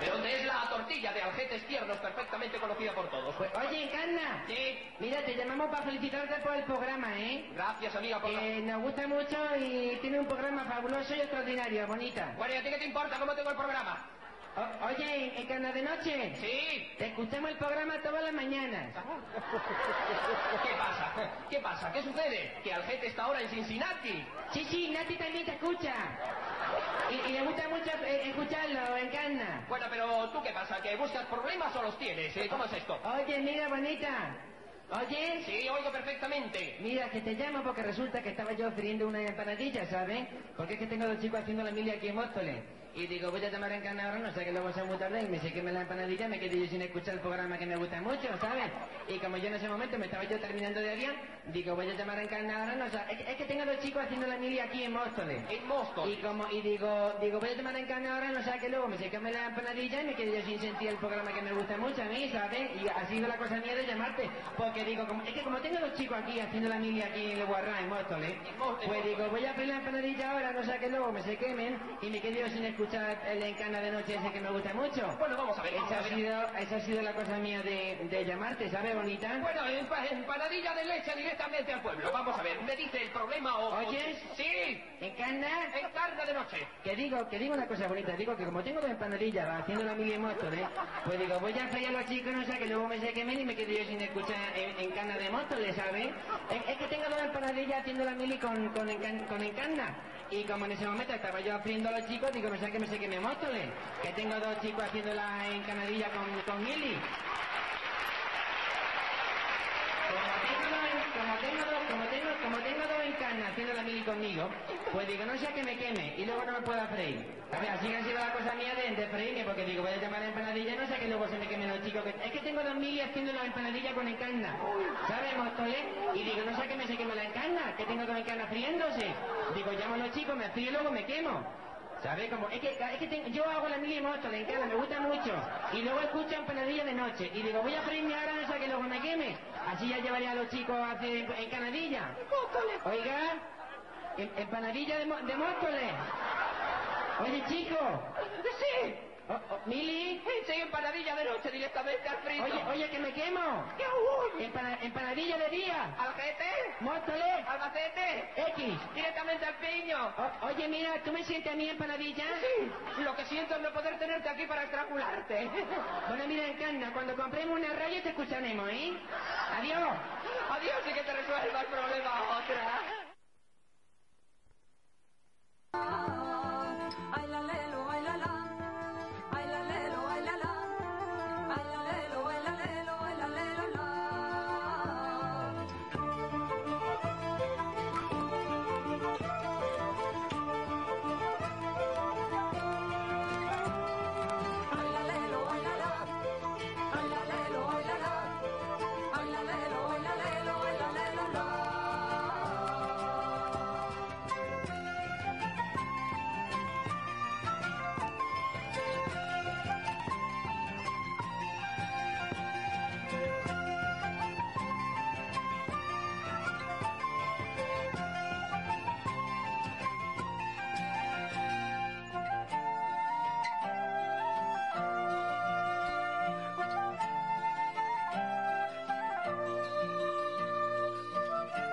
S32: De donde es la tortilla de Algetes tiernos, perfectamente conocida por todos.
S33: Pues, oye, encarna.
S32: Sí.
S33: Mira, te llamamos para felicitarte por el programa, ¿eh?
S32: Gracias, amiga, por la...
S33: Nos gusta mucho y tiene un programa fabuloso y extraordinario, bonita.
S32: Bueno, ¿y a ti qué te importa cómo tengo el programa?
S33: O- oye, encarna de noche.
S32: Sí.
S33: Te escuchamos el programa todas las mañanas. <laughs>
S32: ¿Qué pasa? ¿Qué pasa? ¿Qué sucede? Que Algete está ahora en Cincinnati.
S33: Sí, sí, Nati también te escucha. Y, y le gusta mucho eh, escucharlo, encarna.
S32: Bueno, pero ¿tú qué pasa? ¿Que buscas problemas o los tienes? eh? ¿Cómo es esto?
S33: Oye, mira, bonita. Oye.
S32: Sí, oigo perfectamente.
S33: Mira, que te llamo porque resulta que estaba yo friendo una empanadilla, ¿sabes? Porque es que tengo dos chicos haciendo la mili aquí en Móstoles. Y digo, voy a tomar en ahora, no sé que luego sea muy tarde y me sé que me la empanadilla, me quedé yo sin escuchar el programa que me gusta mucho, ¿sabes? Y como yo en ese momento me estaba yo terminando de avión, digo, voy a llamar en ahora, no sé, es, que- es que tengo dos chicos haciendo la mili aquí en Móstoles.
S32: En Móstoles.
S33: Y como, y digo, digo, voy a tomar en ahora, no sé que luego me sé que me la empanadilla y me quedé yo sin sentir el programa que me gusta mucho a mí, ¿sabes? Y ha sido la cosa mía de llamarte, porque digo, como, es que como tengo dos chicos aquí haciendo la mili aquí en el Guarrá, en Móstoles, pues digo, voy a abrir la empanadilla ahora, no sé que luego me se quemen y me quedé yo sin escuchar el encana de noche ese que me gusta mucho.
S32: Bueno, vamos a ver, vamos
S33: Esa
S32: a
S33: ha sido, esa ha sido la cosa mía de, de llamarte, ¿sabes, bonita?
S32: Bueno, empa- empanadilla de leche directamente al pueblo. Vamos a ver, ¿me dice el problema o...?
S33: ¿Oyes?
S32: Sí.
S33: ¿Encarna?
S32: Encarna de noche.
S33: Que digo, que digo una cosa bonita, digo que como tengo dos empanadillas haciendo la mili en Móstoles, pues digo, voy a a los chicos, no sé, que luego me se quemen y me quedo yo sin escuchar en, en cana de Móstoles, ¿sabes? Es, es que tengo dos empanadillas haciendo la mili con, con, encan- con encarna. Y como en ese momento estaba yo friendo a los chicos, digo, no sé que me se queme Móstoles. Que tengo dos chicos haciendo la encanadilla con, con. Como tengo dos, como tengo, como tengo dos encarnas haciendo la mili conmigo, pues digo, no sea que me queme y luego no me pueda freír. A ver, así que ha sido la cosa mía de, de freírme, porque digo, voy a llamar a empanadilla, no sé que luego se me quemen los chicos. que- es que tengo dos mili haciendo la empanadilla con encarna, ¿sabes, Móstoles? Y digo, no sé que me se queme la encarna, que tengo dos encarnas friéndose. Digo, llamo a los chicos, me frío y luego me quemo. ¿Sabes? Como, es que, es que tengo- yo hago la mili moto, le encanta, me gusta mucho. Y luego escucho empanadilla de noche. Y digo, voy a freírme ahora, no sé que luego me queme. Así ya llevaré a los chicos a hacer emp- encanadilla. Oiga, empanadilla de, de Móstoles. Oye, chico.
S32: Sí.
S33: Oh, oh, Mili.
S32: Sí, empanadilla de noche directamente al frito.
S33: Oye, oye, que me quemo.
S32: ¡Qué!
S33: Empana- empanadilla de día.
S32: Algete.
S33: Móstoles.
S32: Albacete.
S33: X.
S32: Directamente al piño.
S33: O- oye, mira, ¿tú me sientes a mí empanadilla?
S32: Sí. Lo que siento es no poder tenerte aquí para estrangularte.
S33: Bueno, mira, Encarna, cuando compremos una radio te escucharemos, ¿eh? Adiós.
S32: Adiós y que te resuelva el problema otra. Ay, la, la.